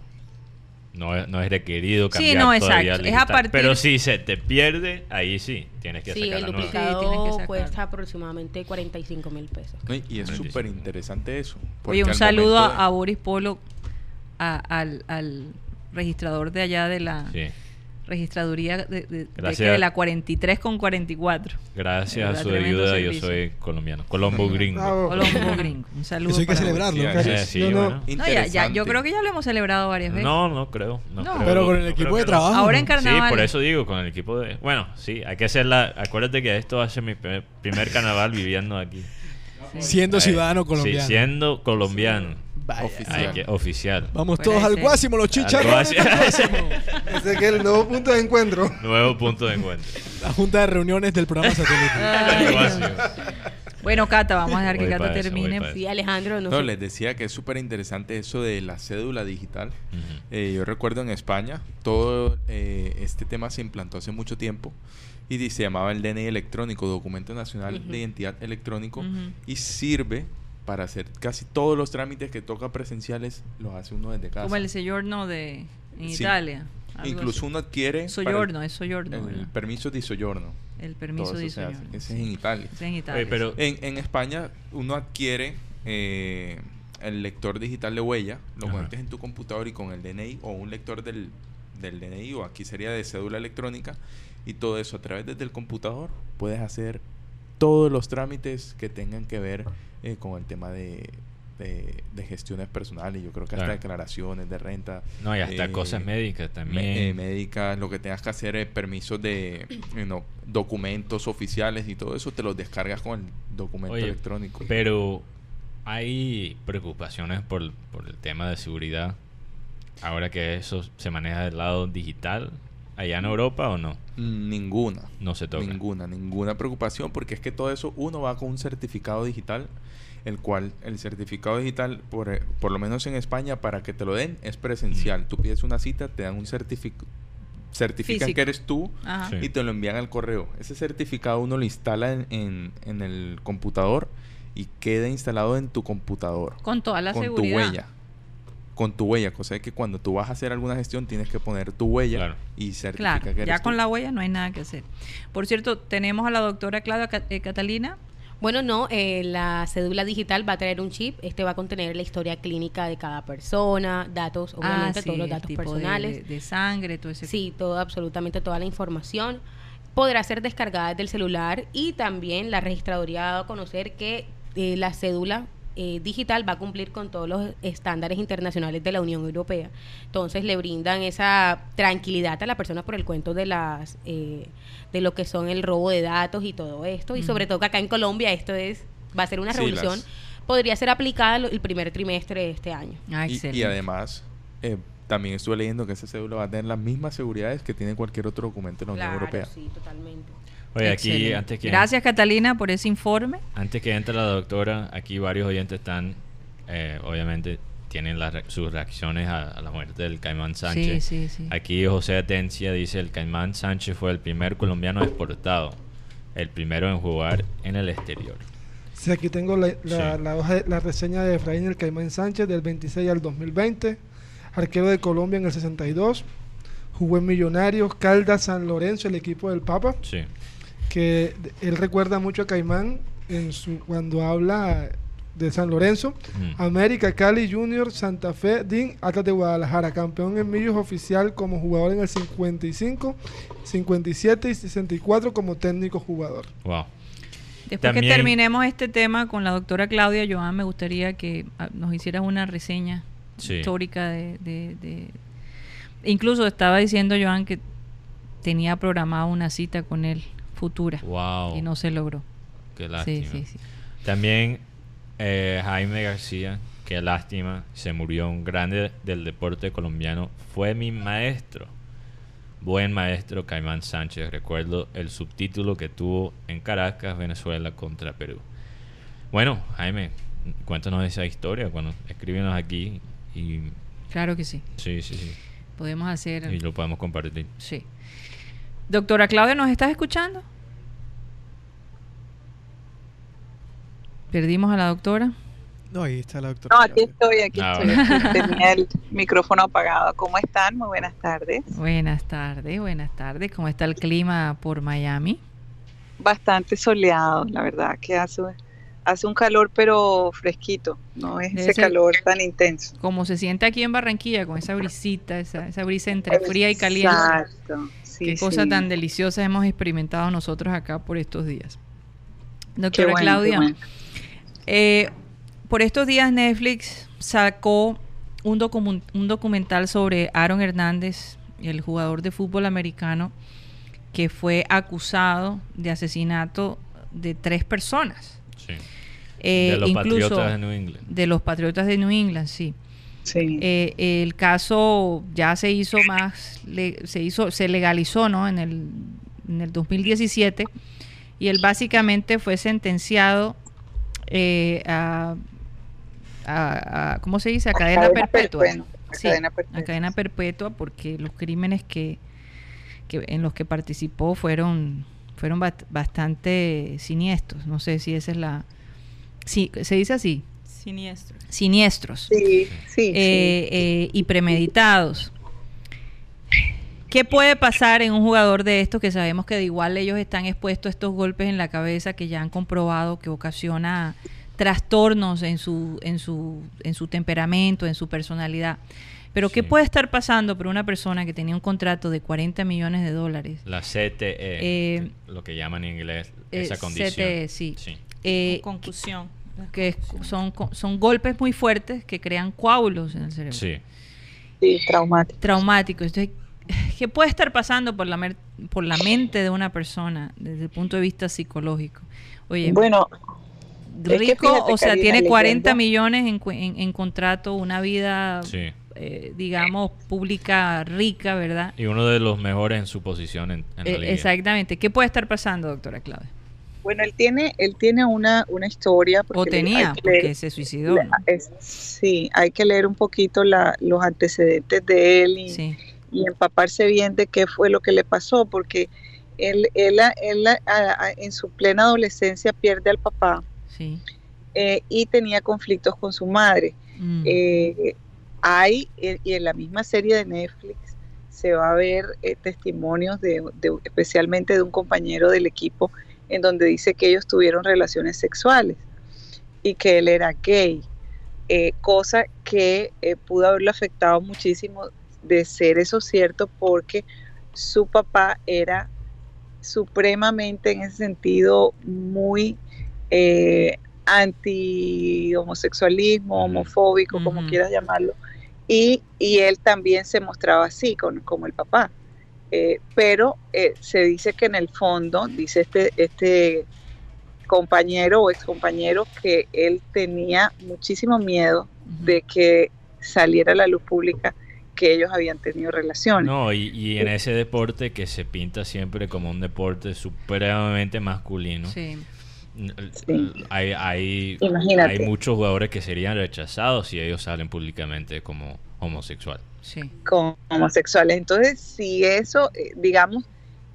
No es, no es requerido Sí, cambiar no, todavía exacto. al Es a digital. partir- Pero si se te pierde, ahí sí, tienes que sí, sacar el la nueva. Sí, tienes que duplicado sacar. cuesta aproximadamente 45 mil pesos. ¿no? Y- es 45. súper interesante eso. Oye, un al saludo a, de- a Boris Polo, a- al, al registrador de allá de la Sí. Registraduría de, de- de, la 43 con 44. Gracias a su ayuda, yo soy colombiano. Colombo gringo. Bravo. Colombo Gringo. Un saludo. Eso hay que celebrarlo. Yo creo que ya lo hemos celebrado varias veces. No, no creo. No, No. creo. Pero con el No equipo de trabajo. Ahora en carnaval. Sí, por eso digo, con el equipo de... Bueno, sí, hay que hacer la... Acuérdate que esto va a ser mi primer, primer carnaval viviendo aquí. Siendo Eh, ciudadano colombiano. Sí, siendo colombiano. Vaya. Oficial. Hay que- oficial. Vamos Puede todos al. Guásimo, los chicharrones. Ese que es el nuevo punto de encuentro. Nuevo punto de encuentro. La junta de reuniones del programa satélite. Bueno, Cata, vamos a dejar que Cata eso, termine. para Sí, Alejandro, no, No, sé. les decía que es súper interesante eso de la cédula digital. Eh, yo recuerdo en España, todo eh, este tema se implantó hace mucho tiempo y se llamaba el DNI electrónico, Documento Nacional de Identidad Electrónico, y sirve para hacer casi todos los trámites que toca presenciales, los hace uno desde casa. Como el soggiorno de en Sí. Italia. Incluso así. uno adquiere para el- es soggiorno. el, ¿verdad? permiso di soggiorno. El permiso Todo de soggiorno. Ese es en Italia. Ese es en Italia. Oye, pero... En, en España uno adquiere eh, el lector digital de huella, lo Ajá. conectas en tu computador y con el DNI o un lector del, del DNI o aquí sería de cédula electrónica y todo eso a través desde el computador puedes hacer todos los trámites que tengan que ver eh, con el tema de, de, de gestiones personales. Yo creo que hasta Claro. declaraciones de renta. No, y hasta eh, cosas médicas también. eh, médicas, lo que tengas que hacer es permisos de you know, documentos oficiales y todo eso te los descargas con el documento Oye, electrónico. Pero hay preocupaciones por, por el tema de seguridad. Ahora que eso se maneja del lado digital allá en Europa o no? Ninguna. No se toca. Ninguna, ninguna preocupación, porque es que todo eso uno va con un certificado digital, el cual el certificado digital, por, eh, por lo menos en España, para que te lo den, es presencial. Tú pides una cita, te dan un certificado certifican Físico. que eres tú. Sí. y te lo envían al correo. Ese certificado uno lo instala en, en- en el computador y queda instalado en tu computador Con toda la con seguridad. tu huella. Con tu huella, cosa de que cuando tú vas a hacer alguna gestión tienes que poner tu huella Claro. y certifica Claro, que eres ya tú. con la huella no hay nada que hacer. Por cierto, tenemos a la doctora Claudia eh, Catalina. Bueno, no, eh, la cédula digital va a traer un chip. Este va a contener la historia clínica de cada persona, datos, obviamente Ah, sí, todos los el datos tipo personales. De, de sangre, todo ese Sí, todo, absolutamente toda la información. Podrá ser descargada desde el celular y también la registraduría ha dado a conocer que eh, la cédula eh, digital va a cumplir con todos los estándares internacionales de la Unión Europea. Entonces le brindan esa tranquilidad a la persona por el cuento de las eh, de lo que son el robo de datos y todo esto. Y sobre todo que acá en Colombia esto es va a ser una Sí, revolución. las- Podría ser aplicada el primer trimestre de este año. Ah, Y- además, eh, también estuve leyendo que esa cédula va a tener las mismas seguridades que tiene cualquier otro documento de la Unión Claro, Europea. sí, totalmente. Oye, aquí antes que, Gracias, Catalina, por ese informe. antes que entre la doctora, aquí varios oyentes están, eh, obviamente, tienen las re- sus reacciones a, a la muerte del Caimán Sánchez. Sí, sí, sí. Aquí José Atencia dice, el Caimán Sánchez fue el primer colombiano exportado, el primero en jugar en el exterior. Sí, aquí tengo la, la, Sí. la hoja de- la reseña de Efraín El Caimán Sánchez del 26 al 2020, arquero de Colombia en el 62, jugó en Millonarios, Caldas, San Lorenzo, el equipo del Papa, Sí. Que él recuerda mucho a Caimán en su, cuando habla de San Lorenzo, Mm. América, Cali Junior, Santa Fe, DIN, Atlas de Guadalajara, campeón en millos oficial como jugador en el 55, 57 y 64 como técnico jugador. Wow. Después También- que terminemos este tema con la doctora Claudia Joan, me gustaría que ah, nos hicieras una reseña Sí. histórica de, de- de- Incluso estaba diciendo Joan que tenía programada una cita con él futura Wow. y no se logró. Qué Sí, lástima. sí, sí. También eh, Jaime García, qué lástima, se murió un grande del deporte colombiano. Fue mi maestro. Buen maestro Caimán Sánchez. Recuerdo el subtítulo que tuvo en Caracas, Venezuela contra Perú. Bueno, Jaime, cuéntanos esa historia cuando escríbenos aquí y Claro que sí. sí, sí, sí. Podemos hacer... Y lo podemos compartir. Sí. Doctora Claudia, ¿nos estás escuchando? Perdimos a la doctora. No, ahí está la doctora. No, aquí estoy, aquí Ah, estoy. [LAUGHS] Tenía el micrófono apagado. ¿Cómo están? Muy buenas tardes. Buenas tardes, buenas tardes. ¿Cómo está el clima por Miami? Bastante soleado, la verdad, que hace, hace un calor pero fresquito, no es ese calor tan intenso. Como se siente aquí en Barranquilla, con esa brisita, esa, esa brisa entre fría y caliente. Exacto. Sí, Qué cosa sí. tan deliciosa hemos experimentado nosotros acá por estos días. Doctora bueno, Claudia, bueno. eh, por estos días Netflix sacó un, un documental sobre Aaron Hernández, el jugador de fútbol americano, que fue acusado de asesinato de tres personas. Sí. Eh, de los incluso Patriotas de New England. de los Patriotas de New England, sí. Sí. Eh, el caso ya se hizo más, le- se hizo, se legalizó, ¿no? En el, en el 2017 y él básicamente fue sentenciado eh, a, a- a- ¿cómo se dice? A cadena, cadena perpetua. perpetua, a Sí, cadena perpetua. a cadena perpetua porque los crímenes que, que en los que participó fueron fueron bastante siniestros. No sé si esa es la, sí, se dice así, Siniestro. siniestros Sí, sí, eh, eh, y premeditados. ¿Qué puede pasar en un jugador de estos que sabemos que de igual ellos están expuestos a estos golpes en la cabeza que ya han comprobado que ocasiona trastornos en su, en su, en su temperamento, en su personalidad? Pero ¿qué puede estar pasando por una persona que tenía un contrato de 40 millones de dólares? La CTE, Eh, lo que llaman en inglés eh, esa condición. CTE, sí. Sí. Eh, Concusión. Que es- son, son golpes muy fuertes que crean coágulos en el cerebro. Sí. sí, traumático. traumático. Entonces, [LAUGHS] ¿qué puede estar pasando por la, mer- por la mente de una persona desde el punto de vista psicológico? Oye, Bueno, es que rico, fíjate, o sea, Karina, tiene 40 leyendo- millones en, en- en contrato, una vida Sí. eh, digamos, pública rica, ¿verdad? Y uno de los mejores en su posición en, en la Eh, liga. exactamente. ¿Qué puede estar pasando, doctora Claudia? Bueno, él tiene, él tiene una, una historia. O porque hay tenía, que porque se suicidó. sí, hay que leer un poquito la, los antecedentes de él y, Sí. y empaparse bien de qué fue lo que le pasó, porque él, él, él a- a- en su plena adolescencia pierde al papá Sí. eh, y tenía conflictos con su madre. Mm. Eh, hay, eh, y en la misma serie de Netflix se va a ver eh, testimonios de, de- especialmente de un compañero del equipo en donde dice que ellos tuvieron relaciones sexuales y que él era gay, eh, cosa que eh, pudo haberlo afectado muchísimo de ser eso cierto porque su papá era supremamente en ese sentido muy eh, anti homosexualismo, homofóbico, como quieras llamarlo, y, y él también se mostraba así con, como el papá. Eh, pero eh, se dice que en el fondo, dice este, este compañero o excompañero, que él tenía muchísimo miedo de que saliera a la luz pública que ellos habían tenido relaciones. No, y, y en ese deporte que se pinta siempre como un deporte supremamente masculino, Sí. n- Sí. hay, hay, Imagínate. hay muchos jugadores que serían rechazados si ellos salen públicamente como homosexual. Sí. con homosexuales. Entonces, si eso, eh, digamos,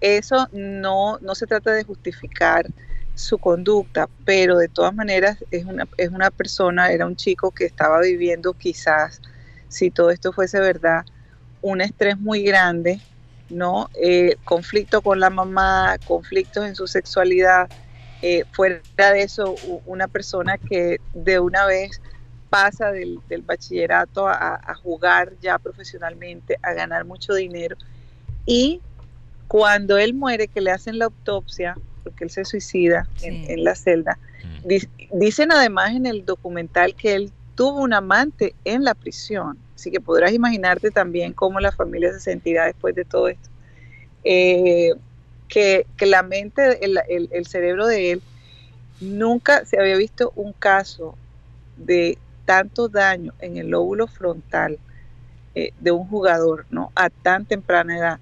eso no, no se trata de justificar su conducta, pero de todas maneras es una, es una persona, era un chico que estaba viviendo quizás, si todo esto fuese verdad, un estrés muy grande, ¿no? Eh, conflicto con la mamá, conflictos en su sexualidad. eh, fuera de eso, una persona que de una vez pasa del, del bachillerato a, a jugar ya profesionalmente, a ganar mucho dinero. Y cuando él muere, que le hacen la autopsia, porque él se suicida en, Sí. en la celda, di- dicen además en el documental que él tuvo un amante en la prisión. Así que podrás imaginarte también cómo la familia se sentirá después de todo esto. Eh, que, que la mente, el, el- el cerebro de él, nunca se había visto un caso de tanto daño en el lóbulo frontal eh, de un jugador ¿no? a tan temprana edad.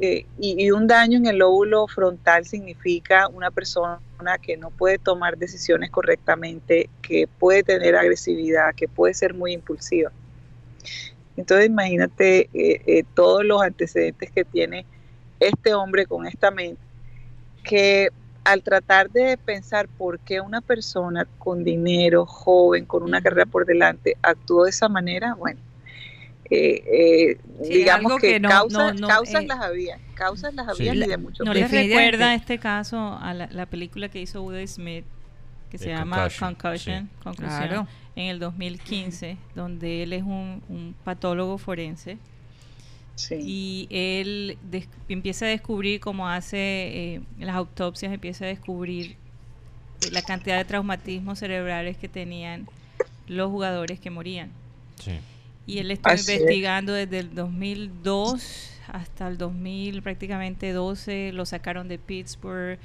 Eh, y, un daño en el lóbulo frontal significa una persona que no puede tomar decisiones correctamente, que puede tener agresividad, que puede ser muy impulsiva. Entonces imagínate eh, todos los antecedentes que tiene este hombre con esta mente, que al tratar de pensar por qué una persona con dinero, joven, con una carrera por delante, actuó de esa manera, bueno, eh, eh, Sí, digamos que, que no- causas, no- no, causas eh, las había, causas las Sí. había y de mucho ¿No le les recuerda este caso a la, la película que hizo Will Smith que se llama Concussion, Concussion, sí. Conclusión, Claro. en el 2015, donde él es un, un patólogo forense Sí. y él empieza a descubrir cómo hace eh, las autopsias, empieza a descubrir la cantidad de traumatismos cerebrales que tenían los jugadores que morían. Sí. Y él estuvo Así es. investigando desde el 2002 hasta el 2000, prácticamente 12, lo sacaron de Pittsburgh.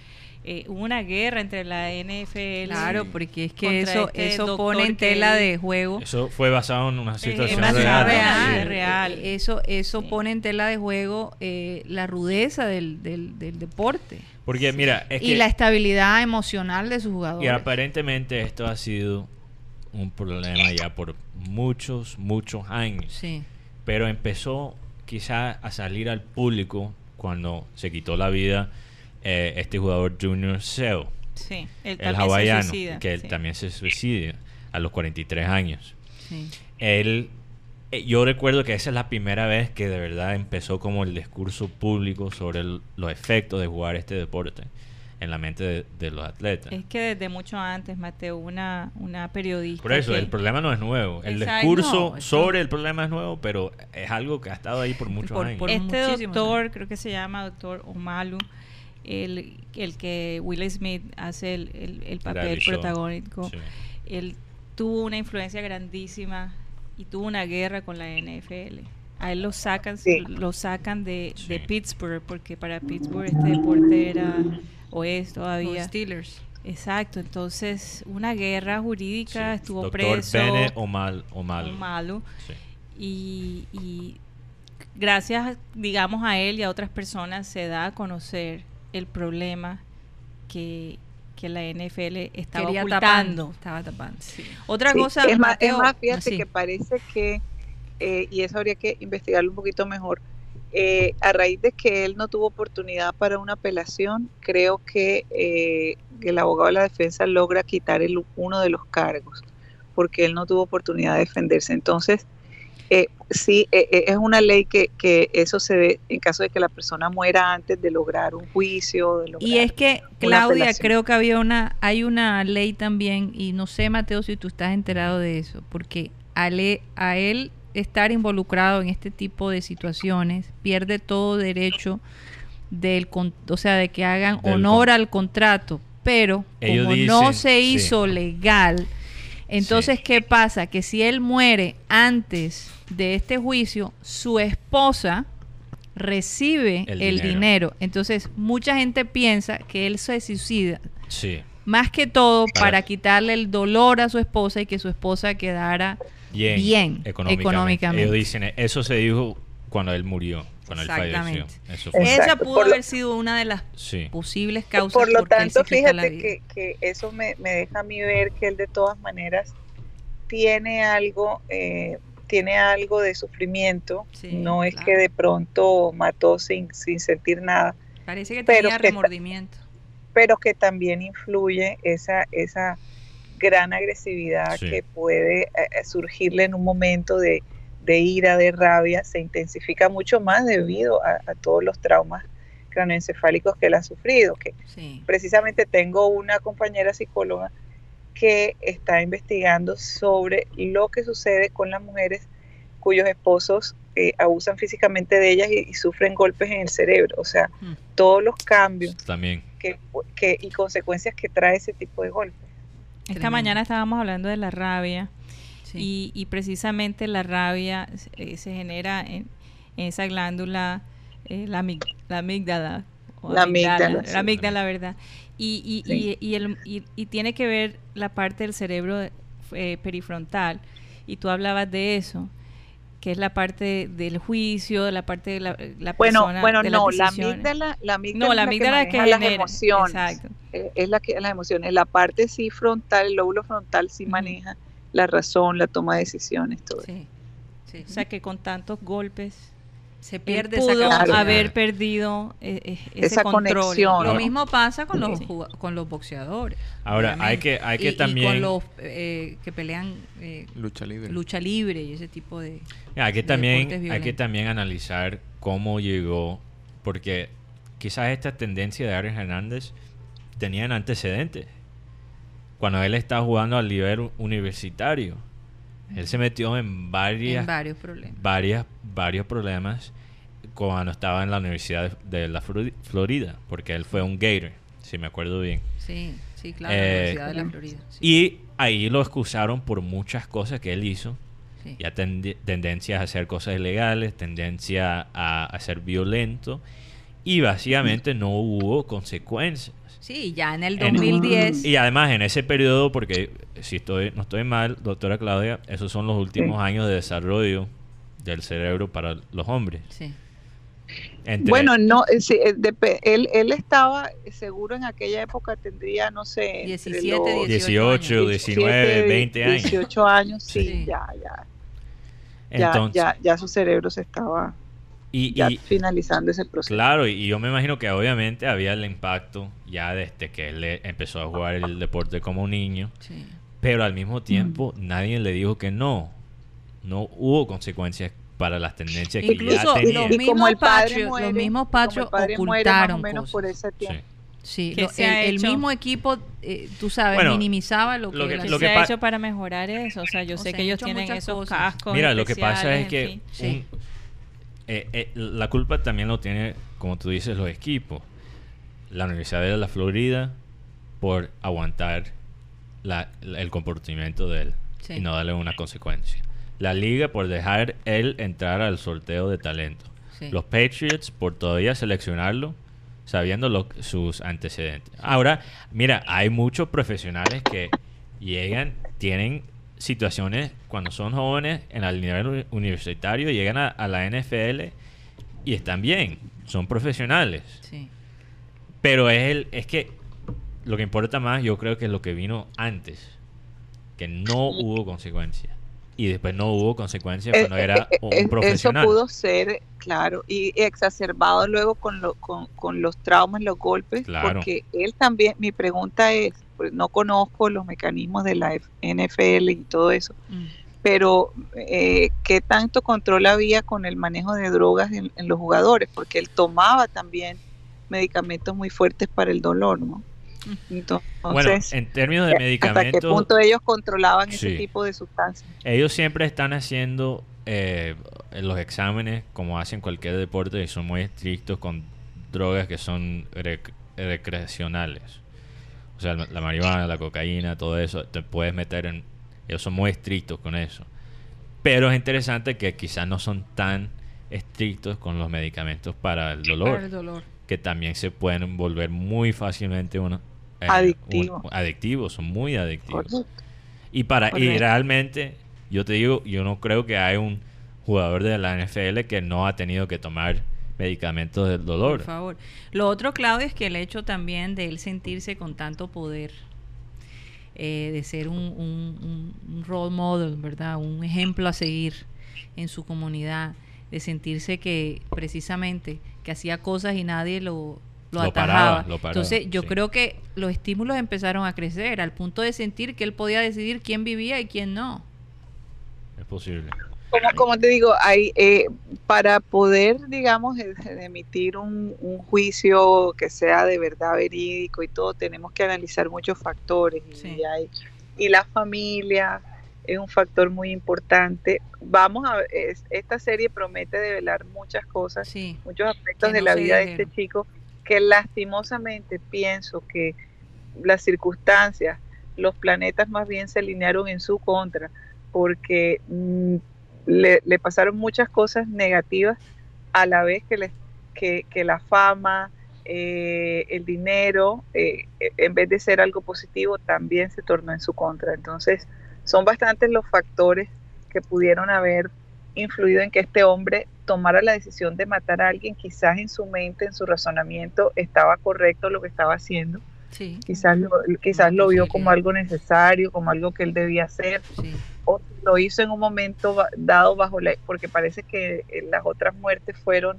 Eh, hubo una guerra entre la NFL. Claro, porque es que eso, este eso pone en tela de juego. Eso fue basado en una situación una real. real, Sí. real. Eh, Eso, eso Sí. pone en tela de juego eh, la rudeza del, del, del deporte Porque mira, es y que la estabilidad emocional de sus y jugadores. aparentemente esto ha sido un problema ya por muchos, muchos años. Sí, Pero empezó quizá a salir al público cuando se quitó la vida eh, este jugador Junior Seo, Sí, él el también se hawaiano, suicida, que él sí. también se suicida a los 43 años. sí. Él, eh, yo recuerdo que esa es la primera vez que de verdad empezó como el discurso público sobre el- los efectos de jugar este deporte en la mente de, de los atletas. Es que desde mucho antes, Mateo, una, una periodista. Por eso, que- el problema no es nuevo. El Exacto. discurso No, sobre el problema es nuevo, pero es algo que ha estado ahí por muchos Por- años. por- este doctor, creo que se llama doctor Omalu, el, el que Will Smith hace el, el- el papel Realizó. protagónico, Sí. él tuvo una influencia grandísima y tuvo una guerra con la NFL. A él lo sacan, Sí. lo sacan de, de. Pittsburgh, porque para Pittsburgh este deporte era, o es Los todavía. Steelers. Exacto, entonces una guerra jurídica, Sí. estuvo Doctor preso. Bene Omal. Omalu. Sí. y, y gracias, digamos, a él y a otras personas se da a conocer el problema que, que la NFL estaba Quería ocultando. tapando, estaba tapando. Otra Sí, cosa, es más, es Mateo, más, fíjate sí. que parece que, eh, y eso habría que investigarlo un poquito mejor, eh, a raíz de que él no tuvo oportunidad para una apelación, creo que eh, el abogado de la defensa logra quitar el, uno de los cargos, porque él no tuvo oportunidad de defenderse. Entonces, eh, sí, eh, eh, es una ley que, que eso se ve en caso de que la persona muera antes de lograr un juicio. De lograr Y es que, Claudia, apelación. creo que había una, hay una ley también, y no sé, Mateo, si tú estás enterado de eso, porque al e- a él estar involucrado en este tipo de situaciones, pierde todo derecho del, con- o sea, de que hagan Del honor con- al contrato, pero Ellos como no se sí. hizo legal, entonces, ¿qué pasa? Que si él muere antes de este juicio, su esposa recibe El el, dinero. dinero. Entonces, mucha gente piensa que él se suicida Sí. más que todo Para- para quitarle el dolor a su esposa y que su esposa quedara Bien, bien económicamente. económicamente. Ellos dicen, eso se dijo cuando él murió, cuando él falleció. Exactamente. Eso fue. Esa pudo por lo- haber sido una de las Sí. posibles causas Por lo tanto, fíjate que, que eso me, me deja a mí ver que él de todas maneras tiene algo, eh, tiene algo de sufrimiento. Sí, no es claro. que de pronto mató sin, sin sentir nada, Parece que pero tenía que- remordimiento. pero que también influye esa, esa gran agresividad Sí. que puede eh, eh, surgirle en un momento de, de ira, de rabia, se intensifica mucho más debido a, a todos los traumas cráneoencefálicos que él ha sufrido, que Sí. precisamente tengo una compañera psicóloga que está investigando sobre lo que sucede con las mujeres cuyos esposos eh, abusan físicamente de ellas y, y sufren golpes en el cerebro. O sea, Mm. todos los cambios También. que, que- y consecuencias que trae ese tipo de golpes. Esta Tremendo. mañana estábamos hablando de la rabia Sí. y, y precisamente la rabia eh, se genera en, en esa glándula, eh, la, amig- la amígdala. o La amígdala, La sí. amígdala, ¿verdad? Y, y, Sí. y, y el- y- y tiene que ver la parte del cerebro eh, perifrontal. Y tú hablabas de eso, que es la parte del juicio, la parte de la, la Bueno, persona. bueno, de no, la amígdala, la amígdala No, es la la amígdala es que que maneja las genera, emociones. exacto. Eh, es la que las emociones. La parte sí frontal, el lóbulo frontal sí maneja la razón, la toma de decisiones, todo. Sí. Sí. O sea que con tantos golpes se pierde esa pudo capacidad. haber perdido eh, eh, ese Esa control. conexión. Lo ¿no? mismo pasa con los Sí. con los boxeadores. Ahora, hay que, hay que y también... con los eh, que pelean eh, Lucha libre. lucha libre y ese tipo de Hay que de también, hay que también analizar cómo llegó, porque quizás esta tendencia de Aaron Hernández tenían antecedentes. Cuando él estaba jugando al nivel universitario, él se metió en varias, en varios problemas. varias, varios problemas cuando estaba en la Universidad de, de la Flori- Florida, porque él fue un Gator, si me acuerdo bien. Sí, sí, claro, Eh, la Universidad de la Florida. sí. Y ahí lo excusaron por muchas cosas que él hizo. Sí. Ya tendencias a hacer cosas ilegales, tendencia a, a ser violento. Y básicamente no hubo consecuencias. Sí, ya en el En- 2010 Y además en ese periodo, porque si estoy no estoy mal, doctora Claudia, esos son los últimos años de desarrollo del cerebro para los hombres. sí. Entre- Bueno, no, eh, sí, eh, él, él estaba eh, seguro en aquella época tendría, no sé, entre 17, los 18, 19, 20 años. 18 años, sí, Sí. ya, ya, ya, Entonces, ya, ya su cerebro se estaba y, ya y- finalizando ese proceso. Claro, y yo me imagino que obviamente había el impacto ya desde que él le- empezó a jugar el deporte como un niño, sí. pero al mismo tiempo nadie le dijo que no. No hubo consecuencias para las tendencias que ya Incluso tenía. mismos como el padre muere, los mismos muere más o ocultaron menos por ese tiempo. Sí. Sí, ¿Qué lo- el, el mismo equipo, eh, tú sabes, Bueno, minimizaba lo que, lo que- la- ¿Qué lo se ha hecho para mejorar eso? O sea, yo O sé sea, que ellos tienen esos cosas. cascos. Mira, lo que pasa es que. Sí. un- eh, eh, la culpa también lo tiene, como tú dices, los equipos. La Universidad de la Florida por aguantar la- la- el comportamiento de él Sí. y no darle una consecuencia. La liga por dejar él entrar al sorteo de talento. Sí. Los Patriots por todavía seleccionarlo sabiendo lo- sus antecedentes. Ahora, mira, hay muchos profesionales que llegan, tienen situaciones cuando son jóvenes en el nivel uni- universitario, llegan a, a la NFL y están bien, son profesionales. Sí. Pero es, el, es que lo que importa más, yo creo que es lo que vino antes, que no hubo consecuencias. Y después no hubo consecuencias Eh, cuando era eh, un eh, profesional. Eso pudo ser, claro, y exacerbado luego con, lo- con, con los traumas, los golpes, Claro. porque él también, mi pregunta es, pues no conozco los mecanismos de la NFL y todo eso, Mm. pero eh, ¿qué tanto control había con el manejo de drogas en, en los jugadores? Porque él tomaba también medicamentos muy fuertes para el dolor, ¿no? Entonces, Bueno, en términos de ¿hasta qué medicamentos, punto ellos controlaban ese tipo de sustancias? ellos siempre están haciendo eh, los exámenes como hacen cualquier deporte y son muy estrictos con drogas que son rec- recreacionales. O sea, la marihuana, la cocaína, todo eso, te puedes meter en... Ellos son muy estrictos con eso. Pero es interesante que quizás no son tan estrictos con los medicamentos para el dolor. Para el dolor. Que también se pueden volver muy fácilmente uno, eh, Adictivos. un- adictivos, son muy adictivos. Correcto. Y para y realmente, yo te digo, yo no creo que hay un jugador de la NFL que no ha tenido que tomar medicamentos del dolor. Por favor. Lo otro, Claudio, es que el hecho también de él sentirse con tanto poder, eh, de ser un, un- un- un role model, ¿verdad? Un ejemplo a seguir en su comunidad, de sentirse que precisamente que hacía cosas y nadie lo, lo, Lo atajaba. paraba, lo paraba, Entonces, yo sí. creo que los estímulos empezaron a crecer al punto de sentir que él podía decidir quién vivía y quién no. Es posible. como, como te digo, hay, eh, para poder, digamos, eh, emitir un, un juicio que sea de verdad verídico y todo, tenemos que analizar muchos factores. Y, hay, y la familia es un factor muy importante. Vamos a es- esta serie promete develar muchas cosas, muchos aspectos de la vida de este chico que lastimosamente pienso que las circunstancias, los planetas más bien se alinearon en su contra, porque mm, le, pasaron muchas cosas negativas a la vez que, le- que, la fama, eh, el dinero, eh, en vez de ser algo positivo, también se tornó en su contra. Entonces, son bastantes los factores que pudieron haber influido en que este hombre tomara la decisión de matar a alguien, quizás en su mente, en su razonamiento, estaba correcto lo que estaba haciendo. Sí. Quizás lo, quizás lo vio como algo necesario, como algo que él debía hacer, o lo hizo en un momento dado bajo la, porque parece que eh, las otras muertes fueron,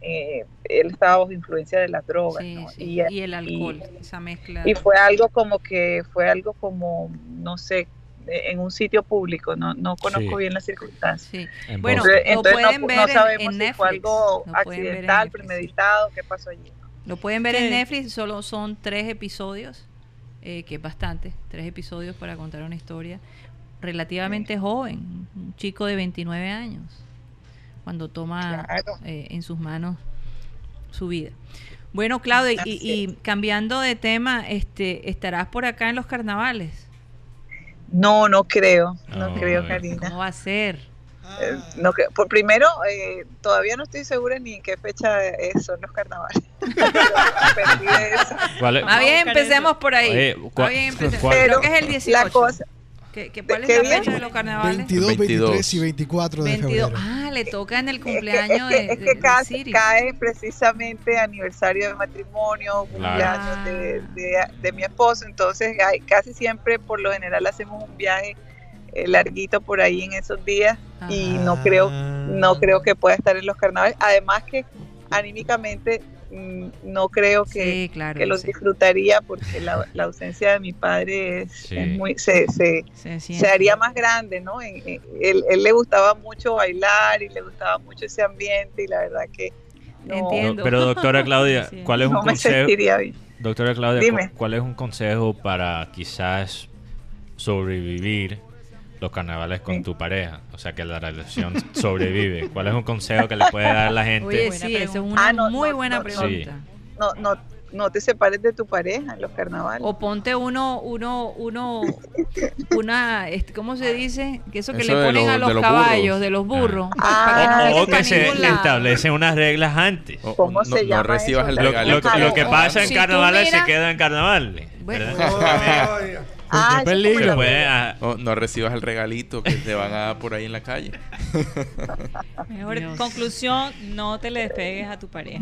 eh, él estaba bajo influencia de las drogas, Sí, ¿no? sí. Y, Y, el alcohol, esa mezcla. y fue algo como que, fue algo como, no sé, en un sitio público, no, no conozco Sí. bien las circunstancias. Sí. En Bueno, Boston. lo pueden no, ver no en- sabemos en si fue Netflix, algo accidental, Netflix. premeditado, qué pasó allí. Lo pueden ver Sí. en Netflix, solo son tres episodios, eh, que es bastante, tres episodios para contar una historia relativamente joven, un chico de 29 años, cuando toma eh, en sus manos su vida. Bueno, Claudia, y, y cambiando de tema, este, ¿estarás por acá en los carnavales? No, no creo, no, No, creo. Karina. ¿Cómo va a ser? Eh, no. Por primero, eh, todavía no estoy segura ni en qué fecha es- son los carnavales. [LAUGHS] Perdí de eso. ¿Cuál es- Más bien empecemos por ahí. Oye, bien [LAUGHS] empecemos. cuál- Creo que es el 18. La cosa, ¿Qué, qué- cuál es qué la día? fecha de los carnavales? 22, 23 y 24 de 22. febrero. Ah, le toca en el cumpleaños es que- de, es que de cae, precisamente aniversario de matrimonio, cumpleaños de, de- de mi esposo, entonces hay- casi siempre por lo general hacemos un viaje eh, larguito por ahí en esos días y no creo no creo que pueda estar en los carnavales, además que anímicamente mm, no creo que, Sí, claro, que lo sí. disfrutaría porque la, la ausencia de mi padre es, Sí. es muy se, se, Se se siente. haría más grande, ¿no? En- en- él, él le gustaba mucho bailar y le gustaba mucho ese ambiente y la verdad que no, No, pero doctora Claudia. [LAUGHS] ¿cuál es no un me consejo? Doctora Claudia, Dime. cu- ¿cuál es un consejo para quizás sobrevivir los carnavales con tu pareja? O sea, que la relación [LAUGHS] sobrevive. ¿Cuál es un consejo que le puede dar a la gente? Oye, sí, es una Ah, no, muy no, buena no, pregunta. No, no, no te separes de tu pareja en los carnavales. O ponte uno, uno, uno, [LAUGHS] una, este, ¿cómo se dice? Que eso que Eso le ponen a los de los caballos, burros. de los burros. Ah, o, que se establecen unas reglas antes. ¿Cómo no- se no llama recibas eso? el Lo, regalo. lo- lo que pasa en Si carnavales se queda en carnavales. Bueno. [LAUGHS] ¿verdad? Ah, qué peligro. ah, No, recibas el regalito que te van a dar por ahí en la calle. [LAUGHS] Mejor Dios. conclusión, no te le despegues a tu pareja.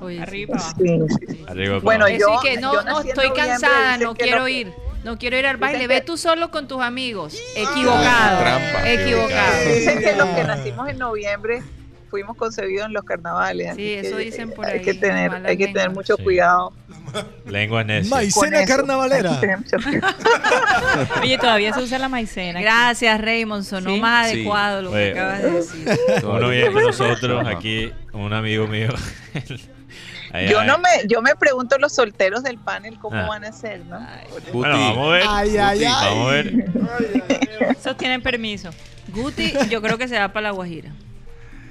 Oye, sí. Arriba, abajo. Sí, arriba, Bueno, yo- Decir que no, yo no estoy cansada, no quiero no- ir. No quiero ir al baile. Ve tú solo con tus amigos. Equivocado. Trampa. Equivocado. Dicen que los que nacimos en noviembre fuimos concebidos en los carnavales. así Sí, eso que, dicen por Hay ahí, que tener, hay que tener mucho Sí. cuidado [LAUGHS] Lengua necia. Maicena eso. carnavalera. [LAUGHS] Oye, todavía se usa la maicena. Gracias, Raymond. Sonó Sí. más Sí. adecuado lo que Oye. acabas de decir. Uno viene con nosotros aquí, un amigo mío. [LAUGHS] Yo no me, yo me pregunto los solteros del panel cómo Ah. van a ser, ¿no? Guti, Bueno, vamos a ver. Ay, ay, ay. Vamos a ver. Esos tienen permiso. Guti, yo creo que se va para la Guajira.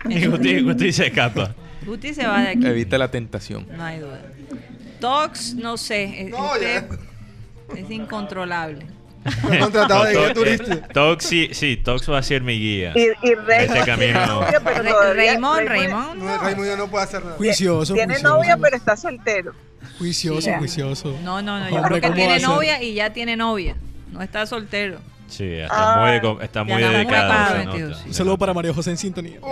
Y Guti, Guti se escapa. Guti se va de aquí. Evita la tentación. No hay duda. Tox, no sé. No, este es incontrolable. [LAUGHS] Contratado de guía turista. Tox sí, sí, Tox va a ser mi guía. Y, y Raymond Este camino- Raymond, Raymond. No, Raimundo no puede hacer nada. Juicioso, tiene juicioso. novia, pero está soltero. Juicioso, Sí. juicioso. No, no, no. Yo Hombre, creo que ¿cómo tiene novia y ya tiene novia. No está soltero. Sí, está muy, Ah, está muy está muy sí. Un saludo para María José en sintonía. [LAUGHS]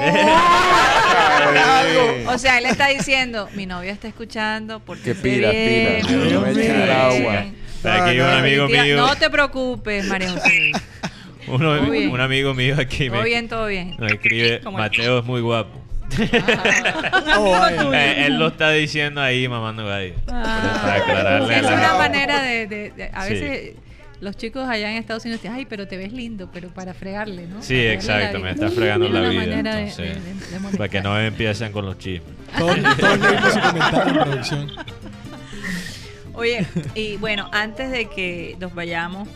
O sea, él está diciendo, mi novia está escuchando, porque Que pilas, pilas, me voy a echar agua. Aquí un amigo mío, No te preocupes, María José. [LAUGHS] uno- Todo un amigo mío aquí Todo me, bien, todo bien. me escribe, [LAUGHS] Mateo es muy guapo. Oh, vaya. Eh, él lo está diciendo ahí mamando gallo. Ah. Para aclararle es la una manera de, de- de- a Sí. veces los chicos allá en Estados Unidos dicen, ay, pero te ves lindo, pero para fregarle, ¿no? Sí, Para exacto, me vida. está fregando la vida. de- entonces, de- de- de para que no empiecen con los chismes. [LAUGHS] En producción. Oye, y bueno, antes de que nos vayamos,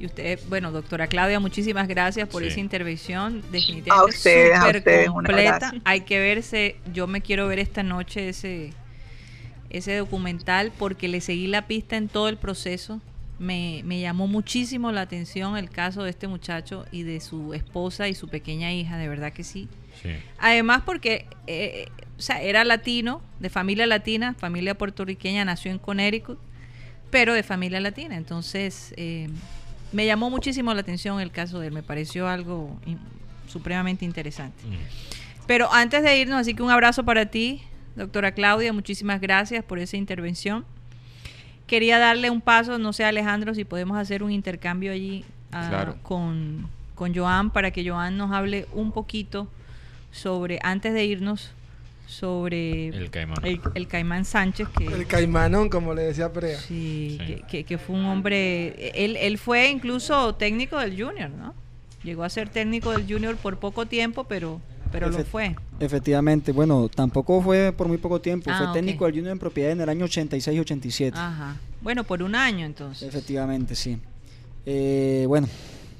y usted, bueno, doctora Claudia, muchísimas gracias por Sí. esa intervención. A Definitivamente súper completa. Hay que verse, yo me quiero ver esta noche ese, ese documental porque le seguí la pista en todo el proceso. Me, me llamó muchísimo la atención el caso de este muchacho y de su esposa y su pequeña hija, de verdad que sí. Sí. Además porque eh, o sea, era latino, de familia latina, familia puertorriqueña, nació en Connecticut, pero de familia latina. Entonces, eh, me llamó muchísimo la atención el caso de él, me pareció algo in- supremamente interesante. Mm. Pero antes de irnos, así que un abrazo para ti, doctora Claudia, muchísimas gracias por esa intervención. Quería darle un paso, no sé Alejandro, si podemos hacer un intercambio allí ah, Claro. con, con Joan para que Joan nos hable un poquito sobre, antes de irnos, sobre El caimán. el, el Caimán Sánchez, que, El caimanón, como le decía Prea. sí, Sí. Que, que- que fue un hombre, él, él fue incluso técnico del Junior, ¿no? Llegó a ser técnico del Junior por poco tiempo, pero, pero lo fue. Efectivamente, bueno, tampoco fue por muy poco tiempo, Ah, fue ok. técnico del Junior en propiedad en el año 86-87. Ajá. Bueno, por un año entonces. Efectivamente, sí. Eh, bueno,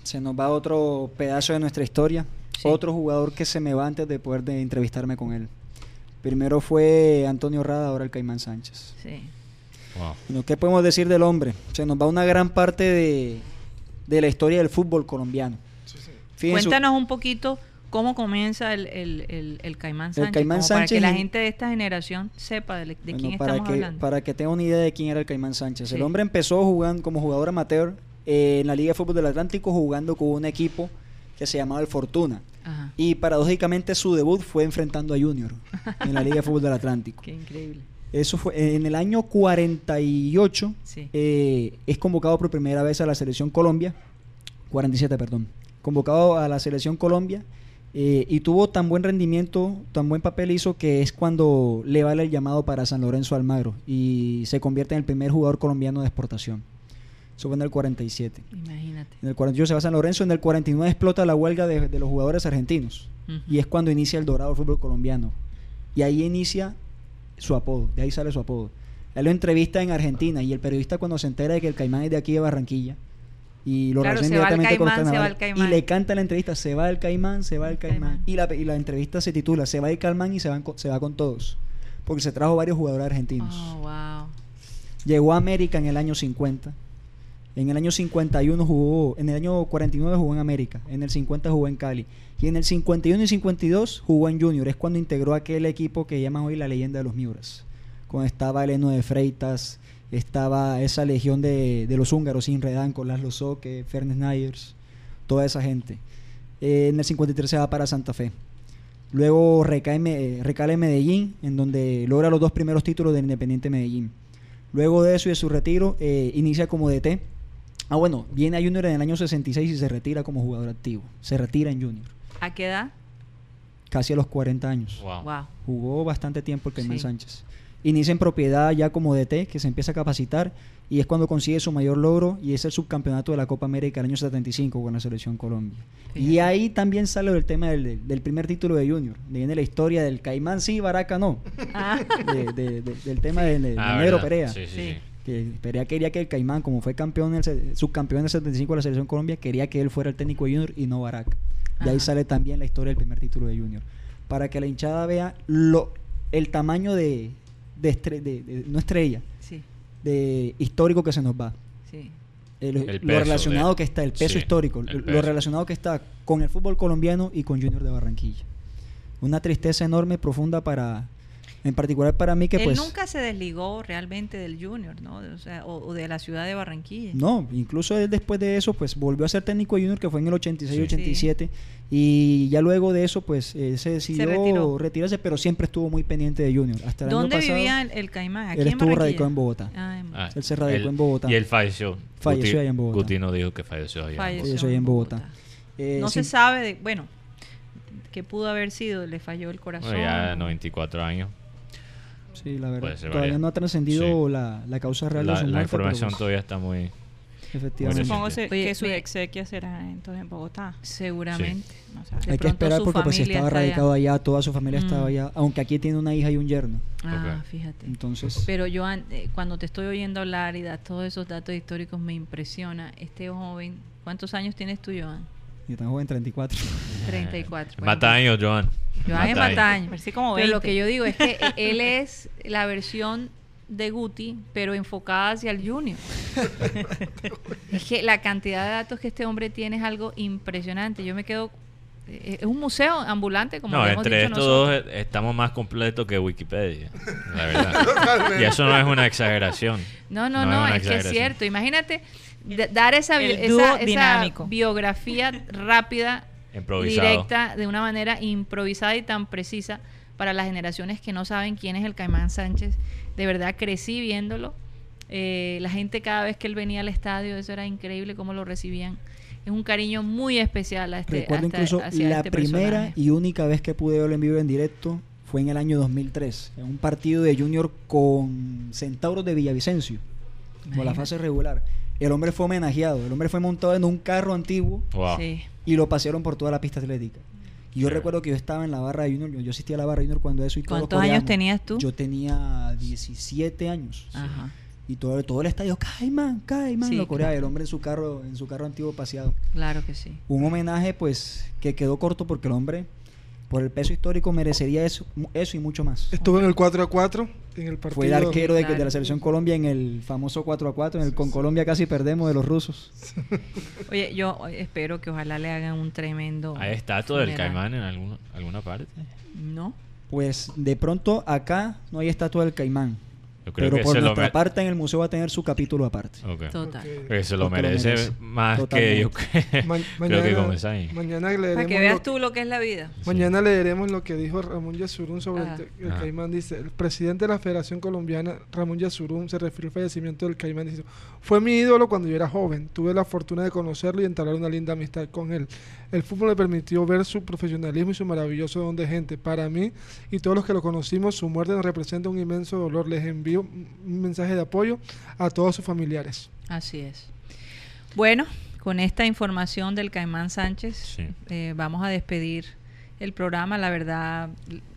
se nos va otro pedazo de nuestra historia. Sí. Otro jugador que se me va antes de poder de entrevistarme con él. Primero fue Antonio Rada, ahora el Caimán Sánchez. Sí. Wow. Bueno, ¿Qué podemos decir del hombre? Se nos va una gran parte de, de la historia del fútbol colombiano. Fíjense- Cuéntanos un poquito cómo comienza el, el, el, el Caimán Sánchez. Caimán para que la en- gente de esta generación sepa de, de Bueno, quién para estamos que, hablando. Para que tenga una idea de quién era el Caimán Sánchez. Sí. El hombre empezó jugando como jugador amateur eh, en la Liga de Fútbol del Atlántico jugando con un equipo que se llamaba el Fortuna. Ajá. Y paradójicamente su debut fue enfrentando a Junior en la Liga de Fútbol del Atlántico. [LAUGHS] Qué increíble. Eso fue en el año 48. Sí. eh, es convocado por primera vez a la selección Colombia. 47, perdón. Convocado a la selección Colombia. Eh, y tuvo tan buen rendimiento, tan buen papel hizo que es cuando le vale el llamado para San Lorenzo Almagro y se convierte en el primer jugador colombiano de exportación. Eso fue en el 47. Imagínate. En el 48 se va a San Lorenzo, en el 49 explota la huelga de, de los jugadores argentinos. Y es cuando inicia el dorado fútbol colombiano. Y ahí inicia su apodo, de ahí sale su apodo. Él lo entrevista en Argentina y el periodista cuando se entera de que el caimán es de aquí de Barranquilla y lo Claro, se va el caimán, se va el carnavales, caimán. y le canta la entrevista, se va el caimán, se va el caimán. caimán. Y, la, y la entrevista se titula, se va el caimán y se, van con- se va con todos. Porque se trajo varios jugadores argentinos. Oh, wow. Llegó a América en el año 50. En el año 51 jugó, en el año 49 jugó en América, en el 50 jugó en Cali. Y en el 51 y 52 jugó en Junior. Es cuando integró aquel equipo que llaman hoy la leyenda de los Miuras. Cuando estaba Eleno de Freitas, estaba esa legión de, de los húngaros, Sin Redanco, Laszlo Soque, Fernes Nyers, toda esa gente. Eh, en el 53 se va para Santa Fe. Luego recae, recala en Medellín, en donde logra los dos primeros títulos del Independiente Medellín. Luego de eso y de su retiro, eh, inicia como DT. Ah, bueno, viene a Junior en el año 66 y se retira como jugador activo. Se retira en Junior, ¿A qué edad? casi a los 40 años. Wow. Wow. Jugó bastante tiempo el Caimán Sí. Sánchez. Inicia en propiedad ya como DT, que se empieza a capacitar y es cuando consigue su mayor logro y es el subcampeonato de la Copa América el año 75 con la selección Colombia. Y ahí también sale el tema del, del primer título de Junior. De viene la historia del Caimán sí, Baraca no. Ah. [LAUGHS] De- de- de- del tema de, de- Ah, de Negro verdad. Perea. Sí, sí, Sí. sí. Que Perea quería que el Caimán, como fue campeón en el se- subcampeón en el 75 de la selección Colombia, quería que él fuera el técnico de Junior y no Baraca. Y ahí sale también la historia del primer título de Junior. Para que la hinchada vea lo, el tamaño de, de, estre- de- de- no estrella, Sí, de histórico que se nos va. sí. El- El lo peso relacionado de- que está, el peso sí, histórico, el lo- lo peso. relacionado que está con el fútbol colombiano y con Junior de Barranquilla. Una tristeza enorme, profunda para, en particular para mí que Él pues... nunca se desligó realmente del Junior, ¿no? O, sea, o, o de la ciudad de Barranquilla. No, incluso él después de eso, pues volvió a ser técnico de Junior, que fue en el 86-87, Sí. y ya luego de eso, pues eh, se decidió retiró. retirarse, pero siempre estuvo muy pendiente de Junior. Hasta el ¿Dónde año pasado, vivía el, el Caimán? ¿Aquí él en estuvo radicado en Bogotá. Ah, en- Ah, Él se radicó él- en Bogotá. Y él falleció. Falleció Guti- allá en Bogotá. Guti no dijo que falleció allá. en Falleció Bogotá. Yo soy en Bogotá. Eh, no sí, se sabe, de, bueno, qué pudo haber sido, le falló el corazón. Bueno, ya 94 años. Sí, la verdad. Todavía varias. no ha trascendido Sí. la, la causa real de La, su la muerte. información pues, todavía está muy... Efectivamente. Supongo se- que su exequia será entonces en Bogotá. Seguramente. No. De Hay que esperar porque pues estaba allá. radicado allá, toda su familia estaba Mm. allá, aunque aquí tiene una hija y un yerno. Ah, fíjate. Entonces, Pero yo, eh, cuando te estoy oyendo hablar y das todos esos datos históricos, me impresiona. Este joven, ¿cuántos años tienes tú, Joan? y tan joven, 34. 34. Bueno, Mata años, Joan. Joan es. Mataño. Pero lo 20. que yo digo es que e- él es la versión de Guti, pero enfocada hacia el junior. [LAUGHS] es que la cantidad de datos que este hombre tiene es algo impresionante. Yo me quedo... eh, Es un museo ambulante, como No, hemos entre dicho estos nosotros. dos eh, estamos más completos que Wikipedia. La [LAUGHS] verdad. y eso no es una exageración. No, no, no, una es que es cierto. Imagínate dar esa, esa, esa biografía rápida. Directa, de una manera improvisada y tan precisa para las generaciones que no saben quién es el Caimán Sánchez. De verdad crecí viéndolo. Eh, la gente cada vez que él venía al estadio, eso era increíble cómo lo recibían. Es un cariño muy especial a este, Recuerdo hasta- incluso hacia la este primera personaje. y única vez que pude verlo en vivo en directo fue en el año 2003, en un partido de Junior con Centauros de Villavicencio, por la Imagínate. fase regular. El hombre fue homenajeado, el hombre fue montado en un carro antiguo Wow. Sí. y lo pasearon por toda la pista atlética. Y yo Sí. recuerdo que yo estaba en la barra de Junior, yo, yo asistía a la barra de Junior cuando eso y todos ¿Cuántos años tenías tú? Yo tenía 17 años. Ajá. Y todo, todo el estadio, Caimán, Caimán, Sí, lo coreaba. claro. El hombre en su carro, en su carro antiguo paseado. Claro que sí. Un homenaje, pues, que quedó corto porque el hombre, por el peso histórico, merecería eso, mu- eso y mucho más. Estuvo en el 4 a 4 en el partido. Fue el arquero de, de la selección Colombia en el famoso 4 a 4, en el con Colombia casi perdemos de los rusos. [LAUGHS] Oye, yo espero que ojalá le hagan un tremendo. ¿Hay estatua del caimán en alguna, alguna parte? No. Pues de pronto acá no hay estatua del Caimán. Yo creo Pero que por se lo, nuestra parte en el museo va a tener su capítulo aparte. Ok. Total. Que se lo lo merece, más Totalmente. que yo que- Ma- [LAUGHS] creo que mañana-. Mañana leeremos, Para que lo veas tú lo que es la vida. mañana leeremos lo que dijo Ramón Yasurún sobre el, Ajá. caimán. Dice, el presidente de la Federación Colombiana, Ramón Yasurún, se refirió al fallecimiento del caimán. Dice, fue mi ídolo cuando yo era joven. Tuve la fortuna de conocerlo y entablar una linda amistad con él. El fútbol me permitió ver su profesionalismo y su maravilloso don de gente. Para mí y todos los que lo conocimos, su muerte nos representa un inmenso dolor. Les envío un mensaje de apoyo a todos sus familiares. Así es. Bueno, con esta información del Caimán Sánchez, Sí. eh, vamos a despedir el programa. La verdad,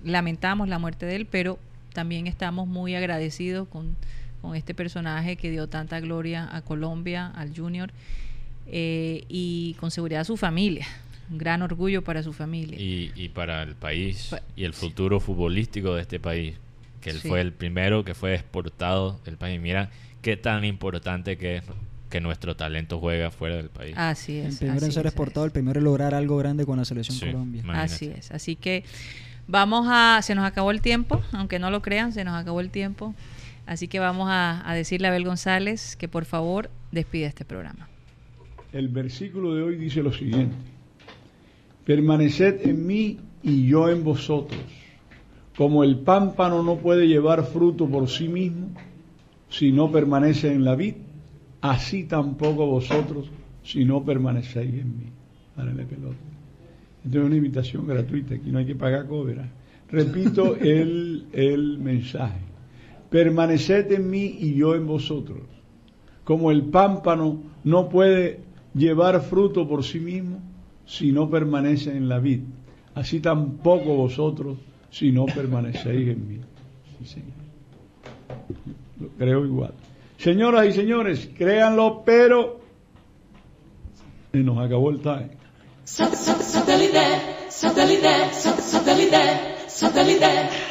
lamentamos la muerte de él, pero también estamos muy agradecidos con, con este personaje que dio tanta gloria a Colombia, al Junior, eh, y con seguridad su familia. Un gran orgullo para su familia. Y, y para el país Pa- y el futuro futbolístico de este país, que él Sí. fue el primero que fue exportado del país. Mira qué tan importante que es que nuestro talento juega fuera del país. Así El es. primero en ser es, exportado, el primero en lograr algo grande con la selección Sí, Colombia. imagínate. Así es. Así que vamos a. Se nos acabó el tiempo, aunque no lo crean, se nos acabó el tiempo. Así que vamos a, a decirle a Abel González que por favor despide este programa. El versículo de hoy dice lo siguiente. Permaneced en mí y yo en vosotros. Como el pámpano no puede llevar fruto por sí mismo si no permanece en la vid, así tampoco vosotros si no permanecéis en mí. Pelota. Esto es una invitación gratuita, aquí no hay que pagar cobra. Repito [LAUGHS] el, el mensaje. Permaneced en mí y yo en vosotros. Como el pámpano no puede llevar fruto por sí mismo si no permanece en la vid, así tampoco vosotros si no permanecéis en mí. Sí, señor. Lo creo igual. Señoras y señores, créanlo, pero y nos acabó el time. Satellite, satellite, satellite, satellite.